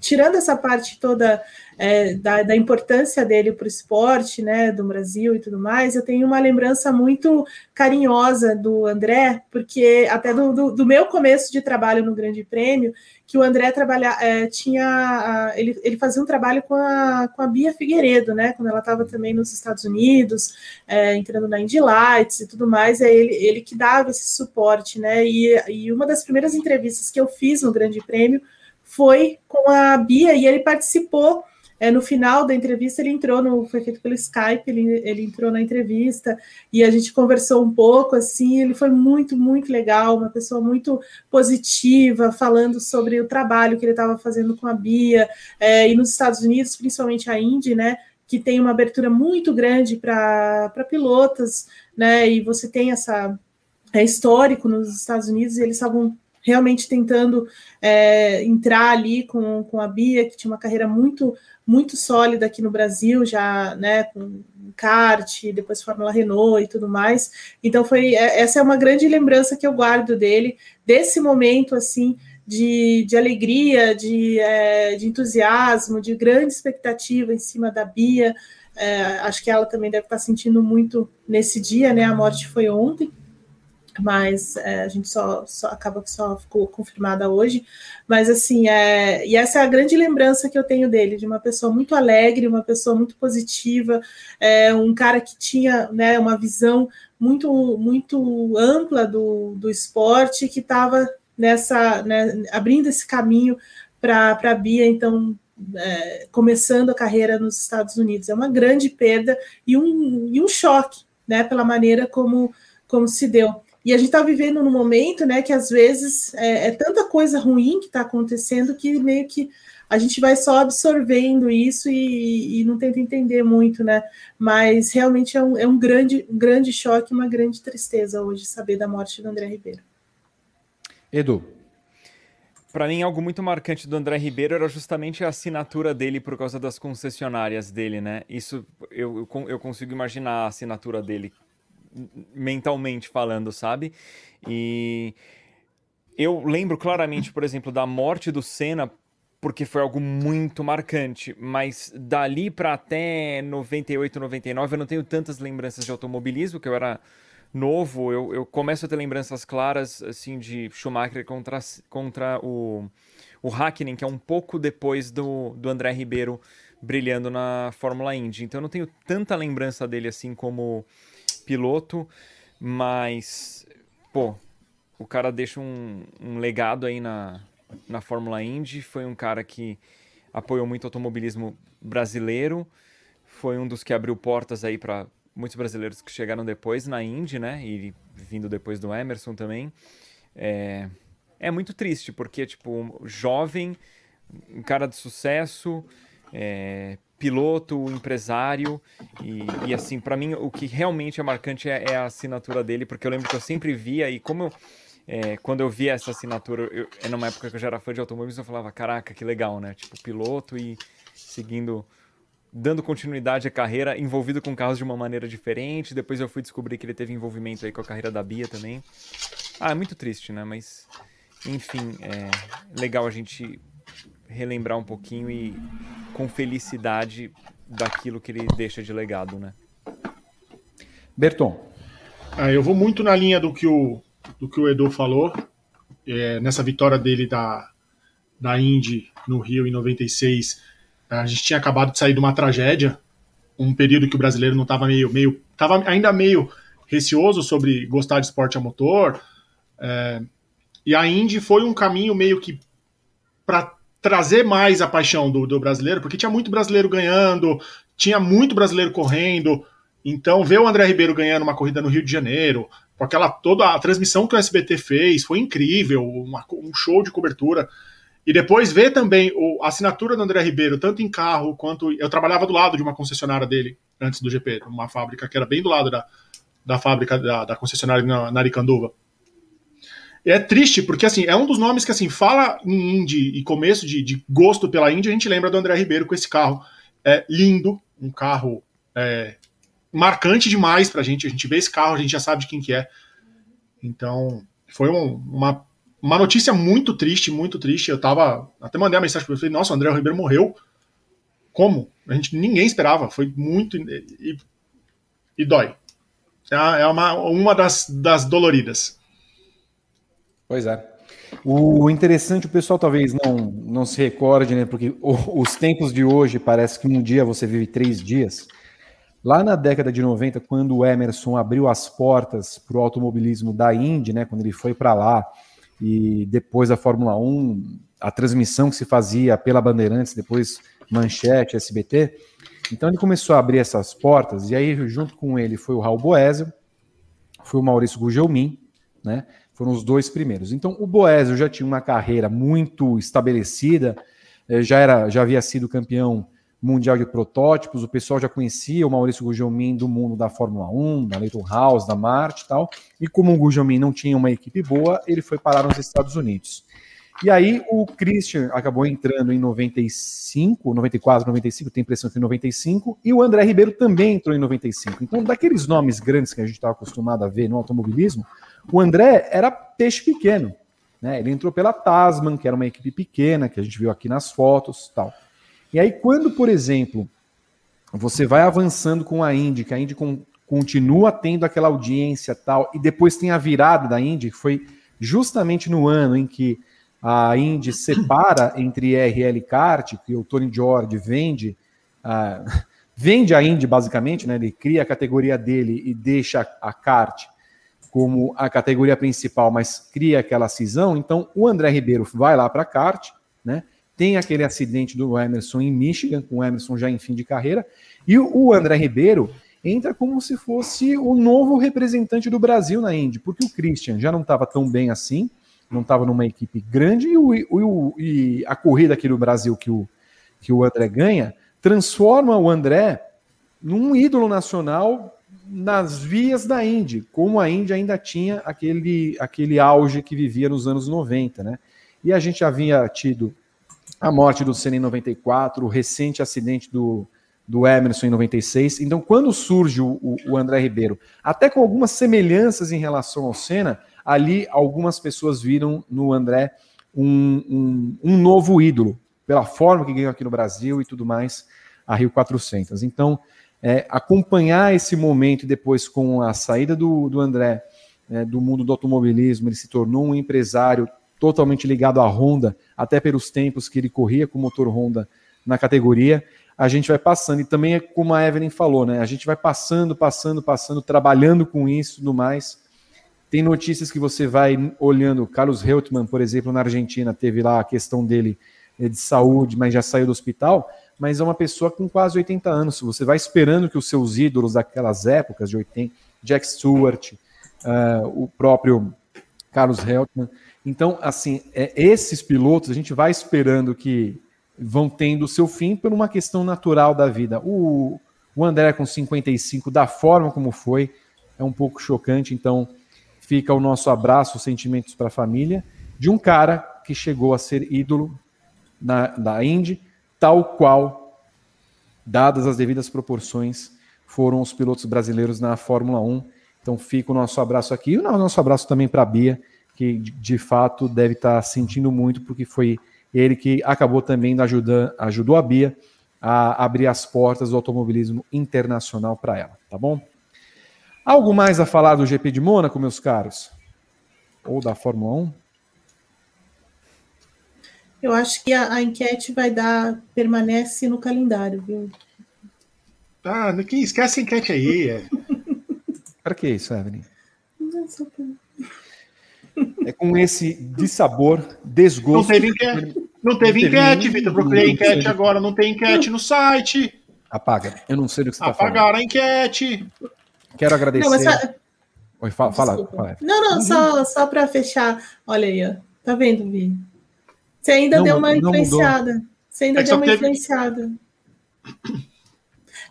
tirando essa parte toda é, da, da, importância dele para o esporte, né, do Brasil e tudo mais, eu tenho uma lembrança muito carinhosa do André, porque até do, do, do meu começo de trabalho no Grande Prêmio, que o André trabalha, é, tinha, ele, ele fazia um trabalho com a, com a Bia Figueiredo, né, quando ela estava também nos Estados Unidos, é, entrando na Indy Lights e tudo mais, é ele, ele que dava esse suporte, né, e, e uma das primeiras entrevistas que eu fiz no Grande Prêmio foi com a Bia, e ele participou é, no final da entrevista, ele entrou no. Foi feito pelo Skype, ele, ele entrou na entrevista e a gente conversou um pouco. Assim, ele foi muito, muito legal, uma pessoa muito positiva, falando sobre o trabalho que ele estava fazendo com a Bia. É, e nos Estados Unidos, principalmente a Indy, né? Que tem uma abertura muito grande para pilotos, né? E você tem essa. É histórico nos Estados Unidos, e eles estavam realmente tentando é, entrar ali com, com a Bia, que tinha uma carreira muito muito sólida aqui no Brasil, já né, com kart, depois Fórmula Renault e tudo mais. Então foi é, essa é uma grande lembrança que eu guardo dele, desse momento assim de, de alegria, de, é, de entusiasmo, de grande expectativa em cima da Bia. É, acho que ela também deve estar sentindo muito nesse dia, né? A morte foi ontem mas é, a gente só, só, acaba que só ficou confirmada hoje. Mas assim, é, e essa é a grande lembrança que eu tenho dele, de uma pessoa muito alegre, uma pessoa muito positiva, é, um cara que tinha né, uma visão muito, muito ampla do, do esporte, que estava nessa, né, abrindo esse caminho para a Bia, então é, começando a carreira nos Estados Unidos. É uma grande perda e um, e um choque, né, pela maneira como, como se deu. E a gente está vivendo num momento, né, que às vezes é, é tanta coisa ruim que está acontecendo que meio que a gente vai só absorvendo isso e, e, não tenta entender muito, né? Mas realmente é um, é um grande, um grande choque, uma grande tristeza hoje saber da morte do André Ribeiro. Edu. Para mim, algo muito marcante do André Ribeiro era justamente a assinatura dele por causa das concessionárias dele, né? Isso eu, eu, eu consigo imaginar a assinatura dele mentalmente falando, sabe? E eu lembro claramente, por exemplo, da morte do Senna porque foi algo muito marcante, mas dali para até 98, 99 eu não tenho tantas lembranças de automobilismo, que eu era novo, eu, eu começo a ter lembranças claras assim de Schumacher contra, contra o, o Hakkinen, que é um pouco depois do, do André Ribeiro brilhando na Fórmula Indy. Então eu não tenho tanta lembrança dele assim como piloto, mas, pô, o cara deixa um, um legado aí na, na Fórmula Indy. Foi um cara que apoiou muito o automobilismo brasileiro, foi um dos que abriu portas aí para muitos brasileiros que chegaram depois na Indy, né? E vindo depois do Emerson também. É, é muito triste, porque, tipo, jovem, um cara de sucesso, é, piloto, empresário e, e assim, para mim o que realmente é marcante é, é, a assinatura dele, porque eu lembro que eu sempre via e como eu, é, quando eu via essa assinatura, eu, é numa época que eu já era fã de automóveis, eu falava, caraca, que legal, né? Tipo, piloto e seguindo, dando continuidade à carreira, envolvido com carros de uma maneira diferente. Depois eu fui descobrir que ele teve envolvimento aí com a carreira da Bia também. Ah, é muito triste, né? Mas, enfim, é legal a gente relembrar um pouquinho e com felicidade daquilo que ele deixa de legado, né? Berton. Ah, eu vou muito na linha do que o, do que o Edu falou, é, nessa vitória dele da, da Indy no Rio em 96. A gente tinha acabado de sair de uma tragédia, um período que o brasileiro não estava meio, meio, tava ainda meio receoso sobre gostar de esporte a motor. É, e a Indy foi um caminho meio que para trazer mais a paixão do, do brasileiro, porque tinha muito brasileiro ganhando, tinha muito brasileiro correndo. Então, ver o André Ribeiro ganhando uma corrida no Rio de Janeiro, com aquela toda a transmissão que o SBT fez, foi incrível, uma, um show de cobertura. E depois ver também o, a assinatura do André Ribeiro, tanto em carro quanto. Eu trabalhava do lado de uma concessionária dele antes do GP, uma fábrica que era bem do lado da, da fábrica da, da concessionária na, na Aricanduva é triste, porque assim, é um dos nomes que assim, fala em Indy e começo de, de gosto pela Indy, a gente lembra do André Ribeiro com esse carro. É lindo, um carro é, marcante demais pra gente. A gente vê esse carro, a gente já sabe de quem que é. Então, foi um, uma, uma notícia muito triste, muito triste. Eu tava. Até mandei a mensagem para ele, falei, nossa, o André Ribeiro morreu como? A gente ninguém esperava, foi muito e, e dói. É, é uma, uma das, das doloridas. Pois é. O interessante, o pessoal talvez não, não se recorde, né? Porque os tempos de hoje parece que um dia você vive três dias. Lá na década de 90, quando o Emerson abriu as portas para o automobilismo da Indy, né? Quando ele foi para lá e depois da Fórmula 1, a transmissão que se fazia pela Bandeirantes, depois Manchete, SBT. Então ele começou a abrir essas portas, e aí junto com ele foi o Raul Boésio, foi o Maurício Gugelmin, né? Foram os dois primeiros. Então o Boésio já tinha uma carreira muito estabelecida, eh, já era, já havia sido campeão mundial de protótipos, o pessoal já conhecia o Maurício Gugelmin do mundo da Fórmula 1, da Leighton House, da Marte e tal. E como o Gugelmin não tinha uma equipe boa, ele foi parar nos Estados Unidos. E aí o Christian acabou entrando em 95, 94, 95, tem impressão que em 95, e o André Ribeiro também entrou em 95. Então, daqueles nomes grandes que a gente estava acostumado a ver no automobilismo, o André era peixe pequeno. Né? Ele entrou pela Tasman, que era uma equipe pequena, que a gente viu aqui nas fotos tal. E aí, quando, por exemplo, você vai avançando com a Indy, que a Indy continua tendo aquela audiência tal, e depois tem a virada da Indy, que foi justamente no ano em que a Indy separa entre RL Kart, que o Tony George vende, uh, vende a Indy basicamente, né? Ele cria a categoria dele e deixa a kart como a categoria principal, mas cria aquela cisão. Então o André Ribeiro vai lá para a kart, né? Tem aquele acidente do Emerson em Michigan, com o Emerson já em fim de carreira, e o André Ribeiro entra como se fosse o novo representante do Brasil na Indy, porque o Christian já não estava tão bem assim, não estava numa equipe grande, e, o, o, e, a corrida aqui no Brasil que o, que o André ganha transforma o André num ídolo nacional nas vias da Indy, como a Indy ainda tinha aquele, aquele auge que vivia nos anos 90, né? E a gente havia tido a morte do Senna em 94, o recente acidente do, do Emerson em 96. Então, quando surge o, o, André Ribeiro, até com algumas semelhanças em relação ao Senna, ali algumas pessoas viram no André um, um, um novo ídolo, pela forma que ganhou aqui no Brasil e tudo mais, a Rio 400. Então, é, acompanhar esse momento depois com a saída do, do André é, do mundo do automobilismo, ele se tornou um empresário totalmente ligado à Honda, até pelos tempos que ele corria com o motor Honda na categoria, a gente vai passando. E também é como a Evelyn falou, né? A gente vai passando, passando, passando, trabalhando com isso e tudo mais. Tem notícias que você vai olhando. Carlos Reutemann, por exemplo, na Argentina, teve lá a questão dele eh, de saúde, mas já saiu do hospital. Mas é uma pessoa com quase 80 anos. Você vai esperando que os seus ídolos daquelas épocas, de 80, Jack Stewart, uh, o próprio Carlos Reutemann. Então, assim, é, esses pilotos a gente vai esperando que vão tendo o seu fim por uma questão natural da vida. O, o André com 55, da forma como foi, é um pouco chocante. Então, fica o nosso abraço, sentimentos para a família, de um cara que chegou a ser ídolo na, da Indy, tal qual, dadas as devidas proporções, foram os pilotos brasileiros na Fórmula 1. Então fica o nosso abraço aqui e o nosso abraço também para a Bia, que de fato deve estar tá sentindo muito, porque foi ele que acabou também ajudando, ajudou a Bia a abrir as portas do automobilismo internacional para ela, tá bom? Algo mais a falar do GP de Mônaco, meus caros? Ou da Fórmula 1? Eu acho que a, a enquete vai dar, permanece no calendário, viu? Tá, ah, que esquece a enquete aí. É. Para que isso, Evelyn? É com esse dissabor, desgosto. Não teve enquete, não teve não enquete Vitor. Procurei enquete agora, não tem enquete no site. Apaga. Eu não sei do que você está falando. Apagaram a enquete. Quero agradecer. Não, mas... Oi, fala, fala, fala, Não, não, uhum. só, só para fechar. Olha aí, ó. Tá vendo, Vi? Você ainda não, deu uma influenciada. Você ainda é deu uma teve... influenciada.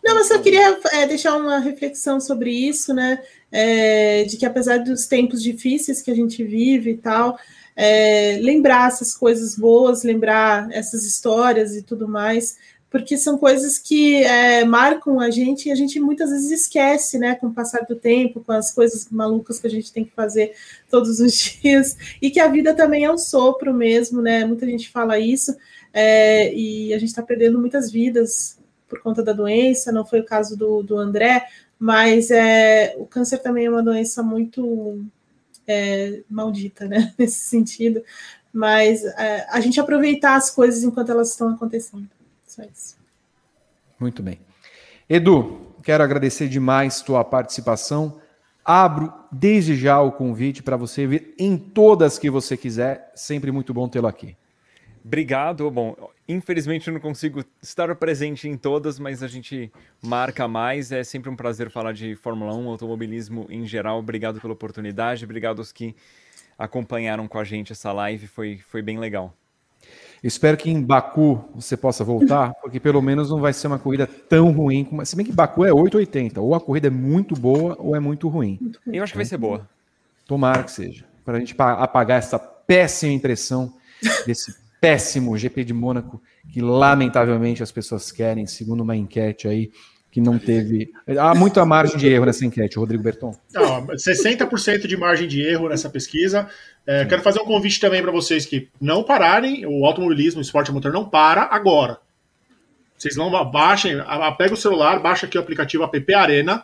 Não, mas eu queria é, deixar uma reflexão sobre isso, né? É, de que apesar dos tempos difíceis que a gente vive e tal, é, lembrar essas coisas boas, lembrar essas histórias e tudo mais, porque são coisas que é, marcam a gente e a gente muitas vezes esquece, né, com o passar do tempo, com as coisas malucas que a gente tem que fazer todos os dias, e que a vida também é um sopro mesmo, né? Muita gente fala isso. é, e a gente está perdendo muitas vidas por conta da doença, não foi o caso do, do André, mas é, o câncer também é uma doença muito é, maldita, né, nesse sentido, mas é, a gente aproveitar as coisas enquanto elas estão acontecendo, só isso. Muito bem. Edu, quero agradecer demais tua participação, abro desde já o convite para você vir em todas que você quiser, sempre muito bom tê-lo aqui. Obrigado. Bom, infelizmente eu não consigo estar presente em todas, mas a gente marca mais. É sempre um prazer falar de Fórmula 1, automobilismo em geral. Obrigado pela oportunidade, obrigado aos que acompanharam com a gente essa live, foi, foi bem legal. Espero que em Baku você possa voltar, porque pelo menos não vai ser uma corrida tão ruim. Como... Se bem que Baku é 880, ou a corrida é muito boa ou é muito ruim. Eu acho que vai ser boa. Tomara que seja. Para a gente apagar essa péssima impressão desse péssimo GP de Mônaco, que lamentavelmente as pessoas querem, segundo uma enquete aí, que não teve. Há muita margem de erro nessa enquete, Rodrigo Berton. Não, 60% de margem de erro nessa pesquisa. É, quero fazer um convite também para vocês que não pararem, o automobilismo, o esporte motor não para agora. Vocês não baixem, pega o celular, baixa aqui o aplicativo App Arena,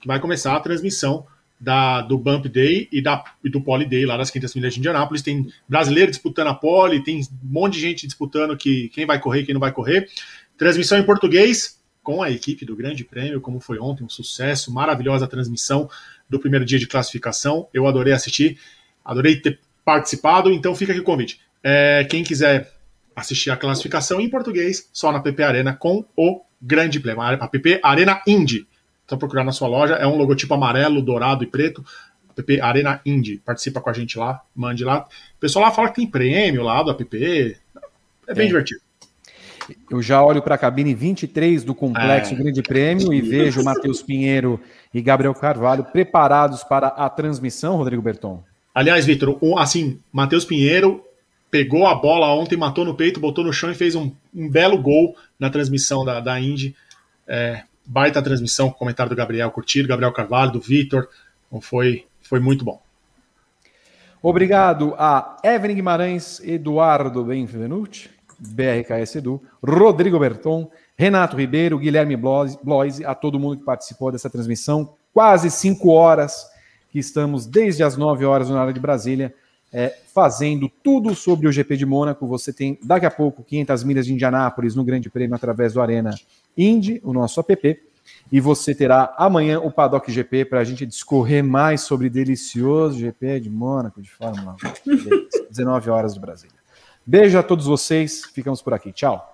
que vai começar a transmissão da, do Bump Day e, da, e do Poly Day lá das Quintas Milhas de Indianápolis. Tem brasileiro disputando a Poly, tem um monte de gente disputando que, quem vai correr quem não vai correr. Transmissão em português com a equipe do Grande Prêmio, como foi ontem, um sucesso, maravilhosa transmissão do primeiro dia de classificação. Eu adorei assistir, adorei ter participado, então fica aqui o convite. É, quem quiser assistir a classificação em português, só na PP Arena com o Grande Prêmio, a PP Arena Indy só procurar na sua loja. É um logotipo amarelo, dourado e preto. App Arena Indie. Participa com a gente lá, mande lá. O pessoal lá fala que tem prêmio lá do app. É bem é. divertido. Eu já olho para a cabine 23 do Complexo é. Grande Prêmio e vejo Matheus Pinheiro e Gabriel Carvalho preparados para a transmissão, Rodrigo Berton. Aliás, Vitor, assim, Matheus Pinheiro pegou a bola ontem, matou no peito, botou no chão e fez um, um belo gol na transmissão da, da Indy. É, baita transmissão, comentário do Gabriel Curtido, Gabriel Carvalho, do Vitor. Então foi, foi muito bom. Obrigado a Evelyn Guimarães, Eduardo Benvenuti, BRKS Edu, Rodrigo Berton, Renato Ribeiro, Guilherme Bloise, a todo mundo que participou dessa transmissão. Quase cinco horas que estamos desde as nove horas na hora de Brasília, é, fazendo tudo sobre o GP de Mônaco. Você tem daqui a pouco 500 milhas de Indianápolis no Grande Prêmio através do Arena Indy, o nosso app, e você terá amanhã o Paddock GP para a gente discorrer mais sobre delicioso GP de Mônaco, de Fórmula 1. 19 horas do Brasil. Beijo a todos vocês. Ficamos por aqui. Tchau.